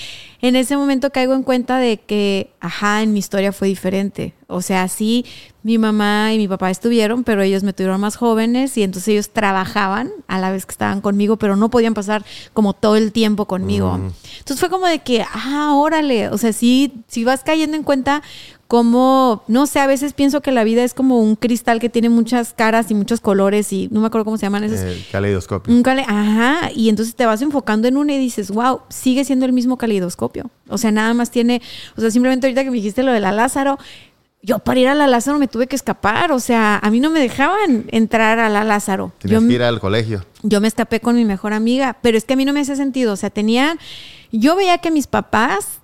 en ese momento caigo en cuenta de que, ajá, en mi historia fue diferente. O sea, sí, mi mamá y mi papá estuvieron, pero ellos me tuvieron más jóvenes y entonces ellos trabajaban a la vez que estaban conmigo, pero no podían pasar como todo el tiempo conmigo. Entonces fue como de que, ah, órale, o sea, sí, sí vas cayendo en cuenta como, no sé, a veces pienso que la vida es como un cristal que tiene muchas caras y muchos colores y no me acuerdo cómo se llaman esos. El caleidoscopio. Un cale- Ajá, y entonces te vas enfocando en una y dices, wow, sigue siendo el mismo caleidoscopio. O sea, nada más tiene, o sea, simplemente ahorita que me dijiste lo de la Lázaro, yo para ir a la Lázaro me tuve que escapar, o sea, a mí no me dejaban entrar a la Lázaro. Tienes Yo, que ir al colegio. yo me escapé con mi mejor amiga, pero es que a mí no me hace sentido, o sea, tenían, yo veía que mis papás,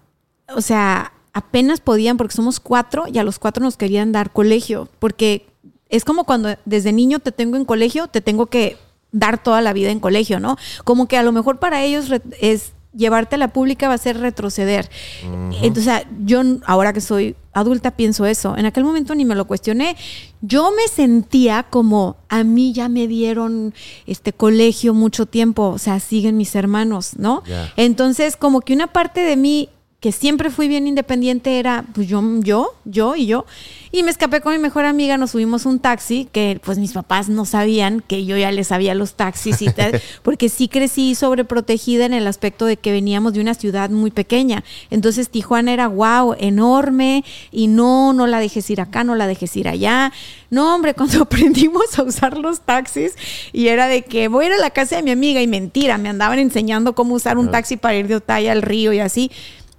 o sea, apenas podían, porque somos cuatro, y a los cuatro nos querían dar colegio, porque es como cuando desde niño te tengo en colegio, te tengo que dar toda la vida en colegio, ¿no? Como que a lo mejor para ellos es llevarte a la pública va a ser retroceder. Entonces, yo ahora que soy adulta pienso eso. En aquel momento ni me lo cuestioné. Yo me sentía como a mí ya me dieron este colegio mucho tiempo, o sea, siguen mis hermanos, ¿no? Entonces, como que una parte de mí que siempre fui bien independiente era pues yo, yo, yo y yo. Y me escapé con mi mejor amiga, nos subimos un taxi, que pues mis papás no sabían que yo ya les sabía los taxis y tal, porque sí crecí sobreprotegida en el aspecto de que veníamos de una ciudad muy pequeña. Entonces Tijuana era wow, enorme, y no, no la dejes ir acá, no la dejes ir allá. No, hombre, cuando aprendimos a usar los taxis y era de que voy a ir a la casa de mi amiga y mentira, me andaban enseñando cómo usar un taxi para ir de Otaya al río y así.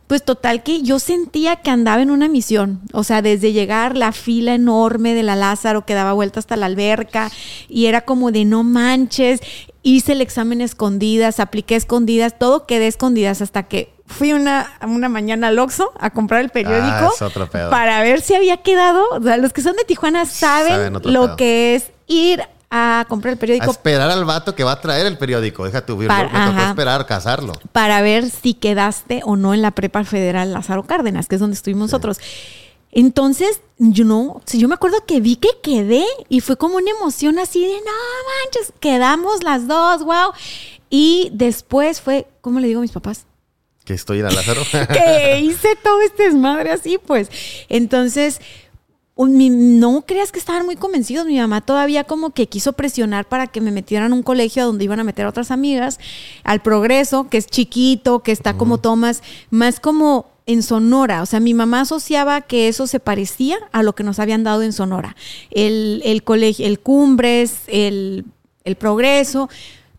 Pues total que yo sentía que andaba en una misión, o sea, desde llegar la fila enorme de la Lázaro que daba vuelta hasta la alberca y era como de no manches, hice el examen escondidas, apliqué escondidas, todo quedé escondidas hasta que fui una, una mañana al Oxxo a comprar el periódico Ah, para ver si había quedado, o sea, los que son de Tijuana saben, Saben lo que es ir a comprar el A periódico esperar al vato que va a traer el periódico. Deja tu me tocó esperar, cazarlo. para ver si quedaste o no en la prepa federal Lázaro Cárdenas, que es donde estuvimos nosotros. Entonces, yo no, si yo me acuerdo que vi que quedé y fue como una emoción así de, no manches, quedamos las dos, wow. Y después fue, ¿cómo le digo a mis papás? Que estoy en la Lázaro. que hice todo este desmadre así, pues. Entonces, no creas que estaban muy convencidos. Mi mamá todavía como que quiso presionar para que me metieran a un colegio donde iban a meter a otras amigas, al progreso, que es chiquito, que está como todo más, más como en Sonora. O sea, mi mamá asociaba que eso se parecía a lo que nos habían dado en Sonora. El, el colegio, el Cumbres, el, el Progreso.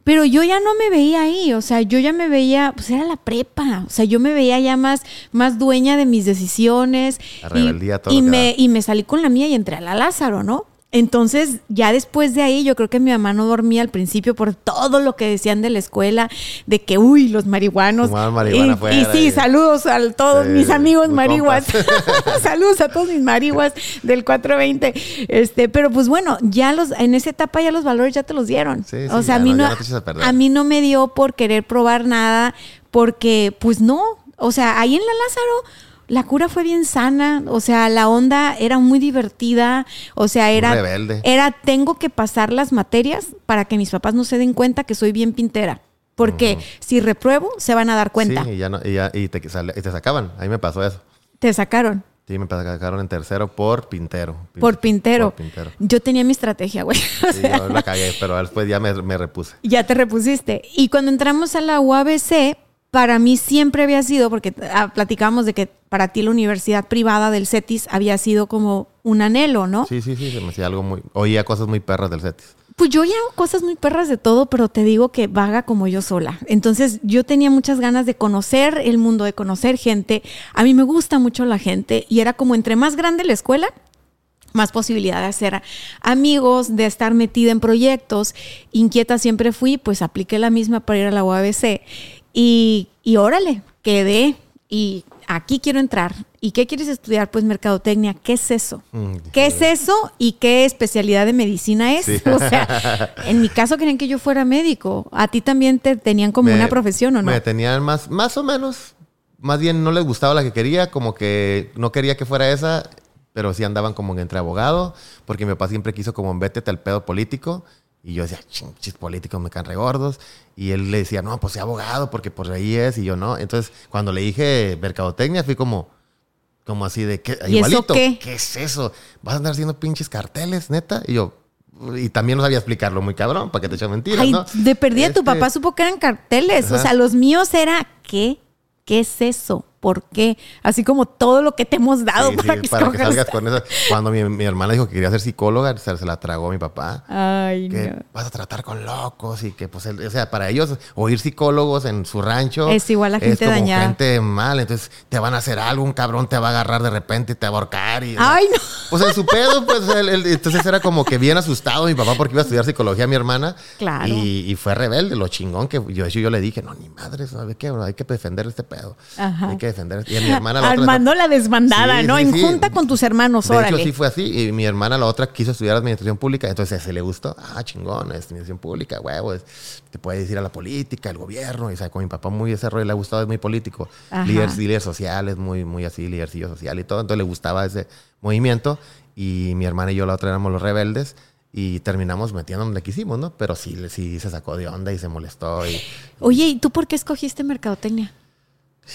Pero yo ya no me veía ahí, o sea, yo ya me veía, pues era la prepa, o sea, yo me veía ya más, más dueña de mis decisiones. La y- rebeldía, todo y, lo que me, da. y me salí con la mía y entré a la Lázaro, ¿no? Entonces, ya después de ahí, yo creo que mi mamá no dormía al principio por todo lo que decían de la escuela, de que, uy, los marihuanos. Y, y sí, y- saludos a todos Sí, mis amigos marihuas. saludos a todos mis marihuas del 420. Este, pero pues bueno, ya los, en esa etapa ya los valores ya te los dieron. Sí, sí, o sea, a mí no- a a mí no me dio por querer probar nada, porque pues no. O sea, ahí en la Lázaro la cura fue bien sana, o sea, la onda era muy divertida, o sea, era rebelde. era tengo que pasar las materias para que mis papás no se den cuenta que soy bien pintera. Porque si repruebo, se van a dar cuenta. Sí, y, ya no, y, ya, y, te, sale- y te sacaban. Ahí me pasó eso. Te sacaron Sí, me sacaron en tercero por pintero. por pintero. Por pintero. Yo tenía mi estrategia, güey. O Sí, sea, yo la cagué, pero después ya me, me repuse. ya te repusiste. Y cuando entramos a la UABC, para mí siempre había sido, porque ah, platicábamos de que para ti la universidad privada del CETIS había sido como un anhelo, ¿no? Sí, sí, sí, se me hacía algo muy... Oía cosas muy perras del Cetis. Pues yo hago cosas muy perras de todo, pero te digo que vaga como yo sola. Entonces yo tenía muchas ganas de conocer el mundo, de conocer gente. A mí me gusta mucho la gente y era como entre más grande la escuela, más posibilidad de hacer amigos, de estar metida en proyectos. Inquieta siempre fui, pues apliqué la misma para ir a la UABC. Y, y órale, quedé y aquí quiero entrar. ¿Y qué quieres estudiar? Pues mercadotecnia. ¿Qué es eso? Mm, ¿Qué es eso y qué especialidad de medicina es? Sí. O sea, en mi caso querían que yo fuera médico. ¿A ti también te tenían como Me- una profesión o no? Me tenían más, más o menos. Más bien no les gustaba la que quería, como que no quería que fuera esa, pero sí andaban como entre abogado, porque mi papá siempre quiso como vétete al pedo político. Y yo decía, chinches políticos me caen re gordos. Y él le decía, no, pues sea abogado, porque por ahí es. Y yo no. Entonces, cuando le dije mercadotecnia, fui como, como así de, ¿qué? ¿Y eso Igualito, qué? es eso? ¿Vas a andar haciendo pinches carteles, neta? Y yo, y también no sabía explicarlo muy cabrón, para que te echen mentiras, Ay, ¿no? de perdida tu Este, papá supo que eran carteles. O sea, los míos era ¿qué? ¿Qué es eso? ¿Por qué? Así como todo lo que te hemos dado Sí, para, sí, que, para que escojas. salgas con eso. Cuando mi, mi hermana dijo que quería ser psicóloga, se, se la tragó mi papá. Ay, Que no. vas a tratar con locos y que, pues, el- o sea, para ellos, oír psicólogos en su rancho. Es igual a gente como dañada. gente mal. Entonces, te van a hacer algo, un cabrón te va a agarrar de repente y te va a ahorcar. Y, Ay, no. Pues en su pedo, pues, él- él- entonces era como que bien asustado mi papá porque iba a estudiar psicología mi hermana. Claro. Y, y fue rebelde, lo chingón que yo, yo le dije, no, ni madre, ¿sabes qué? Hay que defender este pedo. Ajá. Hay que defender. Y a mi hermana la otra- Armando la desbandada, Sí, ¿no? sí, en sí. junta con tus hermanos, de órale. hecho, sí fue así. Y mi hermana, la otra, quiso estudiar administración pública. Entonces, se le gustó. Ah, chingón, administración pública, huevos. Te puedes ir a la política, el gobierno. Y, o sea, con mi papá muy ese rollo le ha gustado, es muy político. Líder, líder social, es muy, muy así, lidercillo social y todo. Entonces, le gustaba ese movimiento. Y mi hermana y yo, la otra, éramos los rebeldes. Y terminamos metiéndonos donde quisimos, ¿no? Pero sí, sí se sacó de onda y se molestó. Y, Oye, ¿y tú por qué escogiste mercadotecnia?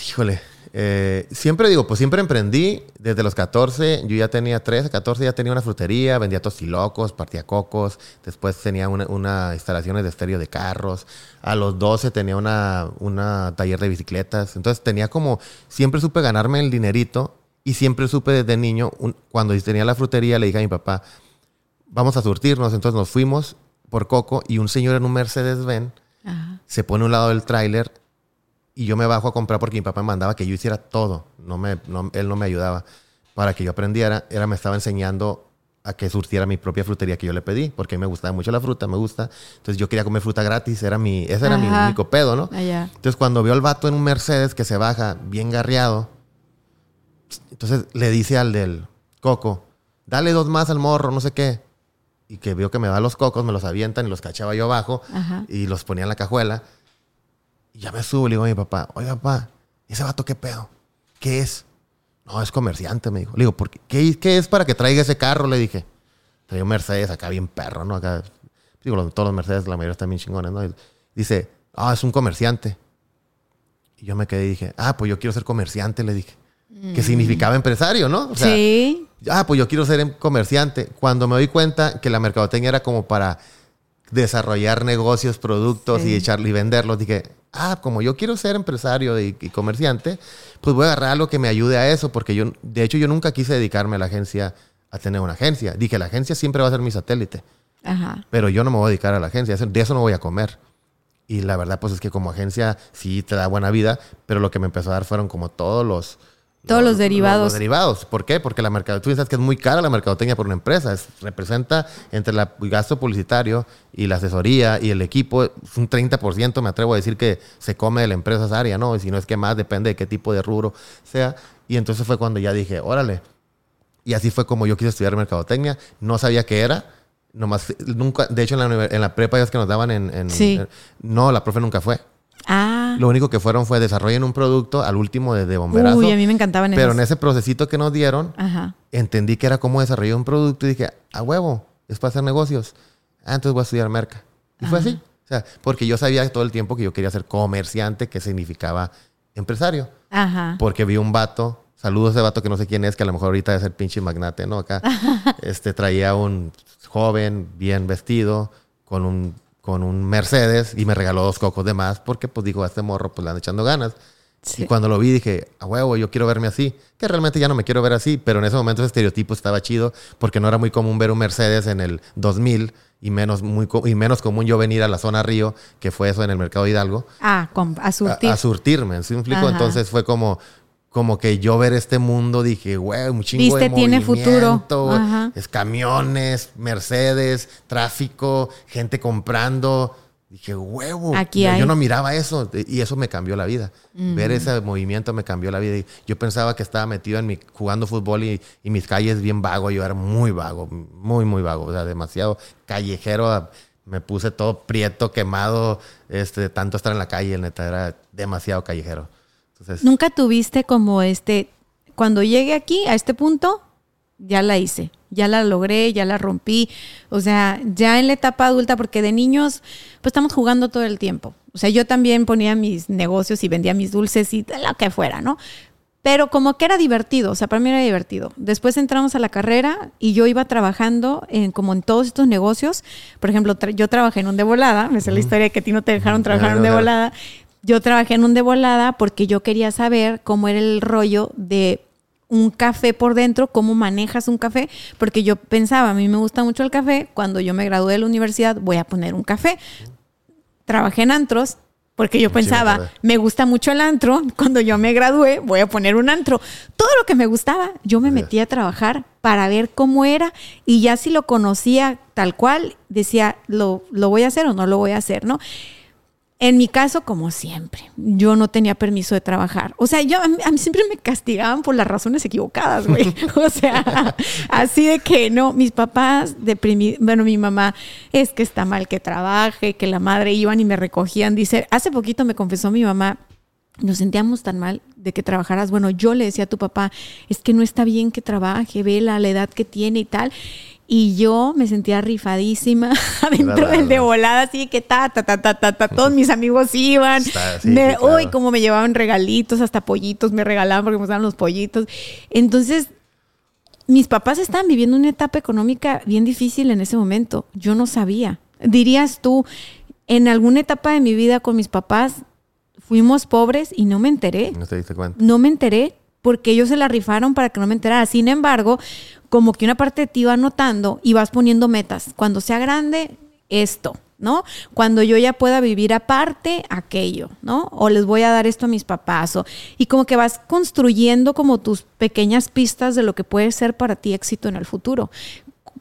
Híjole, eh, siempre digo, pues siempre emprendí. Desde los 14, yo ya tenía 13, 14, ya tenía una frutería, vendía tostilocos, partía cocos. Después tenía una, una instalaciones de estéreo de carros. A los 12 tenía una, una taller de bicicletas. Entonces tenía como, siempre supe ganarme el dinerito y siempre supe desde niño, un- cuando tenía la frutería, le dije a mi papá, vamos a surtirnos. Entonces nos fuimos por coco y un señor en un Mercedes-Benz se pone a un lado del tráiler y yo me bajo a comprar porque mi papá me mandaba que yo hiciera todo. No me, no- él no me ayudaba. Para que yo aprendiera, era, me estaba enseñando a que surtiera mi propia frutería que yo le pedí, porque a mí me gustaba mucho la fruta, me gusta. Entonces yo quería comer fruta gratis, era mi, ese era mi único pedo, ¿no? Allá. Entonces cuando veo al vato en un Mercedes que se baja bien garreado, entonces le dice al del coco, dale dos más al morro, no sé qué. Y que veo que me da los cocos, me los avientan y los cachaba yo abajo Ajá. y los ponía en la cajuela. Y ya me subo y le digo a mi papá, oye papá, ¿ese vato qué pedo? ¿Qué es? No, es comerciante, me dijo. Le digo, ¿por qué? ¿Qué, qué es para que traiga ese carro? Le dije. Traía un Mercedes acá bien perro, ¿no? Acá, digo, los- todos los Mercedes, la mayoría están bien chingones, ¿no? Y dice, ah, es un comerciante. Y yo me quedé y dije, ah, pues yo quiero ser comerciante, le dije. Que significaba empresario, ¿no? O sea, sí. ah, pues yo quiero ser em- comerciante. Cuando me doy cuenta que la mercadotecnia era como para desarrollar negocios, productos Sí. y echarlo y venderlos, dije, ah, como yo quiero ser empresario y, y comerciante, pues voy a agarrar algo que me ayude a eso, porque yo, de hecho, yo nunca quise dedicarme a la agencia, a tener una agencia. Dije, la agencia siempre va a ser mi satélite, Ajá. pero yo no me voy a dedicar a la agencia, de eso no voy a comer. Y la verdad, pues es que como agencia sí te da buena vida, pero lo que me empezó a dar fueron como todos los... Todos los derivados. Los, derivados. ¿Por qué? Porque la mercadotecnia, tú sabes que es muy cara la mercadotecnia por una empresa. Es- representa entre la- el gasto publicitario y la asesoría y el equipo, es un 30%, me atrevo a decir que se come de la empresa esa área, ¿no? Y si no es que más, depende de qué tipo de rubro sea. Y entonces fue cuando ya dije, órale. Y así fue como yo quise estudiar mercadotecnia. No sabía qué era. Nomás, nunca, de hecho, en la, en la prepa ya es que nos daban en... en- Sí. en- no, la profe nunca fue. Ah. Ah. Lo único que fueron fue desarrollen un producto al último de, de bomberazo. Uy, a mí me encantaban Pero en ese procesito que nos dieron, Ajá. entendí que era cómo desarrollar un producto y dije, a huevo, es para hacer negocios. Ah, entonces voy a estudiar merca. Y fue así. O sea, porque yo sabía todo el tiempo que yo quería ser comerciante, que significaba empresario. Ajá. Porque vi un vato, saludos a ese vato que no sé quién es, que a lo mejor ahorita debe ser pinche magnate, ¿no? Acá. este traía un joven bien vestido con un, con un Mercedes y me regaló dos cocos de más porque pues dijo, a este morro pues le anda echando ganas. Sí. Y cuando lo vi dije, a huevo, yo quiero verme así. Que realmente ya no me quiero ver así, pero en ese momento ese estereotipo estaba chido porque no era muy común ver un Mercedes en el 2000 y menos, muy, y menos común yo venir a la zona Río, que fue eso en el Mercado Hidalgo Ah, a surtir. a, a surtirme, ¿sí me explico? Ajá. Entonces fue como, como que yo ver este mundo dije, güey, un chingo de Viste, tiene futuro. movimiento, güey. Ajá. Es camiones, Mercedes, tráfico, gente comprando. Dije, huevo. Aquí yo, hay. yo no miraba eso y eso me cambió la vida. Ver ese movimiento me cambió la vida. Yo pensaba que estaba metido en mi, jugando fútbol y, y mis calles bien vago. Yo era muy vago, muy, muy vago. O sea, demasiado callejero. Me puse todo prieto, quemado, este, de tanto estar en la calle, neta, era demasiado callejero. Entonces, Nunca tuviste como este, cuando llegue aquí a este punto, ya la hice, ya la logré, ya la rompí. O sea, ya en la etapa adulta, porque de niños, pues estamos jugando todo el tiempo. O sea, yo también ponía mis negocios y vendía mis dulces y lo que fuera, ¿no? Pero como que era divertido, o sea, para mí era divertido. Después entramos a la carrera y yo iba trabajando en como en todos estos negocios. Por ejemplo, tra- yo trabajé en un de volada, me sé la historia de que a ti no te dejaron trabajar en un de volada. Yo trabajé en un de volada porque yo quería saber cómo era el rollo de un café por dentro, cómo manejas un café, porque yo pensaba, a mí me gusta mucho el café, cuando yo me gradué de la universidad voy a poner un café. Trabajé en antros porque yo pensaba, me gusta mucho el antro, cuando yo me gradué voy a poner un antro. Todo lo que me gustaba, yo me metí a trabajar para ver cómo era y ya si lo conocía tal cual, decía, lo, lo voy a hacer o no lo voy a hacer, ¿no? En mi caso, como siempre, yo no tenía permiso de trabajar. O sea, yo a mí, a mí siempre me castigaban por las razones equivocadas, güey. O sea, así de que no, mis papás deprimidos, bueno, mi mamá es que está mal que trabaje, que la madre iban y me recogían. Dice, hace poquito me confesó mi mamá, nos sentíamos tan mal de que trabajaras. Bueno, yo le decía a tu papá, es que no está bien que trabaje, ve la, la edad que tiene y tal. Y yo me sentía rifadísima adentro del de Claro. volada, así que ta, ta, ta, ta, ta, ta, todos mis amigos iban. Está, sí, Me- sí, claro. Uy, como me llevaban regalitos, hasta pollitos me regalaban porque me gustaban los pollitos. Entonces, mis papás estaban viviendo una etapa económica bien difícil en ese momento. Yo no sabía. Dirías tú, en alguna etapa de mi vida con mis papás fuimos pobres y no me enteré no te diste cuenta. no me enteré porque ellos se la rifaron para que no me enterara. Sin embargo, como que una parte de ti va notando y vas poniendo metas. Cuando sea grande, esto, ¿no? Cuando yo ya pueda vivir aparte, aquello, ¿no? O les voy a dar esto a mis papás. O, y como que vas construyendo como tus pequeñas pistas de lo que puede ser para ti éxito en el futuro.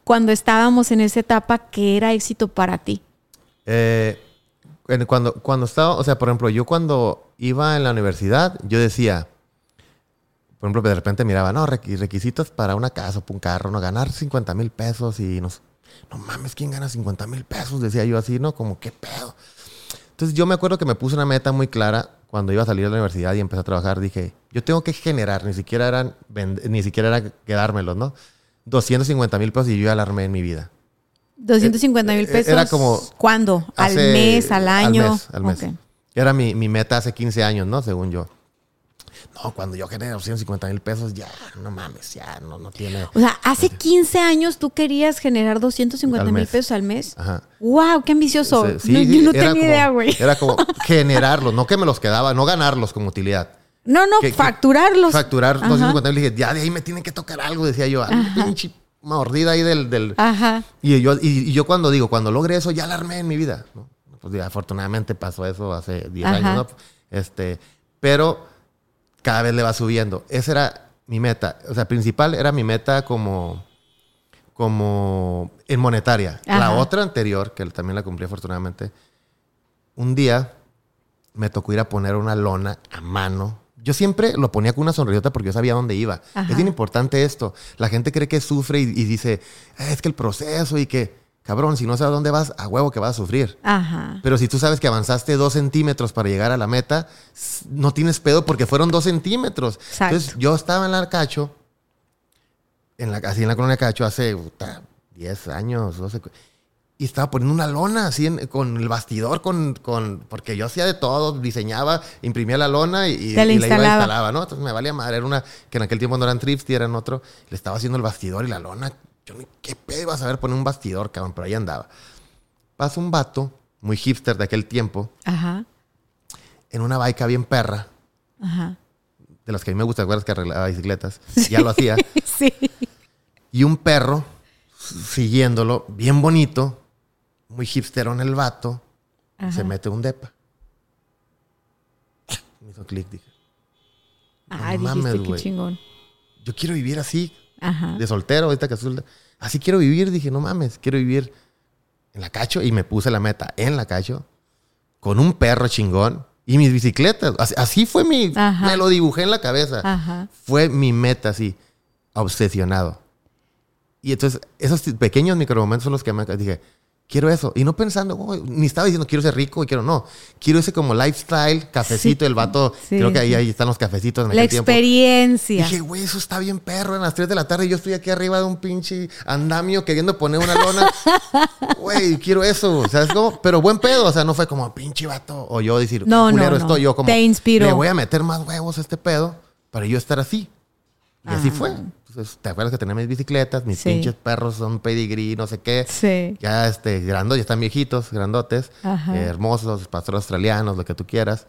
Cuando estábamos en esa etapa, ¿qué era éxito para ti? Eh, cuando, cuando estaba, o sea, por ejemplo, yo cuando iba en la universidad, yo decía, por ejemplo, de repente miraba, no, requi- requisitos para una casa o para un carro, no, ganar 50 mil pesos y nos, no mames, ¿quién gana 50 mil pesos? Decía yo así, ¿no? Como, ¿qué pedo? Entonces yo me acuerdo que me puse una meta muy clara cuando iba a salir de la universidad y empecé a trabajar. Dije, yo tengo que generar, ni siquiera eran, ni siquiera era quedármelos, ¿no? 250 mil pesos y yo ya la armé en mi vida. 250 mil Eh, pesos. era como ¿Cuándo? ¿Al mes? ¿Al año? Al mes, al mes. Era mi, mi meta hace 15 años, ¿no? Según yo. No, cuando yo genero 150 mil pesos, ya, no mames, ya, no, no tiene. O sea, hace 15 años tú querías generar 250 Al mil pesos al mes. Ajá. ¡Wow! ¡Qué ambicioso! Sí, sí, no, yo no tenía como- idea, güey. Era como generarlos, no que me los quedaba, no ganarlos como utilidad. No, no, que- que- facturarlos. Facturar Ajá. 250 mil, dije, ya de ahí me tienen que tocar algo, decía yo. Pinche mordida ahí del. del- Ajá. y, yo, y, y yo cuando digo, cuando logre eso, ya la armé en mi vida. ¿no? Pues ya, afortunadamente pasó eso hace 10 Ajá. años, ¿no? Este, pero cada vez le va subiendo. Esa era mi meta. O sea, principal era mi meta como, como en monetaria. La otra anterior, que también la cumplí afortunadamente, un día me tocó ir a poner una lona a mano. Yo siempre lo ponía con una sonrisota porque yo sabía dónde iba. Ajá. Es bien importante esto. La gente cree que sufre y, y dice, "Ah, es que el proceso y que... cabrón, si no sabes dónde vas, a huevo que vas a sufrir. Ajá. Pero si tú sabes que avanzaste dos centímetros para llegar a la meta, no tienes pedo porque fueron dos centímetros. Exacto. Entonces, yo estaba en la Cacho, en la, así en la colonia Cacho, hace puta, 10 años, 12, cu- y estaba poniendo una lona así en- con el bastidor, con, con, porque yo hacía de todo, diseñaba, imprimía la lona y, y- la y la iba instalaba. ¿no? Entonces me valía madre, era una, que en aquel tiempo no eran Tripsty, eran otro, le estaba haciendo el bastidor y la lona, yo ni qué pedo iba a saber poner un bastidor, cabrón, pero ahí andaba. Pasa un vato, muy hipster de aquel tiempo, Ajá. en una baica bien perra, Ajá. de las que a mí me gusta, ¿te que arreglaba bicicletas? Ya lo hacía. Sí. Y un perro siguiéndolo, bien bonito, muy hipsterón el vato, se mete un depa. Me hizo clic, dije. Ay, No dijiste mames, qué güey. chingón. Yo quiero vivir así, Ajá. de soltero, ahorita que azul. Así quiero vivir, dije, no mames, quiero vivir en la cacho. Y me puse la meta en la cacho, con un perro chingón y mis bicicletas. Así, así fue mi. Ajá. Me lo dibujé en la cabeza. Ajá. Fue mi meta, así, obsesionado. Y entonces, esos pequeños micromomentos son los que me dije, quiero eso. Y no pensando, "Oh", ni estaba diciendo, quiero ser rico y quiero, no. Quiero ese como lifestyle, cafecito, Sí. el vato, Sí, creo que ahí, ahí están los cafecitos en La aquel tiempo. experiencia. Dije, güey, eso está bien perro. En las 3 de la tarde yo estoy aquí arriba de un pinche andamio queriendo poner una lona. Güey, quiero eso. ¿Sabes cómo? Pero buen pedo. O sea, no fue como pinche vato. O yo decir, No, no, no. estoy. Yo como, Te inspiró. le voy a meter más huevos a este pedo para yo estar así. Y así Ah. fue. Entonces, ¿te acuerdas que tenía mis bicicletas? Mis Sí. pinches perros son pedigrí, no sé qué. Sí. Ya este, grandotes, ya están viejitos, grandotes, eh, hermosos, pastores australianos, lo que tú quieras.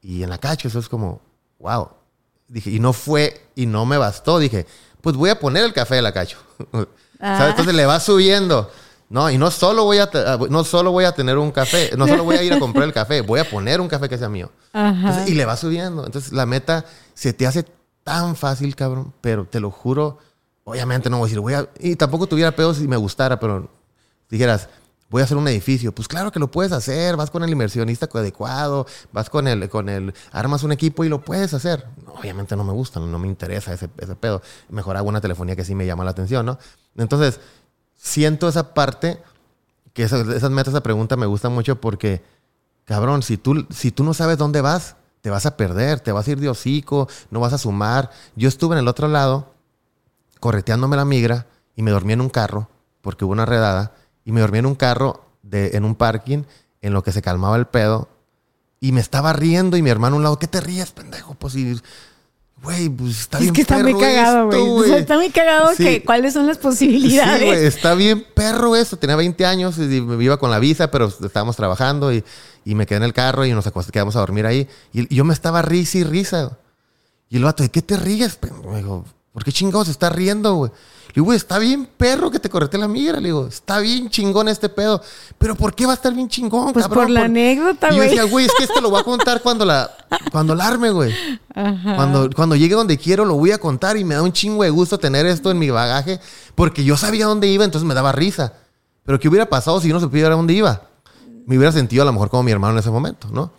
Y en la cacho, eso es como, wow. Dije, y no fue, y no me bastó. Dije, pues voy a poner el café de la cacho. Ah. ¿Sabes? Entonces le va subiendo. No, y no solo voy a, te- no solo voy a tener un café, no solo voy a ir a comprar el café, voy a poner un café que sea mío. Ajá. Entonces, y le va subiendo. Entonces la meta se te hace tan fácil, cabrón, pero te lo juro, obviamente no voy a decir, voy a... Y tampoco tuviera pedo si me gustara, pero dijeras, voy a hacer un edificio. Pues claro que lo puedes hacer, vas con el inversionista adecuado, vas con el, con el, armas un equipo y lo puedes hacer. Obviamente no me gusta, no me interesa ese, ese pedo. Mejor hago una telefonía que sí me llama la atención, ¿no? Entonces, siento esa parte, que esas, esas metas, esa pregunta me gusta mucho porque, cabrón, si tú, si tú no sabes dónde vas, te vas a perder, te vas a ir de hocico, no vas a sumar. Yo estuve en el otro lado, correteándome la migra, y me dormí en un carro, porque hubo una redada, y me dormí en un carro de, en un parking, en lo que se calmaba el pedo, y me estaba riendo, y mi hermano a un lado, ¿qué te ríes, pendejo? Pues si, güey, pues está es bien que está muy perro cagado, esto, güey. O sea, está muy cagado Sí. que cuáles son las Sí, posibilidades. güey, está bien perro eso. Tenía 20 años y me iba con la visa, pero estábamos trabajando y, y me quedé en el carro y nos quedamos a dormir ahí. Y, y yo me estaba risa y risa. Y el vato, ¿de qué te ríes? pe-?" Me dijo, ¿por qué chingados se está riendo, güey? Digo, güey, está bien perro que te correte la migra. Le digo, está bien chingón este pedo. Pero ¿por qué va a estar bien chingón, Pues cabrón? por la anécdota, Y yo güey. decía, güey, es que este lo voy a contar cuando la, cuando la arme, güey. Ajá. Cuando, cuando llegue donde quiero lo voy a contar y me da un chingo de gusto tener esto en mi bagaje porque yo sabía dónde iba, entonces me daba risa. Pero ¿qué hubiera pasado si yo no supiera dónde iba? Me hubiera sentido a lo mejor como mi hermano en ese momento, ¿no?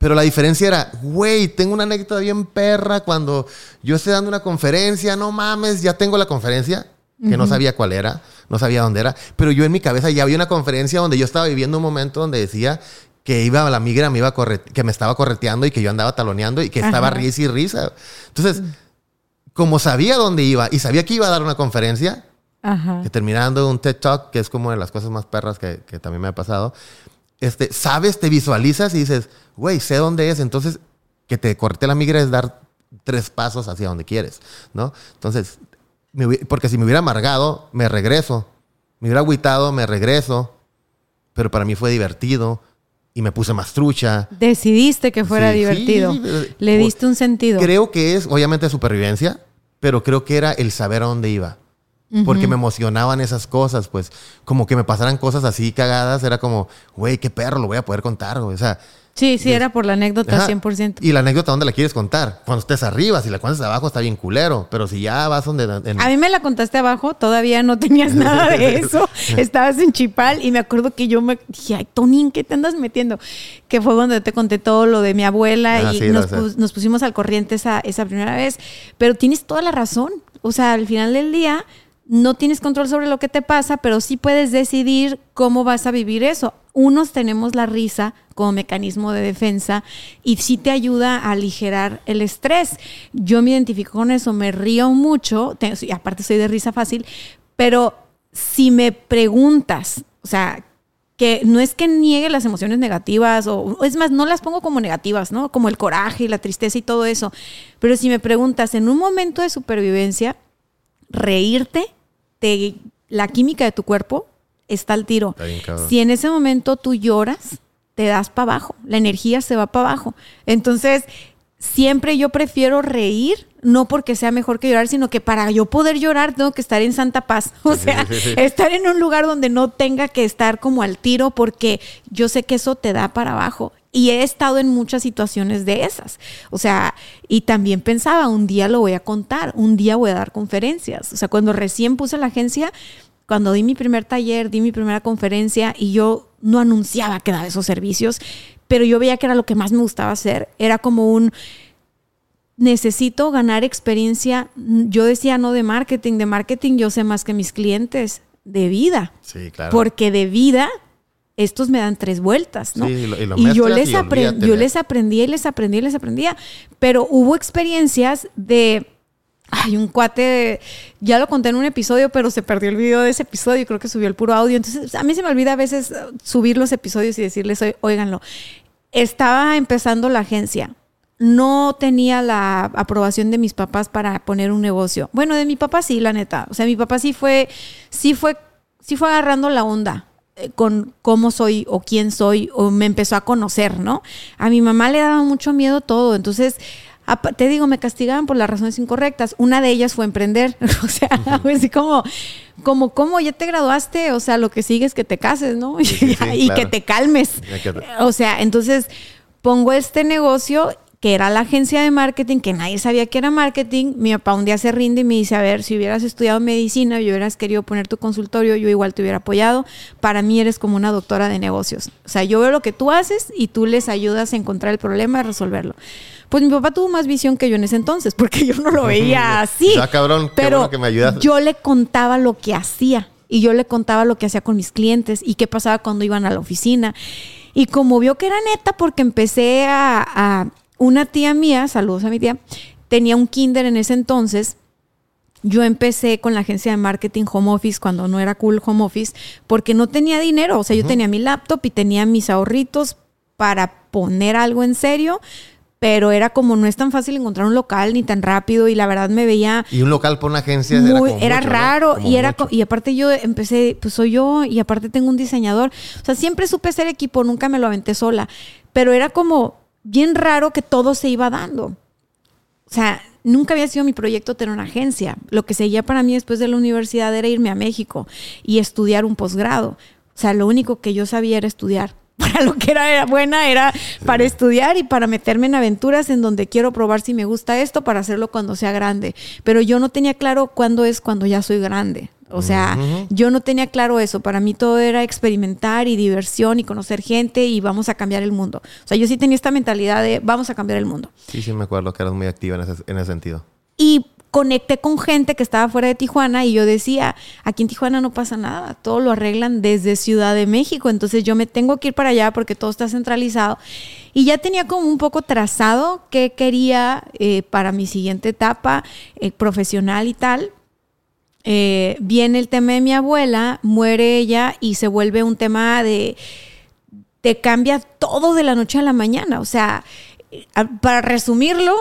Pero la diferencia era, güey, tengo una anécdota bien perra cuando yo estoy dando una conferencia, no mames, ya tengo la conferencia, que no sabía cuál era, no sabía dónde era, pero yo en mi cabeza ya había una conferencia donde yo estaba viviendo un momento donde decía que iba la migra, me iba que me estaba correteando y que yo andaba taloneando y que estaba Ajá. risa y risa. Entonces, como sabía dónde iba y sabía que iba a dar una conferencia, Ajá. que terminando un TED Talk, que es como de las cosas más perras que, que también me ha pasado, este, sabes, te visualizas y dices, güey, sé dónde es, entonces que te corte la migra es dar tres pasos hacia donde quieres, ¿no? Entonces, porque si me hubiera amargado, me regreso, me hubiera agüitado, me regreso, pero para mí fue divertido y me puse más trucha. Decidiste que fuera Sí, divertido. sí, pero- Le diste un sentido. Creo que es, obviamente, supervivencia, pero creo que era el saber a dónde iba. Porque me emocionaban esas cosas, pues, como que me pasaran cosas así cagadas, era como, güey, qué perro, lo voy a poder contar, güey. O sea, Sí, sí, era por la anécdota ajá. 100%. Y la anécdota, ¿dónde la quieres contar? Cuando estés arriba, si la cuentas abajo está bien culero, pero si ya vas donde... en- A mí me la contaste abajo, todavía no tenías nada de eso. Estabas en Chipal y me acuerdo que yo me dije, ay, Tonín, ¿qué te andas metiendo? Que fue cuando te conté todo lo de mi abuela Ah, y sí, nos, pus- nos pusimos al corriente esa, esa primera vez. Pero tienes toda la razón. O sea, al final del día, no tienes control sobre lo que te pasa, pero sí puedes decidir cómo vas a vivir eso. Unos tenemos la risa como mecanismo de defensa y sí te ayuda a aligerar el estrés. Yo me identifico con eso, me río mucho, y aparte soy de risa fácil, pero si me preguntas, o sea, que no es que niegue las emociones negativas, o es más, no las pongo como negativas, ¿no? Como el coraje y la tristeza y todo eso. Pero si me preguntas, en un momento de supervivencia, reírte la química de tu cuerpo está al tiro. si en ese momento tú lloras, te das para abajo, la energía se va para abajo. Entonces, siempre yo prefiero reír, no porque sea mejor que llorar, sino que para yo poder llorar tengo que estar en santa paz. O sea, estar en un lugar donde no tenga que estar como al tiro, porque yo sé que eso te da para abajo. Y he estado en muchas situaciones de esas. O sea, y también pensaba, un día lo voy a contar, un día voy a dar conferencias. O sea, cuando recién puse la agencia, cuando di mi primer taller, di mi primera conferencia y yo no anunciaba que daba esos servicios, pero yo veía que era lo que más me gustaba hacer. Era como un, necesito ganar experiencia. Yo decía no de marketing, de marketing yo sé más que mis clientes, de vida. Sí, claro. Porque de vida estos me dan tres vueltas, ¿no? Sí, y, lo, y yo les, aprendí, yo les aprendía y les aprendía y les aprendía, pero hubo experiencias de... Hay un cuate, ya lo conté en un episodio, pero se perdió el video de ese episodio, creo que subió el puro audio. Entonces, a mí se me olvida a veces subir los episodios y decirles, óiganlo. Estaba empezando la agencia, no tenía la aprobación de mis papás para poner un negocio. Bueno, de mi papá sí, la neta. O sea, mi papá sí fue, sí fue, sí fue agarrando la onda. Eh, con cómo soy o quién soy o me empezó a conocer, ¿no? A mi mamá le daba mucho miedo todo, entonces te digo, me castigaban por las razones incorrectas. Una de ellas fue emprender, o sea, así como, como, ¿cómo ya te graduaste? O sea, lo que sigue es que te cases, ¿no? y que te calmes. O sea, entonces pongo este negocio que era la agencia de marketing, que nadie sabía que era marketing. Mi papá un día se rinde y me dice, a ver, si hubieras estudiado medicina y hubieras querido poner tu consultorio, yo igual te hubiera apoyado. Para mí eres como una doctora de negocios. O sea, yo veo lo que tú haces y tú les ayudas a encontrar el problema y resolverlo. Pues mi papá tuvo más visión que yo en ese entonces, porque yo no lo veía así. Ah, cabrón, pero que me ayudas. Yo le contaba lo que hacía y yo le contaba lo que hacía con mis clientes y qué pasaba cuando iban a la oficina. Y como vio que era neta, porque empecé a una tía mía, saludos a mi tía, tenía un kinder en ese entonces. Yo empecé con la agencia de marketing home office cuando no era cool home office porque no tenía dinero. O sea, yo tenía mi laptop y tenía mis ahorritos para poner algo en serio, pero era como no es tan fácil encontrar un local ni tan rápido y la verdad me veía y un local por una agencia era, raro y era y aparte yo empecé pues soy yo y aparte tengo un diseñador o sea siempre supe ser equipo nunca me lo aventé sola pero era como bien raro que todo se iba dando. O sea, nunca había sido mi proyecto tener una agencia. Lo que seguía para mí después de la universidad era irme a México y estudiar un posgrado. O sea, lo único que yo sabía era estudiar. Para lo que era, buena era para estudiar y para meterme en aventuras en donde quiero probar si me gusta esto para hacerlo cuando sea grande. Pero yo no tenía claro cuándo es cuando ya soy grande. O sea, yo no tenía claro eso. Para mí todo era experimentar y diversión y conocer gente y vamos a cambiar el mundo. O sea, yo sí tenía esta mentalidad de vamos a cambiar el mundo. Sí, sí, me acuerdo que eras muy activa en ese, en ese sentido. Y conecté con gente que estaba fuera de Tijuana y yo decía, aquí en Tijuana no pasa nada, todo lo arreglan desde Ciudad de México, entonces yo me tengo que ir para allá porque todo está centralizado. Y ya tenía como un poco trazado qué quería eh, para mi siguiente etapa eh, profesional y tal, eh, viene el tema de mi abuela, muere ella y se vuelve un tema de, te cambia todo de la noche a la mañana. O sea, para resumirlo,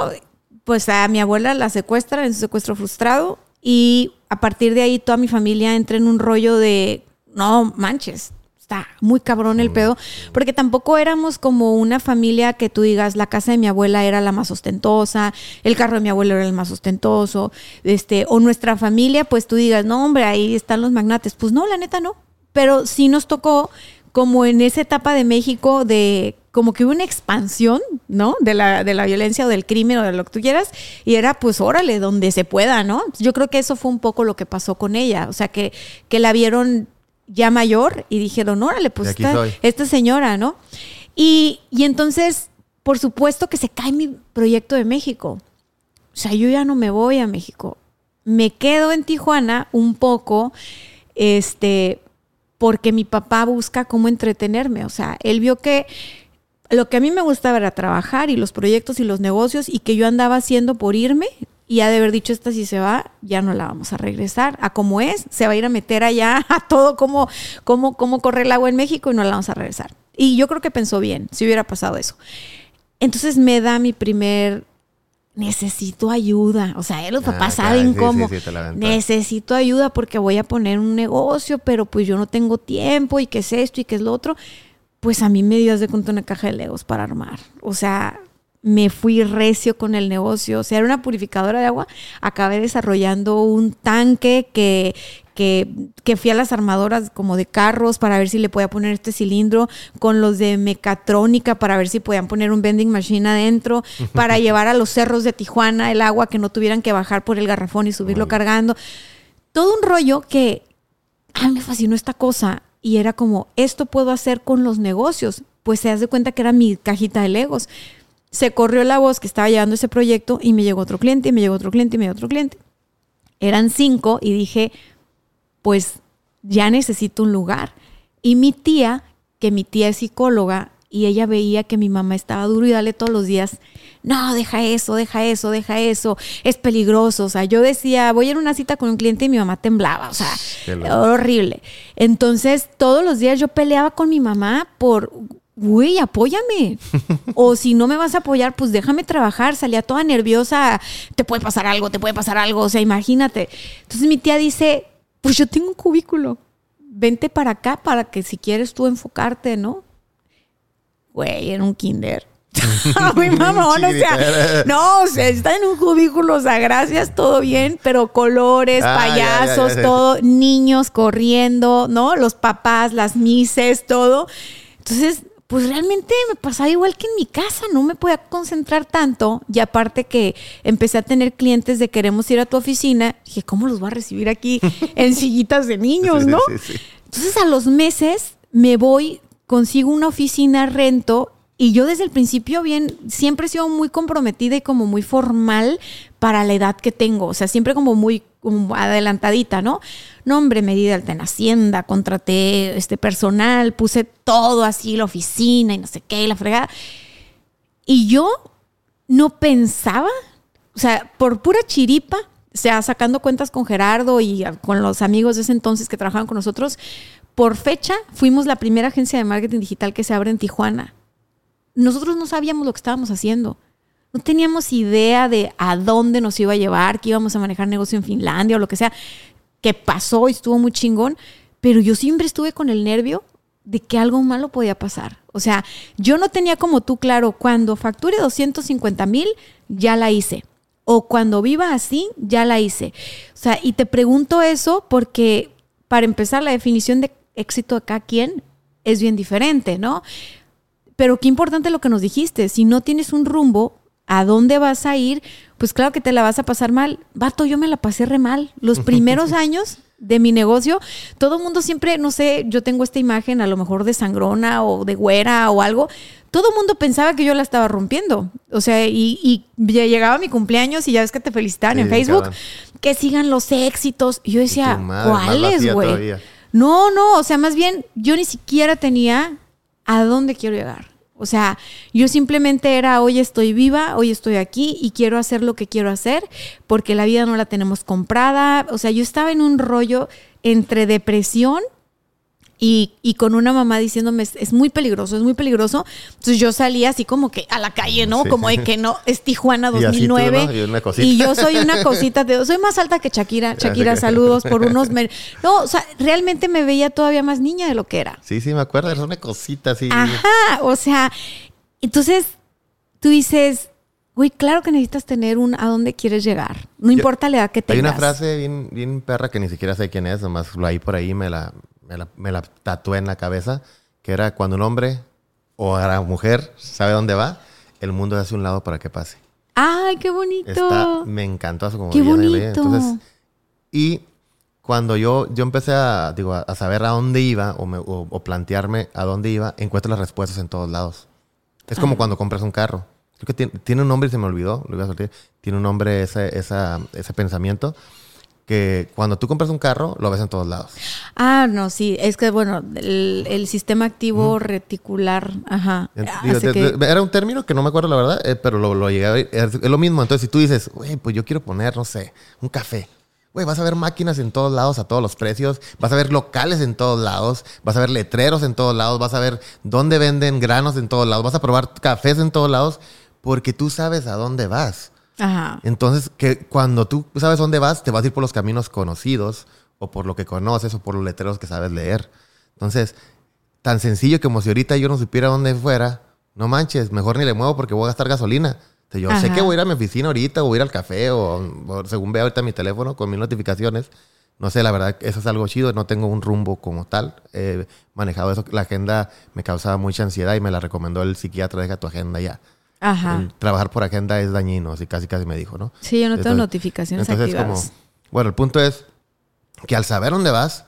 pues a mi abuela la secuestra en su secuestro frustrado y a partir de ahí toda mi familia entra en un rollo de, no manches, está muy cabrón el pedo, porque tampoco éramos como una familia que tú digas, la casa de mi abuela era la más ostentosa, el carro de mi abuelo era el más ostentoso, este, o nuestra familia, pues tú digas, no, hombre, ahí están los magnates. Pues no, la neta no. Pero sí nos tocó como en esa etapa de México de como que hubo una expansión, ¿no? De la, de la violencia o del crimen o de lo que tú quieras, y era pues órale, donde se pueda, ¿no? Yo creo que eso fue un poco lo que pasó con ella, o sea, que, que la vieron ya mayor y dijeron, órale, pues esta, esta, señora, ¿no? Y, y entonces, por supuesto que se cae mi proyecto de México. O sea, yo ya no me voy a México. me quedo en Tijuana un poco, este, porque mi papá busca cómo entretenerme. O sea, él vio que lo que a mí me gustaba era trabajar y los proyectos y los negocios y que yo andaba haciendo por irme y ha de haber dicho, esta si se va, ya no la vamos a regresar. A como es, se va a ir a meter allá a todo como, como, como corre el agua en México y no la vamos a regresar. Y yo creo que pensó bien, si hubiera pasado eso. Entonces me da mi primer necesito ayuda. O sea, los papás saben cómo. necesito ayuda porque voy a poner un negocio, pero pues yo no tengo tiempo y qué es esto y qué es lo otro. Pues a mí me dio de cuenta una caja de legos para armar. O sea, me fui recio con el negocio. O sea, era una purificadora de agua. Acabé desarrollando un tanque que, que, que, fui a las armadoras como de carros para ver si le podía poner este cilindro, con los de mecatrónica para ver si podían poner un vending machine adentro, para llevar a los cerros de Tijuana el agua que no tuvieran que bajar por el garrafón y subirlo cargando. Todo un rollo que a mí me fascinó esta cosa y era como, esto puedo hacer con los negocios. Pues se das de cuenta que era mi cajita de legos se corrió la voz que estaba llevando ese proyecto y me llegó otro cliente, y me llegó otro cliente, y me llegó otro cliente. Eran cinco y dije, pues ya necesito un lugar. Y mi tía, que mi tía es psicóloga, y ella veía que mi mamá estaba duro y dale todos los días, no, deja eso, deja eso, deja eso, es peligroso. O sea, yo decía, voy a ir a una cita con un cliente y mi mamá temblaba, o sea, horrible. Entonces, todos los días yo peleaba con mi mamá por, güey, apóyame. o si no me vas a apoyar, pues déjame trabajar. Salía toda nerviosa, te puede pasar algo, te puede pasar algo, o sea, imagínate. Entonces mi tía dice, pues yo tengo un cubículo, vente para acá para que si quieres tú enfocarte, ¿no? Güey, era un kinder. mi mamá, o sea, no, o sea, está en un cubículo, o sea, gracias, todo bien, pero colores, ah, payasos, todo, niños corriendo, ¿no? Los papás, las mises, todo. Entonces, pues realmente me pasaba igual que en mi casa, no me podía concentrar tanto. Y aparte que empecé a tener clientes de queremos ir a tu oficina, dije, ¿cómo los voy a recibir aquí en sillitas de niños, no? Entonces a los meses me voy, consigo una oficina, rento y yo desde el principio bien, siempre he sido muy comprometida y como muy formal para la edad que tengo. O sea, siempre como muy adelantadita, ¿no? Nombre, medida alta en Hacienda, contraté este personal, puse todo así, la oficina y no sé qué, la fregada. Y yo no pensaba, o sea, por pura chiripa, o sea, sacando cuentas con Gerardo y con los amigos de ese entonces que trabajaban con nosotros, por fecha fuimos la primera agencia de marketing digital que se abre en Tijuana nosotros no sabíamos lo que estábamos haciendo. No teníamos idea de a dónde nos iba a llevar, que íbamos a manejar negocio en Finlandia o lo que sea, que pasó y estuvo muy chingón, pero yo siempre estuve con el nervio de que algo malo podía pasar. O sea, yo no tenía como tú claro, cuando facture 250 mil, ya la hice. O cuando viva así, ya la hice. O sea, y te pregunto eso porque, para empezar, la definición de éxito de cada quien es bien diferente, ¿no? Pero qué importante lo que nos dijiste, si no tienes un rumbo, ¿a dónde vas a ir? Pues claro que te la vas a pasar mal. Vato, yo me la pasé re mal. Los primeros años de mi negocio, todo el mundo siempre, no sé, yo tengo esta imagen a lo mejor de sangrona o de güera o algo. Todo el mundo pensaba que yo la estaba rompiendo. O sea, y, llegaba mi cumpleaños y ya ves que te felicitaban en Facebook, que sigan los éxitos. Y yo decía, ¿cuáles, güey? No, no, o sea, más bien yo ni siquiera tenía a dónde quiero llegar. O sea, yo simplemente era, hoy estoy viva, hoy estoy aquí y quiero hacer lo que quiero hacer porque la vida no la tenemos comprada. O sea, yo estaba en un rollo entre depresión y, con una mamá diciéndome, es, muy peligroso, es muy peligroso. Entonces yo salía así como que a la calle, ¿no? Como de que no, es Tijuana 2009. Y, yo soy una cosita, de, soy más alta que Shakira. Shakira, saludos por unos... No, o sea, realmente me veía todavía más niña de lo que era. Sí, sí, me acuerdo, era una cosita así. Ajá, o sea, entonces tú dices, Güey, claro que necesitas tener un a dónde quieres llegar. No importa la edad que tengas. Hay una frase bien, bien perra que ni siquiera sé quién es, nomás lo ahí por ahí me la, me la, tatué en la cabeza, que era cuando un hombre o la mujer sabe dónde va, el mundo es hacia un lado para que pase. ¡Ay, qué bonito! me encantó eso como ¡Qué bonito! Entonces, y cuando yo, yo empecé a, digo, a saber a dónde iba o, plantearme a dónde iba, encuentro las respuestas en todos lados. Es como cuando compras un carro. Creo que tiene, un nombre y se me olvidó, lo iba a soltar. Tiene un nombre ese, ese pensamiento que cuando tú compras un carro, lo ves en todos lados. Ah, no, sí. Es que, bueno, el, el sistema activo reticular, ajá. Digo, hace de- que- de- era un término que no me acuerdo la verdad, eh, pero lo, lo llegué a ver. Es, es lo mismo. Entonces, si tú dices, güey, pues yo quiero poner, no sé, un café. Güey, vas a ver máquinas en todos lados, a todos los precios. Vas a ver locales en todos lados. Vas a ver letreros en todos lados. Vas a ver dónde venden granos en todos lados. Vas a probar cafés en todos lados porque tú sabes a dónde vas. Ajá. Entonces, que cuando tú sabes dónde vas, te vas a ir por los caminos conocidos, o por lo que conoces, o por los letreros que sabes leer. Entonces, tan sencillo como si ahorita yo no supiera dónde fuera, no manches, mejor ni le muevo porque voy a gastar gasolina. Yo sé que voy a ir a mi oficina ahorita, o voy a ir al café, o, o según vea ahorita mi teléfono con mis notificaciones. No sé, la verdad, eso es algo chido. No tengo un rumbo como tal. Manejado eso. La agenda me causaba mucha ansiedad y me la recomendó el psiquiatra. Deja tu agenda ya. Ajá. Trabajar por agenda es dañino, así casi casi me dijo, ¿no? Sí, yo no tengo notificaciones entonces, activadas. como, bueno, el punto es que al saber dónde vas,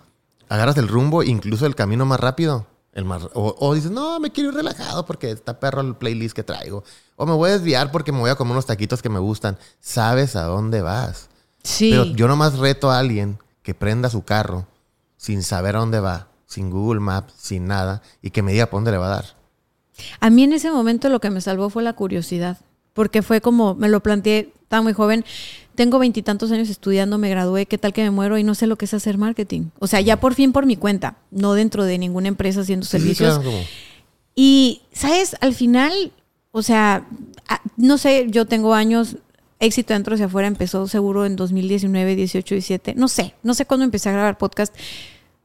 agarras el rumbo, incluso el camino más rápido. El más, o, o dices, no, me quiero ir relajado porque está perro el playlist que traigo. O me voy a desviar porque me voy a comer unos taquitos que me gustan. Sabes a dónde vas. Sí. Pero yo nomás reto a alguien que prenda su carro sin saber a dónde va, sin Google Maps, sin nada, y que me diga por dónde le va a dar. A mí en ese momento lo que me salvó fue la curiosidad, porque fue como, me lo planteé, estaba muy joven, tengo veintitantos años estudiando, me gradué, ¿qué tal que me muero y no sé lo que es hacer marketing? O sea, ya por fin por mi cuenta, no dentro de ninguna empresa haciendo sí, servicios. claro, Y, ¿sabes? Al final, o sea, no sé, yo tengo años, éxito dentro hacia afuera empezó seguro en 2019, 18, 17, no sé, no sé cuándo empecé a grabar podcast,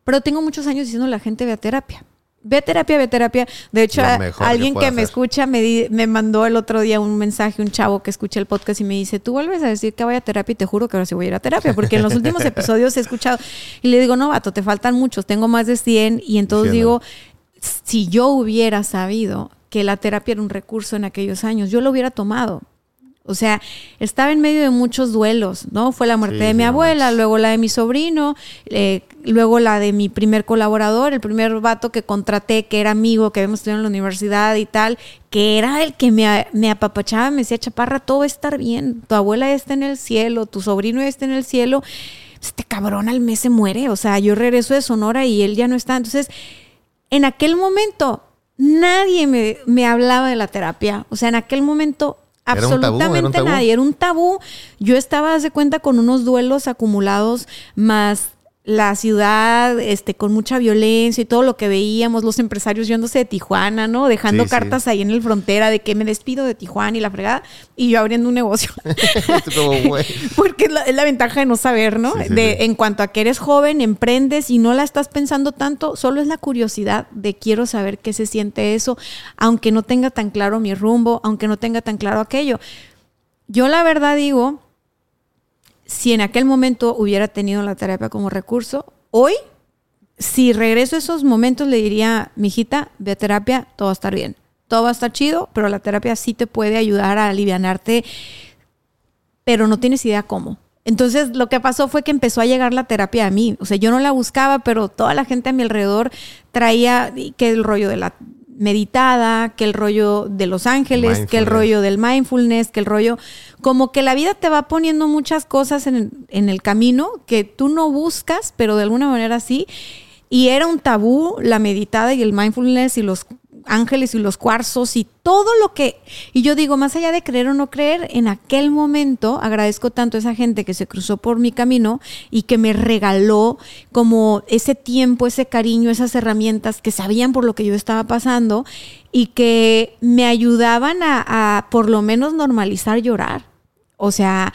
pero tengo muchos años diciendo a la gente ve a terapia. Ve terapia, ve terapia. De hecho, que alguien que, me escucha me, di- me mandó el otro día un mensaje, un chavo que escucha el podcast y me dice, tú vuelves a decir que vaya a terapia y te juro que ahora sí voy a ir a terapia, porque en los últimos episodios he escuchado y le digo, no, vato, te faltan muchos, tengo más de 100 y entonces Sí, digo, si yo hubiera sabido que la terapia era un recurso en aquellos años, yo lo hubiera tomado. O sea, estaba en medio de muchos duelos, ¿no? Fue la muerte Sí, de mi no abuela, luego la de mi sobrino, eh, luego la de mi primer colaborador, el primer vato que contraté, que era amigo, que habíamos estudiado en la universidad y tal, que era el que me, me apapachaba, me decía, chaparra, todo va a estar bien, tu abuela está en el cielo, tu sobrino está en el cielo, este cabrón al mes se muere, o sea, yo regreso de Sonora y él ya no está. Entonces, en aquel momento, nadie me, me hablaba de la terapia, o sea, en aquel momento... Absolutamente nadie, era un tabú. Yo estaba, haz de cuenta, con unos duelos acumulados, más la ciudad, este, con mucha violencia y todo lo que veíamos, los empresarios yéndose de Tijuana, ¿no? Dejando Sí, sí. cartas ahí en el frontera de que me despido de Tijuana y la fregada, y yo abriendo un negocio. Es como, güey. Porque es la, es la ventaja de no saber, ¿no? Sí, de. En cuanto a que eres joven, emprendes y no la estás pensando tanto, solo es la curiosidad de quiero saber qué se siente eso, aunque no tenga tan claro mi rumbo, aunque no tenga tan claro aquello. Yo la verdad digo, si en aquel momento hubiera tenido la terapia como recurso, hoy, si regreso a esos momentos, le diría, mijita, ve a terapia, todo va a estar bien. Todo va a estar chido, pero la terapia sí te puede ayudar a alivianarte pero no tienes idea cómo. Entonces lo que pasó fue que empezó a llegar la terapia a mí. O sea, yo no la buscaba, pero toda la gente a mi alrededor traía que el rollo de la meditada, que el rollo de los ángeles, que el rollo del mindfulness, que el rollo, como que la vida te va poniendo muchas cosas en, en el camino que tú no buscas, pero de alguna manera sí. Y era un tabú la meditada y el mindfulness y los ángeles y los cuarzos y todo lo que... Y yo digo, más allá de creer o no creer, en aquel momento agradezco tanto a esa gente que se cruzó por mi camino y que me regaló como ese tiempo, ese cariño, esas herramientas que sabían por lo que yo estaba pasando y que me ayudaban a, a por lo menos normalizar llorar. O sea,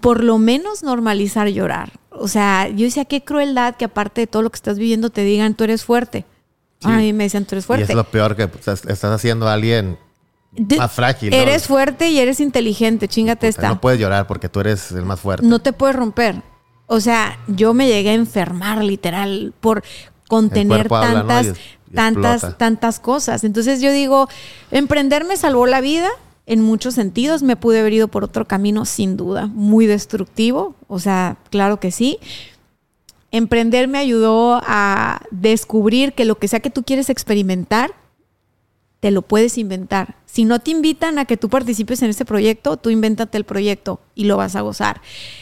por lo menos normalizar llorar. O sea, yo decía, qué crueldad que aparte de todo lo que estás viviendo te digan, tú eres fuerte. Sí. Ay, me decían, tú eres Y fuerte. es lo peor que estás estás haciendo a alguien De- más frágil. ¿no? Eres fuerte y eres inteligente, chingate esta. No puedes llorar porque tú eres el más fuerte. No te puedes romper. O sea, yo me llegué a enfermar literal por contener cuerpo habla, ¿no? tantas, Y y tantas, tantas cosas. Entonces yo digo, emprender me salvó la vida en muchos sentidos. Me pude haber ido por otro camino, sin duda, muy destructivo. O sea, claro que sí. Emprender me ayudó a descubrir que lo que sea que tú quieres experimentar, te lo puedes inventar. Si no te invitan a que tú participes en ese proyecto, tú invéntate el proyecto y lo vas a gozar.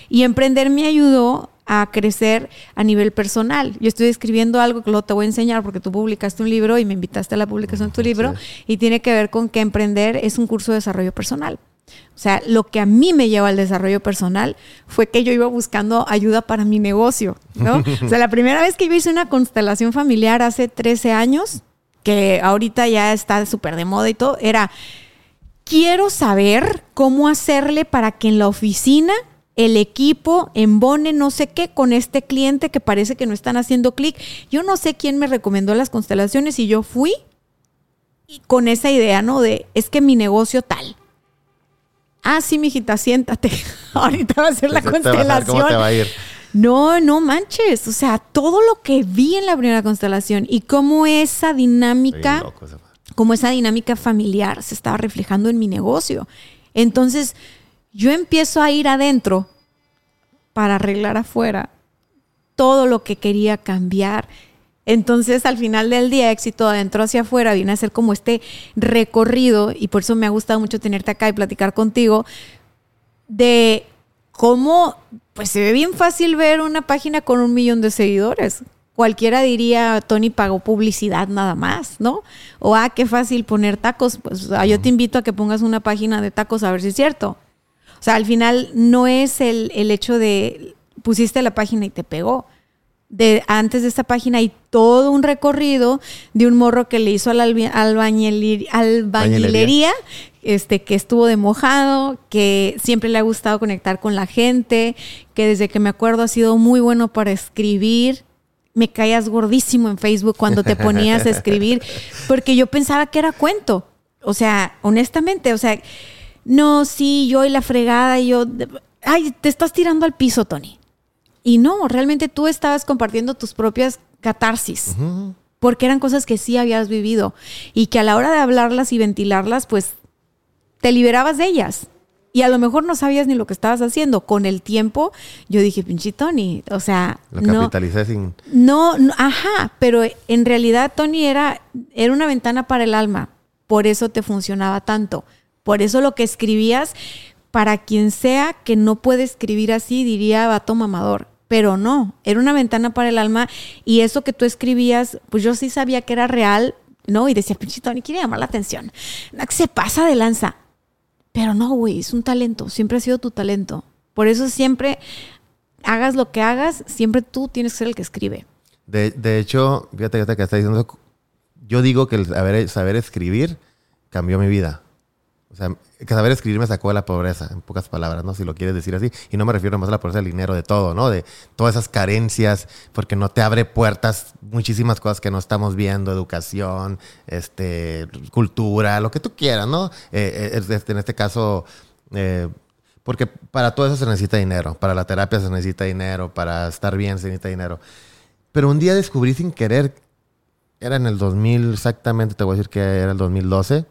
Y emprender me ayudó a crecer a nivel personal. Yo estoy escribiendo algo que luego te voy a enseñar porque tú publicaste un libro y me invitaste a la publicación de tu libro y tiene que ver con que emprender es un curso de desarrollo personal. O sea, lo que a mí me lleva al desarrollo personal fue que yo iba buscando ayuda para mi negocio, ¿no? o sea, la primera vez que yo hice una constelación familiar hace 13 años, que ahorita ya está súper de moda y todo, era, quiero saber cómo hacerle para que en la oficina el equipo embone no sé qué con este cliente que parece que no están haciendo clic. Yo no sé quién me recomendó las constelaciones y yo fui con esa idea, ¿no? De, es que mi negocio tal ah, sí, mijita, siéntate. Ahorita va a ser la constelación. cómo te va a ir. No, no manches. O sea, todo lo que vi en la primera constelación y cómo esa dinámica, cómo esa dinámica familiar se estaba reflejando en mi negocio. Entonces, yo empiezo a ir adentro para arreglar afuera todo lo que quería cambiar entonces, al final del día, éxito adentro hacia afuera viene a ser como este recorrido, y por eso me ha gustado mucho tenerte acá y platicar contigo, de cómo, pues se ve bien fácil ver una página con un millón de seguidores. Cualquiera diría, Tony pagó publicidad nada más, ¿no? O, ah, qué fácil poner tacos. Pues yo te invito a que pongas una página de tacos a ver si es cierto. O sea, al final no es el, el hecho de pusiste la página y te pegó de antes de esta página hay todo un recorrido de un morro que le hizo a la albañilería, este, que estuvo de mojado, que siempre le ha gustado conectar con la gente, que desde que me acuerdo ha sido muy bueno para escribir. Me caías gordísimo en Facebook cuando te ponías a escribir, porque yo pensaba que era cuento. O sea, honestamente, o sea, no, sí, yo y la fregada, y yo, ay, te estás tirando al piso, Tony. Y no, realmente tú estabas compartiendo tus propias catarsis. Porque eran cosas que sí habías vivido y que a la hora de hablarlas y ventilarlas, pues te liberabas de ellas. Y a lo mejor no sabías ni lo que estabas haciendo. Con el tiempo, yo dije, pinche Tony, o sea. Lo capitalicé sin. No, no, ajá, pero en realidad, Tony, era, era una ventana para el alma. Por eso te funcionaba tanto. Por eso lo que escribías, para quien sea que no puede escribir así, diría vato mamador pero no, era una ventana para el alma y eso que tú escribías, pues yo sí sabía que era real, ¿no? Y decía, pinche ni quiere llamar la atención. Se pasa de lanza. Pero no, güey, es un talento, siempre ha sido tu talento. Por eso siempre, hagas lo que hagas, siempre tú tienes que ser el que escribe. De, de hecho, fíjate, fíjate que está diciendo, yo digo que el saber, saber escribir cambió mi vida. O sea, que saber escribir me sacó de la pobreza, en pocas palabras, ¿no? Si lo quieres decir así. Y no me refiero más a la pobreza del dinero, de todo, ¿no? De todas esas carencias, porque no te abre puertas muchísimas cosas que no estamos viendo, educación, este, cultura, lo que tú quieras, ¿no? Eh, eh, este, en este caso, eh, porque para todo eso se necesita dinero, para la terapia se necesita dinero, para estar bien se necesita dinero. Pero un día descubrí sin querer, era en el 2000 exactamente, te voy a decir que era el 2012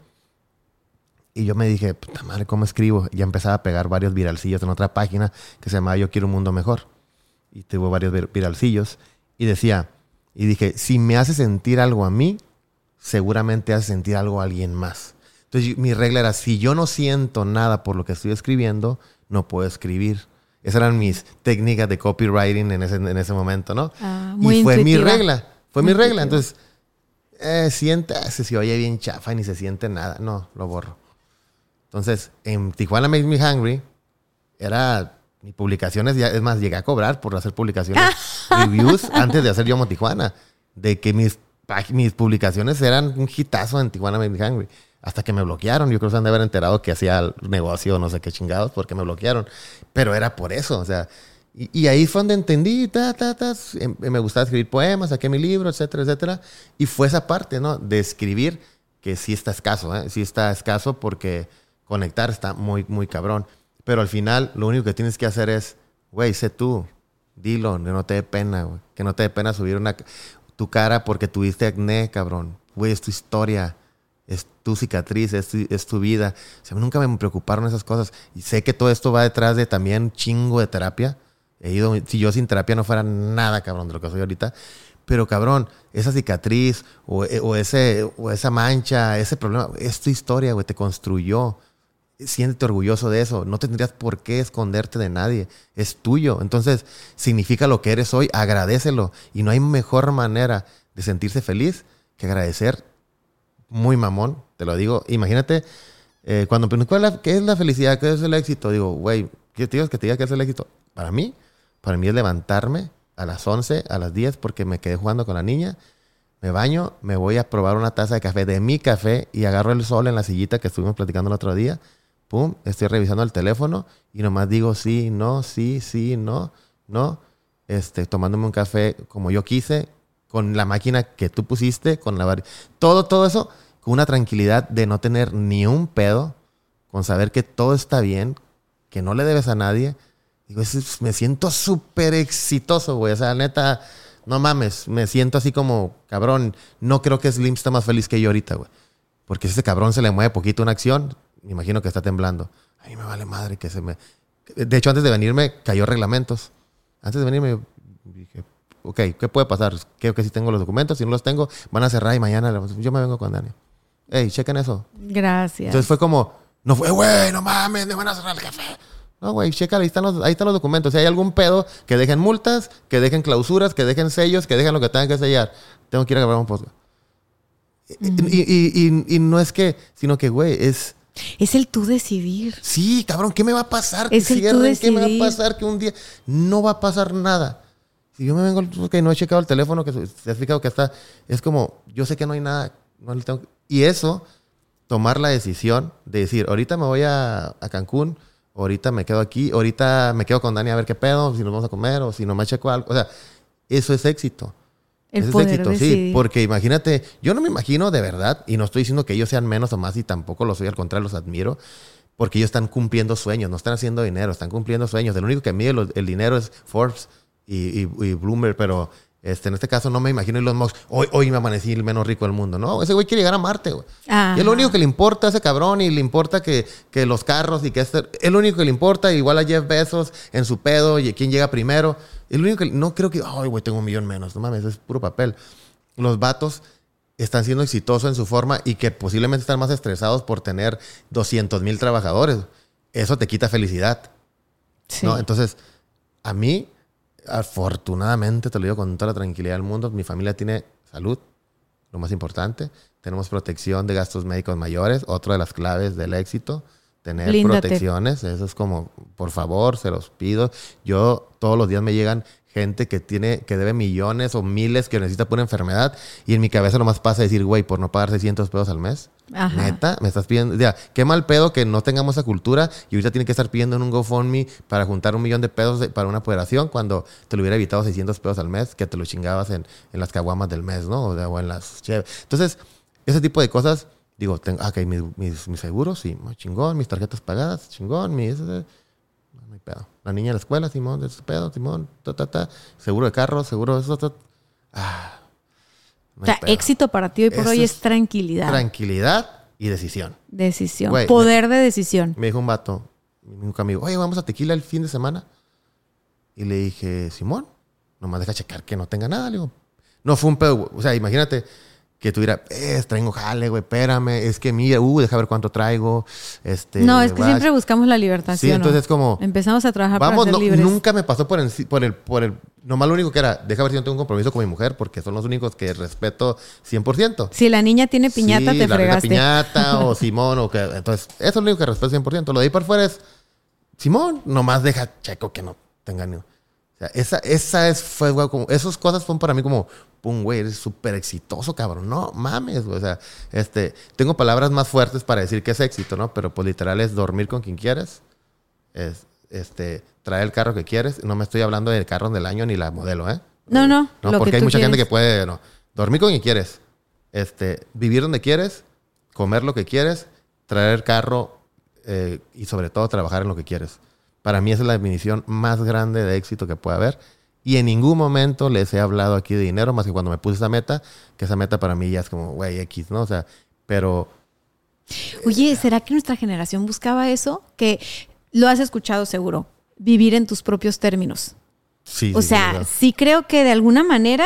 y yo me dije, puta madre, ¿cómo escribo? Ya empezaba a pegar varios viralcillos en otra página que se llamaba Yo Quiero un Mundo Mejor. Y tuvo varios viralcillos. Y decía, y dije, si me hace sentir algo a mí, seguramente hace sentir algo a alguien más. Entonces mi regla era, si yo no siento nada por lo que estoy escribiendo, no puedo escribir. Esas eran mis técnicas de copywriting en ese, en ese momento, ¿no? Ah, y fue mi regla, fue mi regla. Entonces, eh, siente, se, se oye bien chafa y ni se siente nada. No, lo borro. Entonces, en Tijuana Makes Me Hungry, era mis publicaciones, ya, es más, llegué a cobrar por hacer publicaciones, reviews, antes de hacer Yo Mo Tijuana, de que mis, mis publicaciones eran un hitazo en Tijuana Makes Me Hungry. Hasta que me bloquearon. Yo creo que se han de haber enterado que hacía negocio, no sé qué chingados, porque me bloquearon. Pero era por eso, o sea. Y, ahí fue donde entendí, ta, ta, ta, em, me gustaba escribir poemas, saqué mi libro, etcétera, etcétera. Y fue esa parte, ¿no? De escribir, que sí está escaso, ¿eh? Sí está escaso porque conectar está muy, muy cabrón. Pero al final, lo único que tienes que hacer es, güey, sé tú, dilo, que no te dé pena, güey. Que no te dé pena subir una, tu cara porque tuviste acné, cabrón. Güey, es tu historia, es tu cicatriz, es tu, es tu vida. O sea, nunca me preocuparon esas cosas. Y sé que todo esto va detrás de también chingo de terapia. He ido, si yo sin terapia no fuera nada, cabrón, de lo que soy ahorita. Pero cabrón, esa cicatriz o, o ese, o esa mancha, ese problema, es tu historia, güey, te construyó siéntete orgulloso de eso. No tendrías por qué esconderte de nadie. Es tuyo. Entonces, significa lo que eres hoy. Agradecelo. Y no hay mejor manera de sentirse feliz que agradecer. Muy mamón, te lo digo. Imagínate, eh, cuando preguntas qué es la felicidad, qué es el éxito, digo, güey, ¿qué te que te diga qué es el éxito? Para mí, para mí es levantarme a las 11, a las 10, porque me quedé jugando con la niña. Me baño, me voy a probar una taza de café de mi café y agarro el sol en la sillita que estuvimos platicando el otro día pum, estoy revisando el teléfono y nomás digo sí, no, sí, sí, no, no, este, tomándome un café como yo quise, con la máquina que tú pusiste, con la todo, todo eso, con una tranquilidad de no tener ni un pedo, con saber que todo está bien, que no le debes a nadie. Digo, me siento súper exitoso, güey. O sea, neta, no mames, me siento así como, cabrón, no creo que Slim está más feliz que yo ahorita, güey. Porque ese cabrón se le mueve poquito una acción, me imagino que está temblando. A mí me vale madre que se me... De hecho, antes de venirme, cayó reglamentos. Antes de venirme, dije, ok, ¿qué puede pasar? Creo que si tengo los documentos, si no los tengo, van a cerrar y mañana yo me vengo con Dani. Ey, chequen eso. Gracias. Entonces fue como, no fue, güey, no mames, me van a cerrar el café. No, güey, checa, ahí están, los, ahí están los documentos. Si hay algún pedo, que dejen multas, que dejen clausuras, que dejen sellos, que dejen lo que tengan que sellar. Tengo que ir a grabar un post. y, y, y, no es que, sino que, güey, es es el tú decidir. Sí, cabrón, ¿qué me va a pasar? Es el tú decidir. ¿Qué me va a pasar? Que un día no va a pasar nada. Si yo me vengo, que no he checado el teléfono, que se ha fijado que está, es como, yo sé que no hay nada, no le tengo, y eso, tomar la decisión de decir, ahorita me voy a, a Cancún, ahorita me quedo aquí, ahorita me quedo con Dani a ver qué pedo, si nos vamos a comer o si no me checo algo, o sea, eso es éxito. El poder sí, porque imagínate, yo no me imagino de verdad, y no estoy diciendo que ellos sean menos o más, y tampoco lo soy, al contrario, los admiro, porque ellos están cumpliendo sueños, no están haciendo dinero, están cumpliendo sueños. El único que mide el dinero es Forbes y, y, y Bloomberg, pero este, en este caso no me imagino Elon Musk, hoy, hoy me amanecí el menos rico del mundo. No, ese güey quiere llegar a Marte, güey. Y es lo único que le importa a ese cabrón y le importa que, que los carros y que este, es lo único que le importa, igual a Jeff Bezos en su pedo y quién llega primero. Es lo único que, no creo que, ay, güey, tengo un millón menos. No mames, es puro papel. Los vatos están siendo exitosos en su forma y que posiblemente están más estresados por tener 200 mil trabajadores. Eso te quita felicidad. ¿no? Entonces, a mí afortunadamente, te lo digo con toda la tranquilidad del mundo, mi familia tiene salud, lo más importante. Tenemos protección de gastos médicos mayores, otra de las claves del éxito. Tener protecciones, eso es como, por favor, se los pido. Yo todos los días me llegan gente que tiene, que debe millones o miles que necesita por una enfermedad y en mi cabeza nomás pasa decir, güey, por no pagar 600 pesos al mes. Neta, me estás pidiendo, ya, qué mal pedo que no tengamos esa cultura y ahorita tiene que estar pidiendo en un GoFundMe para juntar un millón de pesos para una operación cuando te lo hubiera evitado 600 pesos al mes, que te lo chingabas en, en las caguamas del mes, ¿no? O, en las Entonces, ese tipo de cosas, digo, tengo, ah, ok, mis, mis, seguros, sí, chingón, mis tarjetas pagadas, chingón, mis... no hay pedo. La niña de la escuela, Simón, de ese pedo, Simón, ta, ta, ta. Seguro de carro, seguro de eso, Ah, o sea, éxito para ti hoy por hoy es, tranquilidad. Tranquilidad y decisión. Decisión. Poder de decisión. Me dijo un vato, mi amigo, oye, vamos a tequila el fin de semana. Y le dije, Simón, nomás deja checar que no tenga nada. Le digo, no fue un pedo. O sea, imagínate, que tuviera, eh, traigo jale, güey, espérame, es que mira, uh, deja ver cuánto traigo. Este, no, es que siempre buscamos la libertad. Sí, entonces es como... Empezamos a trabajar vamos, para ser libres. Nunca me pasó por el, por el, por el, nomás lo único que era, deja ver si no tengo un compromiso con mi mujer, porque son los únicos que respeto 100%. Si la niña tiene piñata, te la fregaste. piñata o Simón, o que, entonces, eso es lo único que respeto 100%. Lo de ahí por fuera es, Simón, nomás deja checo que no tenga ni... O sea, esa, esa es, fue, güey, como, esas cosas fueron para mí como, pum, güey, eres súper exitoso, cabrón. No mames, güey. O sea, este, tengo palabras más fuertes para decir que es éxito, ¿no? Pero pues literal es dormir con quien quieres. Es, este, traer el carro que quieres. No me estoy hablando del carro del año ni la modelo, ¿eh? No, no. No, porque hay mucha gente que puede, no. Dormir con quien quieres. Este, vivir donde quieres, comer lo que quieres, traer el carro eh, y sobre todo trabajar en lo que quieres. Para mí esa es la definición más grande de éxito que puede haber. Y en ningún momento les he hablado aquí de dinero, más que cuando me puse esa meta, que esa meta para mí ya es como, güey, X, ¿no? O sea, pero... Oye, ¿será que nuestra generación buscaba eso? Que lo has escuchado seguro, vivir en tus propios términos. Sí. O sea, sí creo que de alguna manera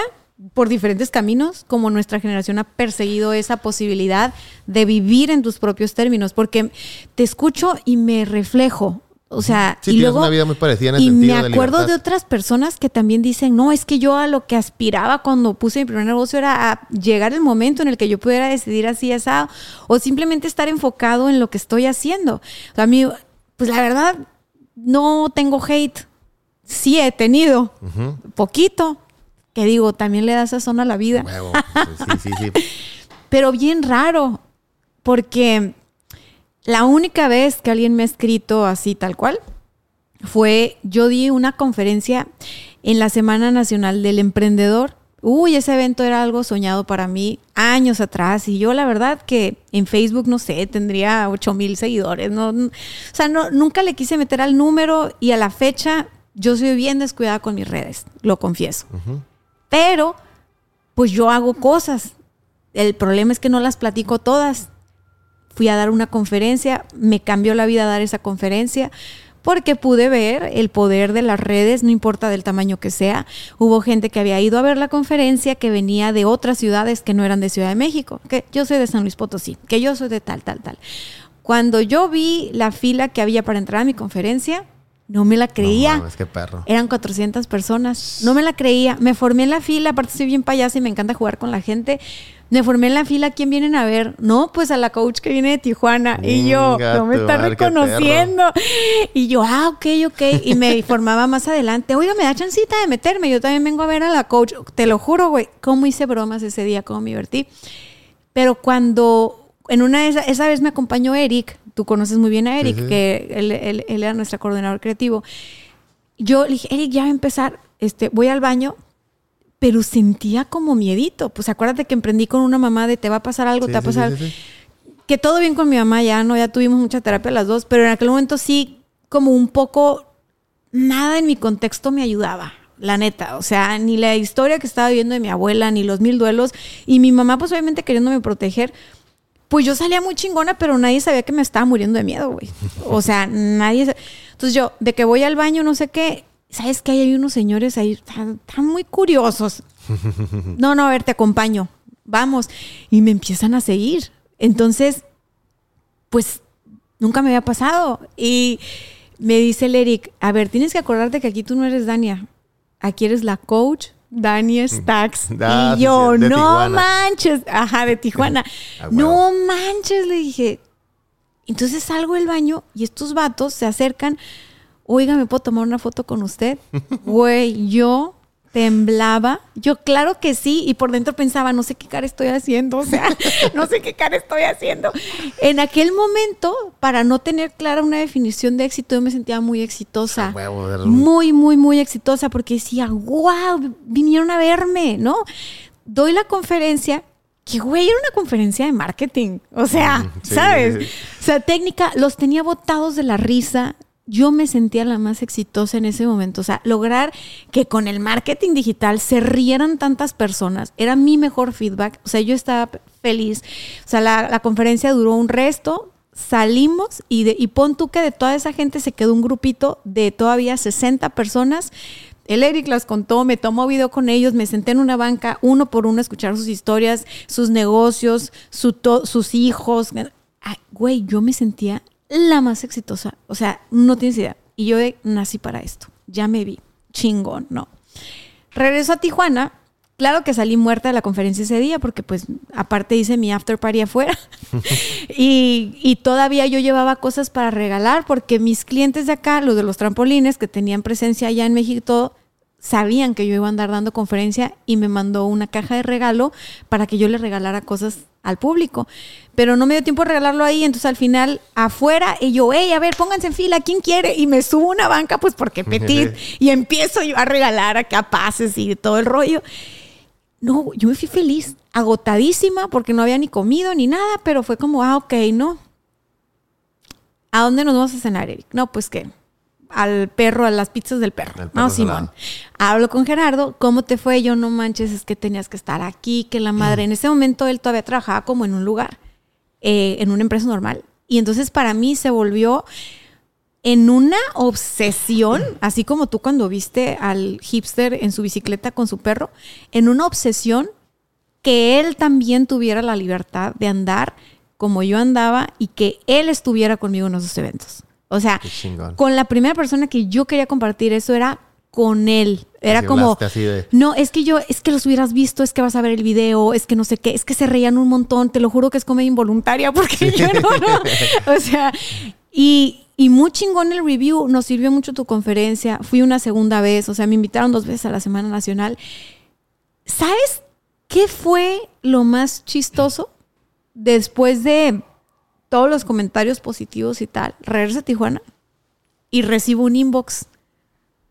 por diferentes caminos, como nuestra generación ha perseguido esa posibilidad de vivir en tus propios términos, porque te escucho y me reflejo. O sea, Sí, y luego, una vida muy parecida en el y sentido me acuerdo de, otras personas que también dicen, no, es que yo a lo que aspiraba cuando puse mi primer negocio era a llegar el momento en el que yo pudiera decidir así, así, o simplemente estar enfocado en lo que estoy haciendo. O sea, a mí, pues la verdad, no tengo hate. Sí he tenido, poquito, que digo, también le da sazón a la vida Huevo. Sí, sí, sí. pero bien raro, porque la única vez que alguien me ha escrito así tal cual fue, yo di una conferencia en la Semana Nacional del Emprendedor. Uy, ese evento era algo soñado para mí años atrás y yo la verdad que en Facebook, no sé, tendría 8 mil seguidores. No, o sea, no, nunca le quise meter al número y a la fecha yo soy bien descuidada con mis redes, lo confieso. Pero, pues yo hago cosas. El problema es que no las platico todas. Fui a dar una conferencia, me cambió la vida dar esa conferencia porque pude ver el poder de las redes, no importa del tamaño que sea. Hubo gente que había ido a ver la conferencia que venía de otras ciudades que no eran de Ciudad de México, que yo soy de San Luis Potosí, que yo soy de tal, tal, tal. Cuando yo vi la fila que había para entrar a mi conferencia, no me la creía. No qué perro. Eran 400 personas. No me la creía. Me formé en la fila. Aparte, soy bien payasa y me encanta jugar con la gente. Me formé en la fila. ¿Quién vienen a ver? No, pues a la coach que viene de Tijuana. y yo, no me está reconociendo. Y yo, ah, ok, ok. Y me formaba más adelante. Oiga, me da chancita de meterme. Yo también vengo a ver a la coach. Te lo juro, güey. Cómo hice bromas ese día, cómo me divertí. Pero cuando en una de esas, esa vez me acompañó Eric, tú conoces muy bien a Eric, Sí, sí. que él, él- él era nuestro coordinador creativo. Yo le dije, Eric, ya va a empezar, este, voy al baño, pero sentía como miedito. Pues acuérdate que emprendí con una mamá de te va a pasar algo, Sí, te va a pasar. sí, sí. Que todo bien con mi mamá, ya no, ya tuvimos mucha terapia las dos, pero en aquel momento sí, como un poco, nada en mi contexto me ayudaba. La neta, o sea, ni la historia que estaba viviendo de mi abuela, ni los mil duelos, y mi mamá, pues obviamente queriéndome proteger, pues yo salía muy chingona, pero nadie sabía que me estaba muriendo de miedo, güey. O sea, nadie. Entonces yo, de que voy al baño, no sé qué, ¿sabes qué? Hay unos señores ahí, están, están muy curiosos. No, no, a ver, te acompaño. Vamos. Y me empiezan a seguir. Entonces, pues nunca me había pasado. Y me dice el Eric, a ver, tienes que acordarte que aquí tú no eres Dania. Aquí eres la coach. Dani Stacks. Ah, y yo, no Tijuana". manches. Ajá, de Tijuana. Ah, no manches, le dije. Entonces salgo del baño y estos vatos se acercan. Oiga, ¿me puedo tomar una foto con usted? Güey, yo temblaba. Yo, claro que sí. Y por dentro pensaba, no sé qué cara estoy haciendo. O sea, no sé qué cara estoy haciendo. En aquel momento, para no tener clara una definición de éxito, yo me sentía muy exitosa. Muy, muy, muy exitosa porque decía, wow, vinieron a verme, ¿no? Doy la conferencia, que güey, era una conferencia de marketing. O sea, Mm, sí, ¿sabes? sí. O sea, técnica, los tenía botados de la risa. Yo me sentía la más exitosa en ese momento. O sea, lograr que con el marketing digital se rieran tantas personas era mi mejor feedback. O sea, yo estaba feliz. O sea, la, la conferencia duró un resto. Salimos y, de, y pon tú que de toda esa gente se quedó un grupito de todavía 60 personas. El Eric las contó, me tomó video con ellos, me senté en una banca uno por uno a escuchar sus historias, sus negocios, su sus hijos. Güey, yo me sentía la más exitosa. O sea, no tienes idea. Y yo nací para esto. Ya me vi. Chingón, no. Regreso a Tijuana. Claro que salí muerta de la conferencia ese día porque pues aparte hice mi after party afuera y, y todavía yo llevaba cosas para regalar porque mis clientes de acá, los de los trampolines que tenían presencia allá en México, todo, sabían que yo iba a andar dando conferencia y me mandó una caja de regalo para que yo le regalara cosas al público. Pero no me dio tiempo de regalarlo ahí, entonces al final afuera y yo, hey, a ver, pónganse en fila, ¿quién quiere? Y me subo a una banca, pues porque petit, y empiezo yo a regalar acá pases y todo el rollo. No, yo me fui feliz, agotadísima porque no había ni comido ni nada, pero fue como, ah, ok, no. ¿A dónde nos vamos a cenar, Eric? No, pues que al perro, a las pizzas del perro. No. Simón. Hablo con Gerardo, ¿cómo te fue? Yo no manches, es que tenías que estar aquí, que la madre. En ese momento él todavía trabajaba como en un lugar, eh, en una empresa normal. Y entonces para mí se volvió en una obsesión, así como tú cuando viste al hipster en su bicicleta con su perro, en una obsesión que él también tuviera la libertad de andar como yo andaba y que él estuviera conmigo en esos eventos. O sea, con la primera persona que yo quería compartir eso era con él. Era Así como, hablaste así de- no, es que yo, es que los hubieras visto, es que vas a ver el video, es que no sé qué, es que se reían un montón, te lo juro que es comedia involuntaria, porque yo no, no. O sea, y, y muy chingón el review, nos sirvió mucho tu conferencia, fui una segunda vez, o sea, me invitaron dos veces a la Semana Nacional. ¿Sabes qué fue lo más chistoso? Después de todos los comentarios positivos y tal, regreso a Tijuana y recibo un inbox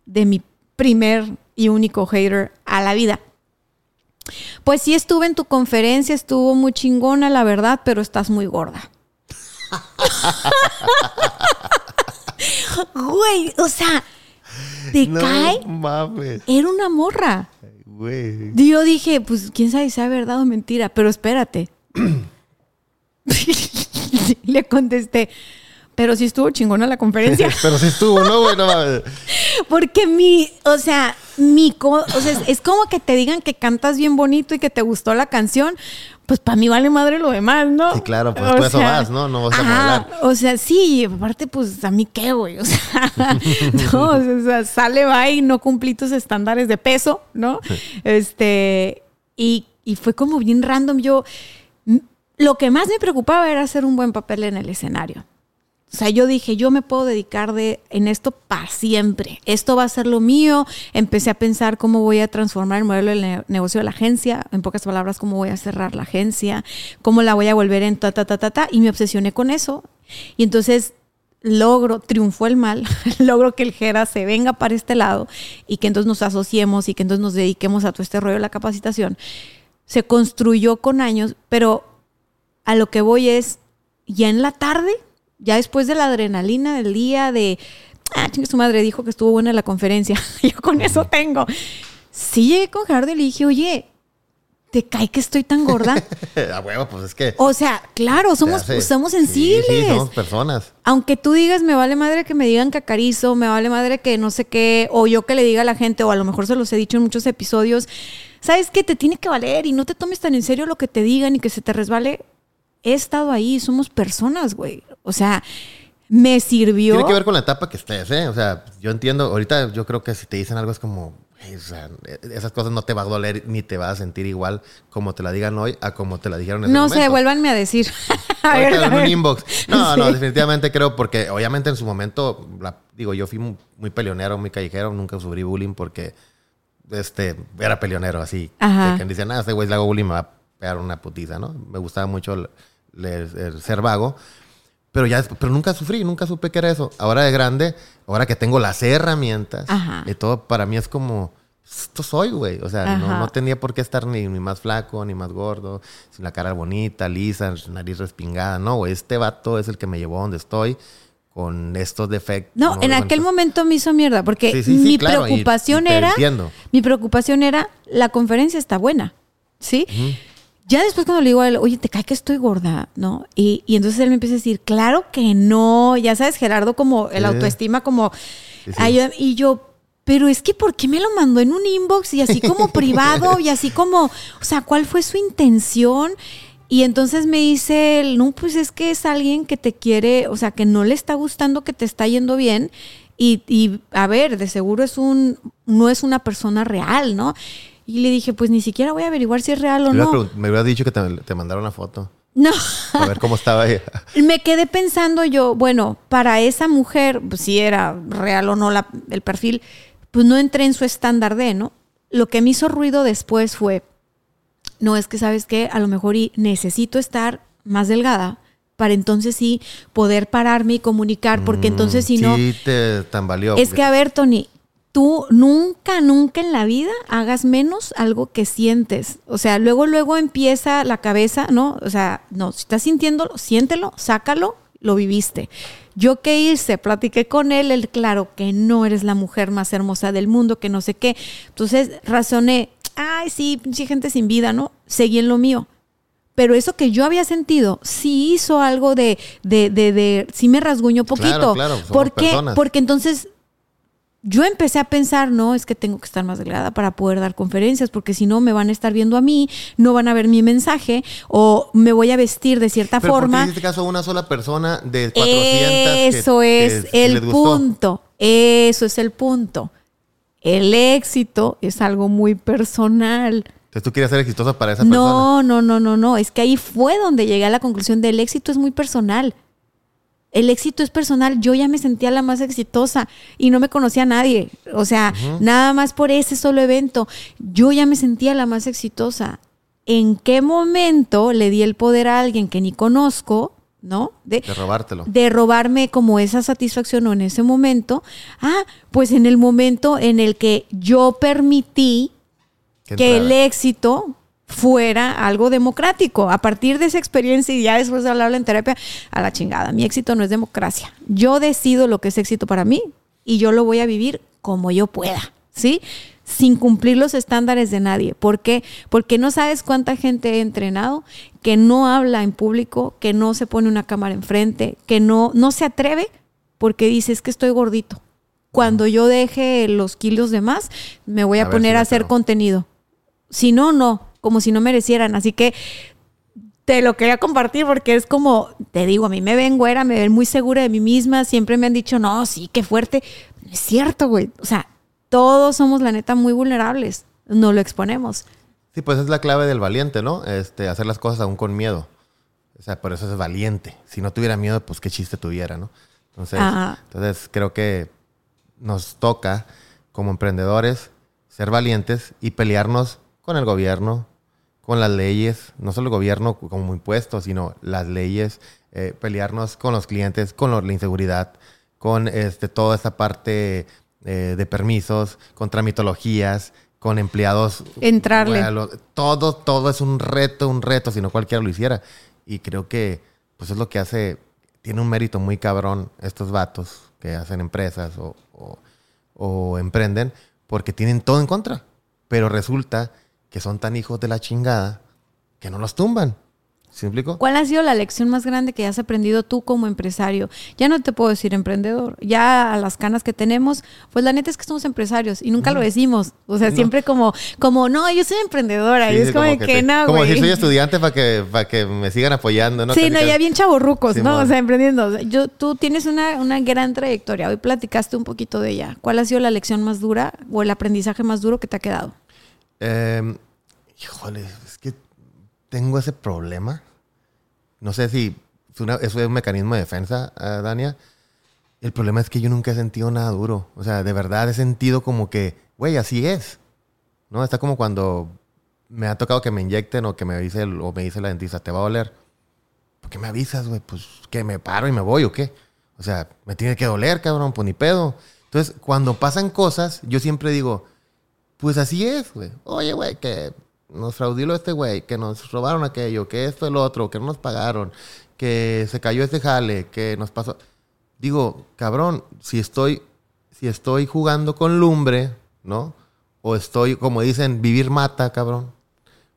de mi primer y único hater a la vida. Pues sí estuve en tu conferencia, estuvo muy chingona, la verdad, pero estás muy gorda. Güey, o sea, ¿te No cae? mames, Era una morra. güey. Yo dije, pues quién sabe si es verdad o mentira, pero espérate. Le contesté, pero sí estuvo chingona la conferencia. Pero sí estuvo, ¿no, güey? No mames. Porque mi, o sea, mi, co- o sea, es, es como que te digan que cantas bien bonito y que te gustó la canción. Pues para mí vale madre lo demás, ¿no? Sí, claro, pues O tú eso sea, vas, ¿no? No vas a ajá. O sea, sí, aparte, pues a mí qué, güey. O sea, no, o sea, sale, va y no cumplí tus estándares de peso, ¿no? Este, y, y fue como bien random. Yo, lo que más me preocupaba era hacer un buen papel en el escenario. O sea, yo dije, yo me puedo dedicar de, en esto para siempre. Esto va a ser lo mío. Empecé a pensar cómo voy a transformar el modelo del ne- negocio de la agencia. En pocas palabras, cómo voy a cerrar la agencia, cómo la voy a volver en ta, ta, ta, ta, ta. Y me obsesioné con eso. Y entonces logro, triunfó el mal, logro que el Jera se venga para este lado y que entonces nos asociemos y que entonces nos dediquemos a todo este rollo de la capacitación. Se construyó con años, pero a lo que voy es, ya en la tarde, ya después de la adrenalina del día, de, ah, chingue su madre, dijo que estuvo buena la conferencia, yo con eso tengo. Sí llegué con Gerardo y le dije, oye, ¿te cae que estoy tan gorda? A huevo, pues es que. O sea, claro, somos, hace- somos Sí, sensibles. Sí, somos personas. Aunque tú digas, me vale madre que me digan cacarizo, me vale madre que no sé qué, o yo que le diga a la gente, o a lo mejor se los he dicho en muchos episodios, ¿sabes qué? Te tiene que valer y no te tomes tan en serio lo que te digan y que se te resbale. He estado ahí, somos personas, güey. O sea, me sirvió. Tiene que ver con la etapa que estés, ¿eh? O sea, yo entiendo, ahorita yo creo que si te dicen algo es como, "Güey, o sea, esas cosas no te va a doler ni te vas a sentir igual como te la digan hoy a como te la dijeron en ese no momento. sé, vuélvanme a decir. a ver, a un inbox. No, no, definitivamente creo porque obviamente en su momento, la- digo, yo fui muy, muy peleonero, muy callejero, nunca sufrí bullying porque este, era peleonero así. Ajá. De que dicen, ah, este güey le hago bullying, me va a pegar una putiza, ¿no? Me gustaba mucho el- el- el ser vago. Pero ya, pero nunca sufrí, nunca supe que era eso. Ahora de grande, ahora que tengo las herramientas Ajá. y todo, para mí es como, esto soy, güey. O sea, no, no tenía por qué estar ni, ni más flaco, ni más gordo, sin la cara bonita, lisa, nariz respingada. No, güey, este vato es el que me llevó a donde estoy con estos defectos. No, en aquel momento me hizo mierda, porque Sí, sí, sí, mi claro, y- preocupación y te era, entiendo. mi preocupación era, la conferencia está buena, ¿sí? Ya después cuando le digo a él, oye, ¿te cae que estoy gorda? ¿No? Y, y entonces él me empieza a decir, claro que no, ya sabes, Gerardo, como el Sí. autoestima, como, Sí, sí. ayuda- y yo, pero es que ¿por qué me lo mandó en un inbox y así como privado y así como, o sea, ¿cuál fue su intención? Y entonces me dice él, no, pues es que es alguien que te quiere, o sea, que no le está gustando que te está yendo bien. Y, y, a ver, de seguro es un, no es una persona real, ¿no? Y le dije, pues ni siquiera voy a averiguar si es real o Me, no. me hubiera dicho que te, te mandara una foto. No. A ver cómo estaba ella. Me quedé pensando yo, bueno, para esa mujer, pues si era real o no la- el perfil, pues no entré en su estándar de, ¿no? Lo que me hizo ruido después fue, no es que sabes que a lo mejor y necesito estar más delgada para entonces sí poder pararme y comunicar, porque entonces si no, Mm, Sí, te tambaleó. es que a ver, Tony, tú nunca, nunca en la vida hagas menos algo que sientes. O sea, luego, luego empieza la cabeza, ¿no? O sea, no, si estás sintiéndolo, siéntelo, sácalo, lo viviste. Yo que hice, platiqué con él, él, claro que no eres la mujer más hermosa del mundo, que no sé qué. Entonces razoné, ay, sí, pinche gente sin vida, ¿no? Seguí en lo mío. pero eso que yo había sentido sí hizo algo de, de, de, de sí me rasguñó poquito. Claro, claro. Porque entonces yo empecé a pensar, no, es que tengo que estar más delgada para poder dar conferencias, porque si no me van a estar viendo a mí, no van a ver mi mensaje, o me voy a vestir de cierta Pero ¿por qué forma. hiciste caso a una sola persona de 400 que- Eso que- es que el punto. Eso es el punto. El éxito es algo muy personal. Entonces tú quieres ser exitosa para esa persona. No, no, no, no, no. Es que ahí fue donde llegué a la conclusión del éxito es muy personal. El éxito es personal. Yo ya me sentía la más exitosa y no me conocía a nadie. O sea, nada más por ese solo evento. Yo ya me sentía la más exitosa. ¿En qué momento le di el poder a alguien que ni conozco, no? De, De robártelo. de robarme como esa satisfacción o en ese momento. Ah, pues en el momento en el que yo permití Que que el éxito fuera algo democrático. A partir de esa experiencia y ya después de hablarlo en terapia, a la chingada, mi éxito no es democracia. Yo decido lo que es éxito para mí y yo lo voy a vivir como yo pueda, ¿sí? Sin cumplir los estándares de nadie. ¿Por qué? Porque no sabes cuánta gente he entrenado que no habla en público, que no se pone una cámara enfrente, que no, no se atreve porque dice es que estoy gordito. Cuando yo deje los kilos de más, me voy a, poner si a hacer contenido. Si no, no, como si no merecieran. Así que te lo quería compartir porque es como, te digo, a mí me ven güera, me ven muy segura de mí misma, siempre me han dicho, no, sí, qué fuerte. No es cierto, güey. O sea, todos somos, la neta, muy vulnerables. No lo exponemos. Sí, pues es la clave del valiente, ¿no? Este, hacer las cosas aún con miedo. O sea, por eso es valiente. Si no tuviera miedo, pues qué chiste tuviera, ¿no? Entonces, Ajá. entonces creo que nos toca, como emprendedores, ser valientes y pelearnos con el gobierno, con las leyes, no solo el gobierno como impuestos, sino las leyes, eh, pelearnos con los clientes, con la inseguridad, con este, toda esa parte eh, de permisos, con tramitologías, con empleados. Entrarle. Bueno, todo, todo es un reto, un reto, si no cualquiera lo hiciera. Y creo que pues es lo que hace, tiene un mérito muy cabrón estos vatos que hacen empresas o, o- o emprenden, porque tienen todo en contra. Pero resulta que son tan hijos de la chingada que no los tumban. ¿Sí me explico? ¿Cuál ha sido la lección más grande que has aprendido tú como empresario? Ya no te puedo decir emprendedor. Ya a las canas que tenemos, pues la neta es que somos empresarios y nunca lo decimos. O sea, No. siempre como, como, no, yo soy emprendedora. Sí, y es sí, como, de que que, te- no, como si soy estudiante para que, para que me sigan apoyando, ¿no? Sí, no, ya bien chavorrucos, ¿no? O sea, emprendiendo. Yo, tú tienes una, una gran trayectoria. Hoy platicaste un poquito de ella. ¿Cuál ha sido la lección más dura o el aprendizaje más duro que te ha quedado? Eh, híjole, es que tengo ese problema. No sé si es, una- es un mecanismo de defensa, eh, Dania. El problema es que yo nunca he sentido nada duro. O sea, de verdad he sentido como que, güey, así es. ¿No? Está como cuando me ha tocado que me inyecten o que me dice o me dice la dentista, te va a doler. ¿Por qué me avisas, güey? Pues que me paro y me voy o qué. O sea, me tiene que doler, cabrón, pues ni pedo. Entonces, cuando pasan cosas, yo siempre digo, pues así es, güey. Oye, güey, que nos fraudiló este güey, que nos robaron aquello, que esto, el otro, que no nos pagaron, que se cayó este jale, que nos pasó. Digo, cabrón, si estoy, si estoy jugando con lumbre, ¿no? O estoy, como dicen, vivir mata, cabrón.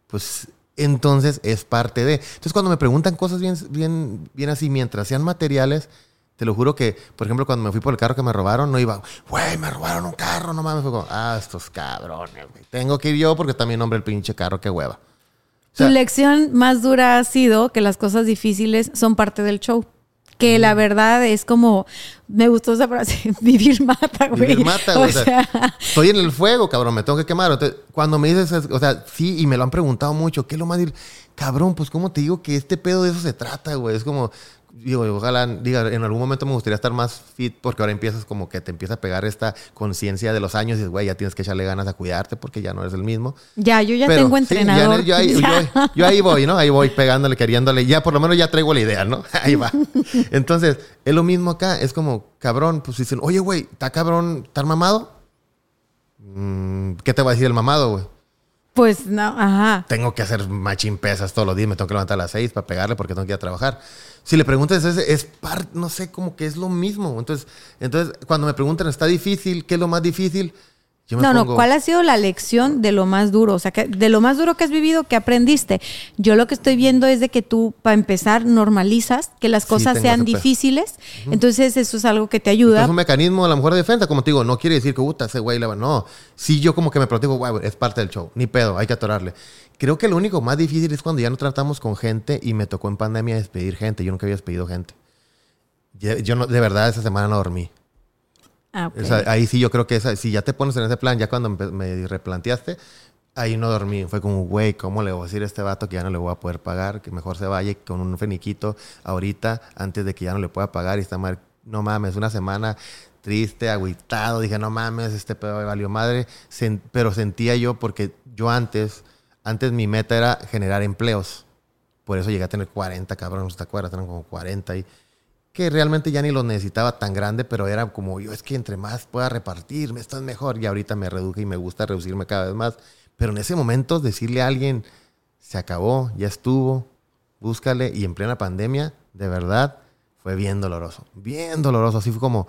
Pues entonces es parte de. Entonces, cuando me preguntan cosas bien, bien, bien así, mientras sean materiales, te lo juro que, por ejemplo, cuando me fui por el carro que me robaron, no iba, güey, me robaron un carro, no mames. Fue como, ah, estos cabrones, güey. Tengo que ir yo porque también nombre el pinche carro, qué hueva. O sea, tu lección más dura ha sido que las cosas difíciles son parte del show. Que la verdad es como, me gustó esa frase, vivir mata, güey. Vivir mata, güey. O O sea, estoy en el fuego, cabrón, me tengo que quemar. Entonces, cuando me dices, es- o sea, sí, y me lo han preguntado mucho, ¿qué es lo más difícil? Cabrón, pues, ¿cómo te digo que este pedo de eso se trata, güey? Es como, digo, ojalá, diga, en algún momento me gustaría estar más fit, porque ahora empiezas como que te empieza a pegar esta conciencia de los años y dices, güey, ya tienes que echarle ganas a cuidarte porque ya no eres el mismo. ya, yo ya Pero, tengo sí, entrenador. ya- yo, ahí, yo ahí voy, ¿no? Ahí voy pegándole, queriéndole. Ya por lo menos ya traigo la idea, ¿no? Ahí va. Entonces, es lo mismo acá. Es como, cabrón, pues dicen, oye, güey, ¿está cabrón estar mamado? Mm, ¿Qué te va a decir el mamado, güey? Pues no, ajá. Tengo que hacer machín pesas todos los días, me tengo que levantar a las seis para pegarle porque tengo que ir a trabajar. Si le preguntas, es, es parte, no sé, como que es lo mismo. Entonces, entonces, cuando me preguntan, ¿está difícil? ¿Qué es lo más difícil? Yo me No, no, ¿cuál ha sido la lección de lo más duro? O sea, que de lo más duro que has vivido, que aprendiste. Yo lo que estoy viendo es de que tú, para empezar, normalizas que las cosas sean difíciles. Entonces, eso es algo que te Es ayuda. un mecanismo a lo mejor de defensa, como te digo, no quiere decir que, puta, ese güey le va. No, sí, yo como que me protejo, güey, es parte del show, ni pedo, hay que atorarle. Creo que lo único más difícil es cuando ya no tratamos con gente y me tocó en pandemia despedir gente. Yo nunca había despedido gente. Yo, yo no, de verdad, esa semana no dormí. Ah, ok. O sea, ahí sí yo creo que esa, si ya te pones en ese plan, ya cuando me replanteaste, ahí no dormí. Fue como, güey, ¿cómo le voy a decir a este vato que ya no le voy a poder pagar? Que mejor se vaya con un feniquito ahorita antes de que ya no le pueda pagar y está mal. No mames, una semana triste, agüitado. Dije, no mames, este pedo me valió madre. Sen- pero sentía yo porque yo antes, antes mi meta era generar empleos. Por eso llegué a tener 40, cabrón, ¿te acuerdas? Eran como 40 y que realmente ya ni los necesitaba tan grande, pero era como yo, es que entre más pueda repartirme, esto es mejor. Y ahorita me reduje y me gusta reducirme cada vez más. Pero en ese momento decirle a alguien, se acabó, ya estuvo, búscale. Y en plena pandemia, de verdad, fue bien doloroso. Bien doloroso. Así fue como,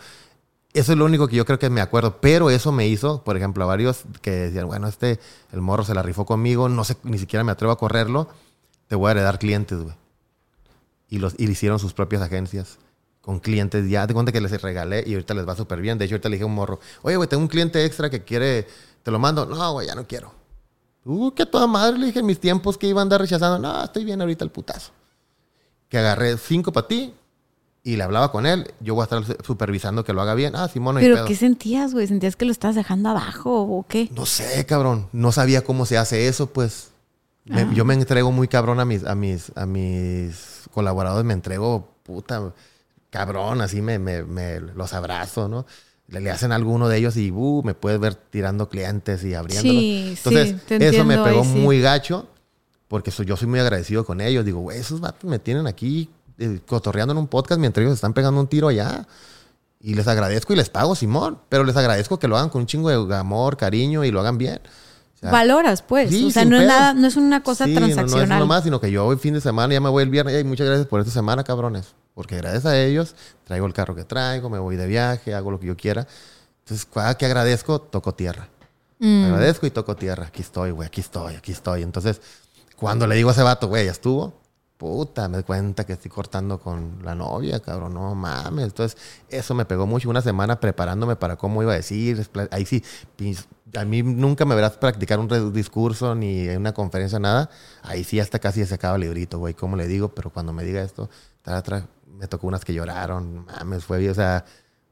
eso es lo único que yo creo que me acuerdo. Pero eso me hizo, por ejemplo, a varios que decían, bueno, este, el morro se la rifó conmigo, no sé, ni siquiera me atrevo a correrlo. Te voy a heredar clientes, güey. Y, los, y hicieron sus propias agencias con clientes ya. Te cuenta que les regalé y ahorita les va súper bien. De hecho, ahorita le dije a un morro, oye, güey, tengo un cliente extra que quiere, te lo mando. No, güey, ya no quiero. Uh, que toda madre, le dije en mis tiempos que iba a andar rechazando. No, estoy bien ahorita el putazo. Que agarré cinco para ti y le hablaba con él. Yo voy a estar supervisando que lo haga bien. Ah, Simón, no Pero pedo. ¿qué sentías, güey? ¿Sentías que lo estabas dejando abajo o qué? No sé, cabrón. No sabía cómo se hace eso, pues. Me- Ah. Yo me entrego muy cabrón a mis, a mis, a mis colaboradores. Me entrego, puta, cabrón. Así me, me, me los abrazo, ¿no? Le, le hacen a alguno de ellos y uh, me puedes ver tirando clientes y abriéndolos. Sí, Entonces, sí, te eso me pegó ahí sí. muy gacho porque yo soy muy agradecido con ellos. Digo, güey, esos vatos me tienen aquí eh, cotorreando en un podcast mientras ellos están pegando un tiro allá. Y les agradezco y les pago, Simón. Pero les agradezco que lo hagan con un chingo de amor, cariño y lo hagan bien. O sea, Valoras, pues. sí, o sea, no es, nada, no es una cosa Sí, no- No, transaccional. es nomás, sino que yo hoy fin de semana ya me voy el viernes. Ey, muchas gracias por esta semana, cabrones. Porque gracias a ellos traigo el carro que traigo, me voy de viaje, hago lo que yo quiera. Entonces, cada que agradezco, toco tierra. Mm. Agradezco y toco tierra. Aquí estoy, güey, aquí estoy, aquí estoy. Entonces, cuando le digo a ese vato, güey, ya estuvo, puta, me doy cuenta que estoy cortando con la novia, cabrón, no mames. Entonces, eso me pegó mucho. Una semana preparándome para cómo iba a decir. Ahí sí, a mí nunca me verás practicar un discurso ni en una conferencia, nada. Ahí sí, hasta casi se acaba el librito, güey, ¿cómo le digo? Pero cuando me diga esto, tra, tra, me tocó unas que lloraron, mames, fue, o sea,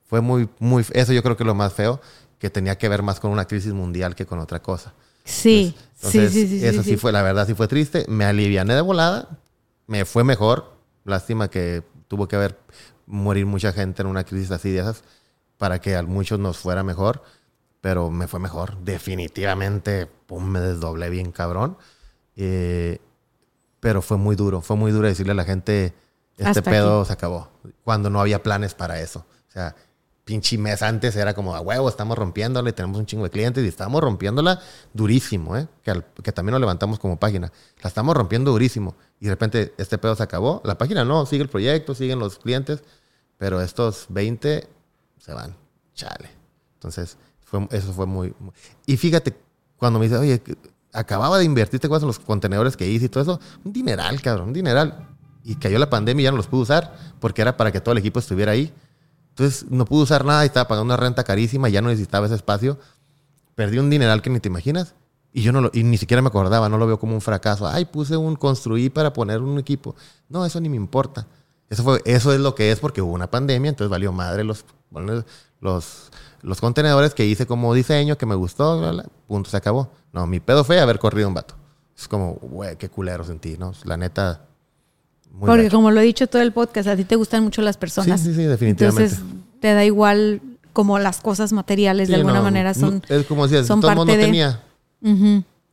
fue muy, muy, eso yo creo que es lo más feo, que tenía que ver más con una crisis mundial que con otra cosa. Sí, Entonces, sí, sí, sí. eso sí, sí, sí. fue, la verdad sí fue triste. Me aliviané de volada, me fue mejor. Lástima que tuvo que haber morir mucha gente en una crisis así de esas para que a muchos nos fuera mejor, pero me fue mejor. Definitivamente, pum, me desdoblé bien cabrón. Eh, pero fue muy duro, fue muy duro decirle a la gente, este Hasta pedo se acabó, cuando no había planes para eso. O sea, pinche mes antes era como, a huevo, estamos rompiéndola y tenemos un chingo de clientes y estamos rompiéndola durísimo, ¿eh? Que, al- que también lo levantamos como página. La estamos rompiendo durísimo. Y de repente este pedo se acabó. La página no, sigue el proyecto, siguen los clientes, pero estos 20 se van. Chale. Entonces, eso fue muy, Y fíjate, cuando me dice, oye, acababa de invertir, ¿te en los contenedores que hice y todo eso? Un dineral, cabrón, un dineral. Y cayó la pandemia y ya no los pude usar porque era para que todo el equipo estuviera ahí. Entonces no pude usar nada y estaba pagando una renta carísima, ya no necesitaba ese espacio. Perdí un dineral que ni te imaginas. Y yo no lo, y ni siquiera me acordaba, no lo veo como un fracaso. Ay, puse un construí para poner un equipo. No, eso ni me importa. Eso fue, eso es lo que es porque hubo una pandemia, entonces valió madre los, los, los contenedores que hice como diseño, que me gustó, bla, bla, punto, se acabó. No, mi pedo fue haber corrido un vato. Es como, güey, qué culero sentí, ¿no? La neta, muy Porque gacho. como lo he dicho todo el podcast, a ti te gustan mucho las personas. Sí, sí, sí, definitivamente. Entonces, te da igual como las cosas materiales de alguna no, manera son... no, es como decías, son todo el mundo parte de- tenía.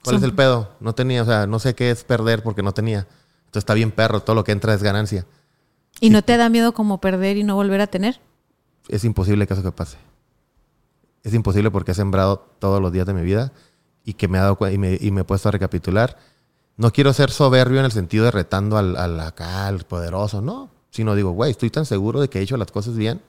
¿Cuál es el pedo? No tenía, o sea, no sé qué es perder porque no tenía. Entonces está bien perro, todo lo que entra es ganancia. ¿Y no te da miedo como perder y no volver a tener? Es imposible que eso que pase. Es imposible porque he sembrado todos los días de mi vida y que me ha dado y me, y he puesto a recapitular. No quiero ser soberbio en el sentido de retando al, al acá, al poderoso, no. Sino digo, güey, estoy tan seguro de que he hecho las cosas bien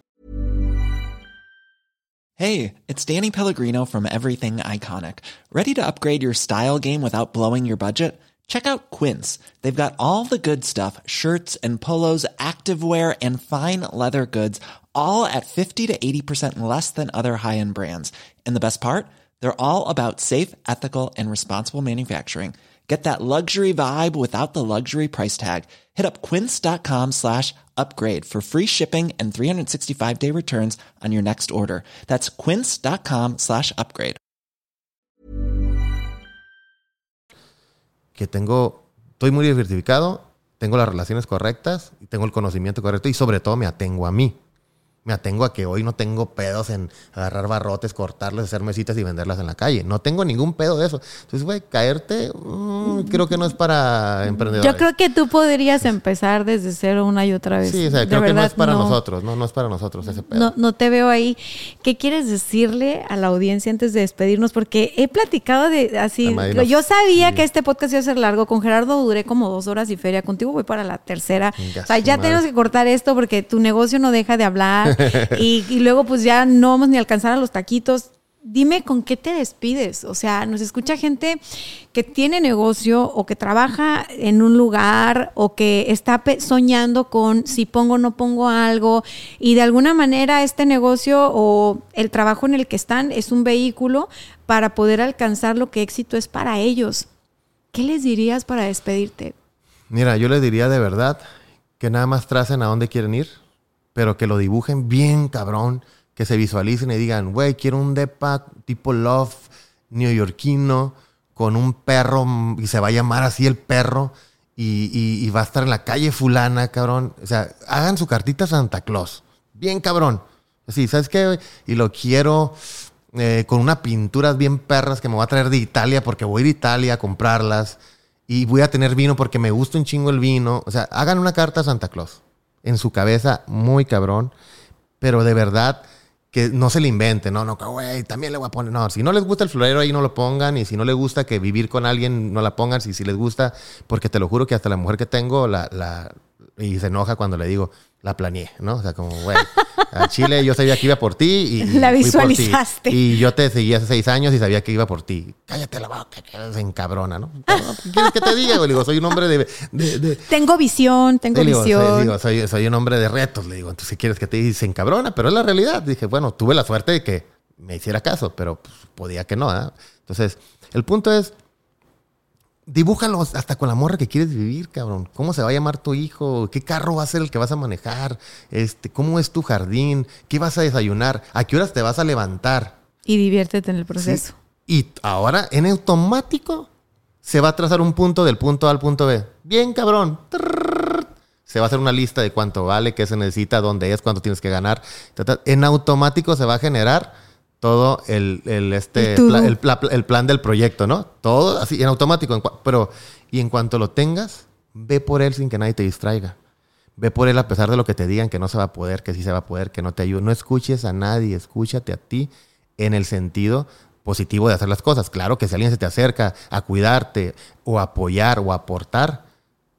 Hey, it's Danny Pellegrino from Everything Iconic. Ready to upgrade your style game without blowing your budget? Check out Quince. They've got all the good stuff shirts and polos, activewear, and fine leather goods, all at 50 to 80% less than other high end brands. And the best part? They're all about safe, ethical, and responsible manufacturing. Get that luxury vibe without the luxury price tag. Hit up quince.com slash upgrade for free shipping and 365 day returns on your next order. That's quince.com slash upgrade. Que tengo, estoy muy diversificado, tengo las relaciones correctas, tengo el conocimiento correcto y sobre todo me atengo a mí. Me atengo a que hoy no tengo pedos en agarrar barrotes, cortarles, hacer mesitas y venderlas en la calle. No tengo ningún pedo de eso. Entonces, güey, caerte, mm, creo que no es para emprendedores. Yo creo que tú podrías empezar desde cero una y otra vez. Sí, o sea, creo que no es para nosotros, no, no es para nosotros ese pedo. No, no te veo ahí. ¿Qué quieres decirle a la audiencia antes de despedirnos? Porque he platicado de así. Yo sabía que este podcast iba a ser largo. Con Gerardo duré como dos horas y feria. Contigo voy para la tercera. o sea, ya tenemos que cortar esto porque tu negocio no deja de hablar. y, luego pues ya no vamos ni a alcanzar a los taquitos. Dime con qué te despides. O sea, nos escucha gente que tiene negocio o que trabaja en un lugar o que está soñando con si pongo o no pongo algo y de alguna manera este negocio o el trabajo en el que están es un vehículo para poder alcanzar lo que éxito es para ellos. ¿Qué les dirías para despedirte? Mira, yo les diría de verdad que nada más tracen a dónde quieren ir pero que lo dibujen bien cabrón, que se visualicen y digan, güey, quiero un depa tipo love neoyorquino con un perro y se va a llamar así el perro y, va a estar en la calle fulana, cabrón. O sea, hagan su cartita Santa Claus, bien cabrón. Así, ¿sabes qué? Y lo quiero eh, con unas pinturas bien perras que me voy a traer de Italia porque voy a ir a Italia a comprarlas y voy a tener vino porque me gusta un chingo el vino. O sea, hagan una carta a Santa Claus en su cabeza muy cabrón, pero de verdad que no se le invente, no, no, güey, también le voy a poner, no, si no les gusta el florero ahí no lo pongan y si no les gusta que vivir con alguien no la pongan, si, si les gusta, porque te lo juro que hasta la mujer que tengo la, la y se enoja cuando le digo, la planeé, ¿no? O sea, como, güey, a Chile yo sabía que iba por ti y, la visualizaste. Y yo te seguí hace seis años y sabía que iba por ti. Cállate la boca, que se encabrona, ¿no? ¿Qué quieres que te diga? Le digo, soy un hombre de... tengo visión, tengo visión. Soy, soy, un hombre de retos, le digo. Entonces, si quieres que te diga, se encabrona, pero es la realidad. Dije, bueno, tuve la suerte de que me hiciera caso, pero pues, podía que no, ¿eh? Entonces, el punto es Dibújalos hasta con la morra que quieres vivir, cabrón. ¿Cómo se va a llamar tu hijo? ¿Qué carro va a ser el que vas a manejar? Este, ¿Cómo es tu jardín? ¿Qué vas a desayunar? ¿A qué horas te vas a levantar? Y diviértete en el proceso. Y ahora, en automático, se va a trazar un punto del punto A al punto B. Bien, cabrón. Se va a hacer una lista de cuánto vale, qué se necesita, dónde es, cuánto tienes que ganar. En automático se va a generar todo el, este, el, plan del proyecto, ¿no? Todo así, en automático. pero, y en cuanto lo tengas, ve por él sin que nadie te distraiga. Ve por él a pesar de lo que te digan que no se va a poder, que sí se va a poder, que no te ayuda. No escuches a nadie, escúchate a ti en el sentido positivo de hacer las cosas. Claro que si alguien se te acerca a cuidarte o apoyar o aportar,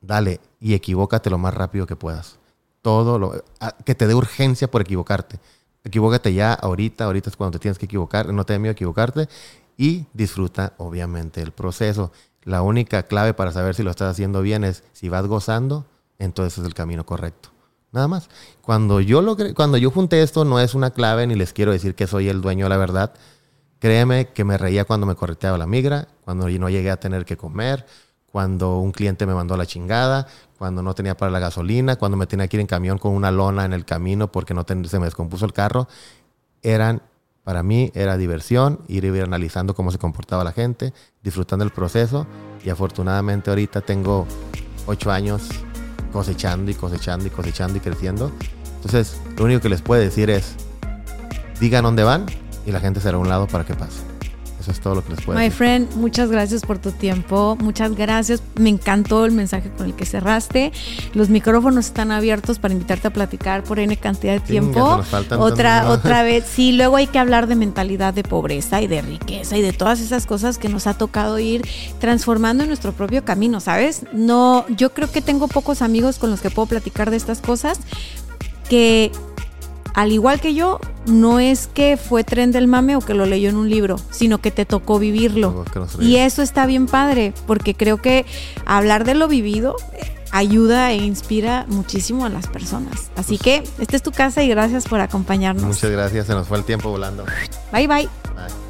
dale y equivócate lo más rápido que puedas. Todo lo que te dé urgencia por equivocarte equivócate ya ahorita, ahorita es cuando te tienes que equivocar, no te da miedo equivocarte y disfruta obviamente el proceso. La única clave para saber si lo estás haciendo bien es si vas gozando, entonces es el camino correcto. Nada más. Cuando yo logré, cuando yo junté esto no es una clave ni les quiero decir que soy el dueño de la verdad. Créeme que me reía cuando me correteaba la migra, cuando no llegué a tener que comer, cuando un cliente me mandó a la chingada, cuando no tenía para la gasolina, cuando me tenía que ir en camión con una lona en el camino porque no se me descompuso el carro, eran, para mí era diversión, ir, ir analizando cómo se comportaba la gente, disfrutando el proceso y afortunadamente ahorita tengo ocho años cosechando y cosechando y cosechando y creciendo. Entonces, lo único que les puedo decir es, digan dónde van y la gente será a un lado para que pase. Eso es todo lo que les puedo My friend, muchas gracias por tu tiempo. Muchas gracias. Me encantó el mensaje con el que cerraste. Los micrófonos están abiertos para invitarte a platicar por N cantidad de tiempo. otra, otra vez. Sí, luego hay que hablar de mentalidad de pobreza y de riqueza y de todas esas cosas que nos ha tocado ir transformando en nuestro propio camino, ¿sabes? No, yo creo que tengo pocos amigos con los que puedo platicar de estas cosas que al igual que yo, no es que fue tren del mame o que lo leyó en un libro, sino que te tocó vivirlo. Y eso está bien padre, porque creo que hablar de lo vivido ayuda e inspira muchísimo a las personas. Así que esta es tu casa y gracias por acompañarnos. Muchas gracias, se nos fue el tiempo volando. Bye bye. Bye.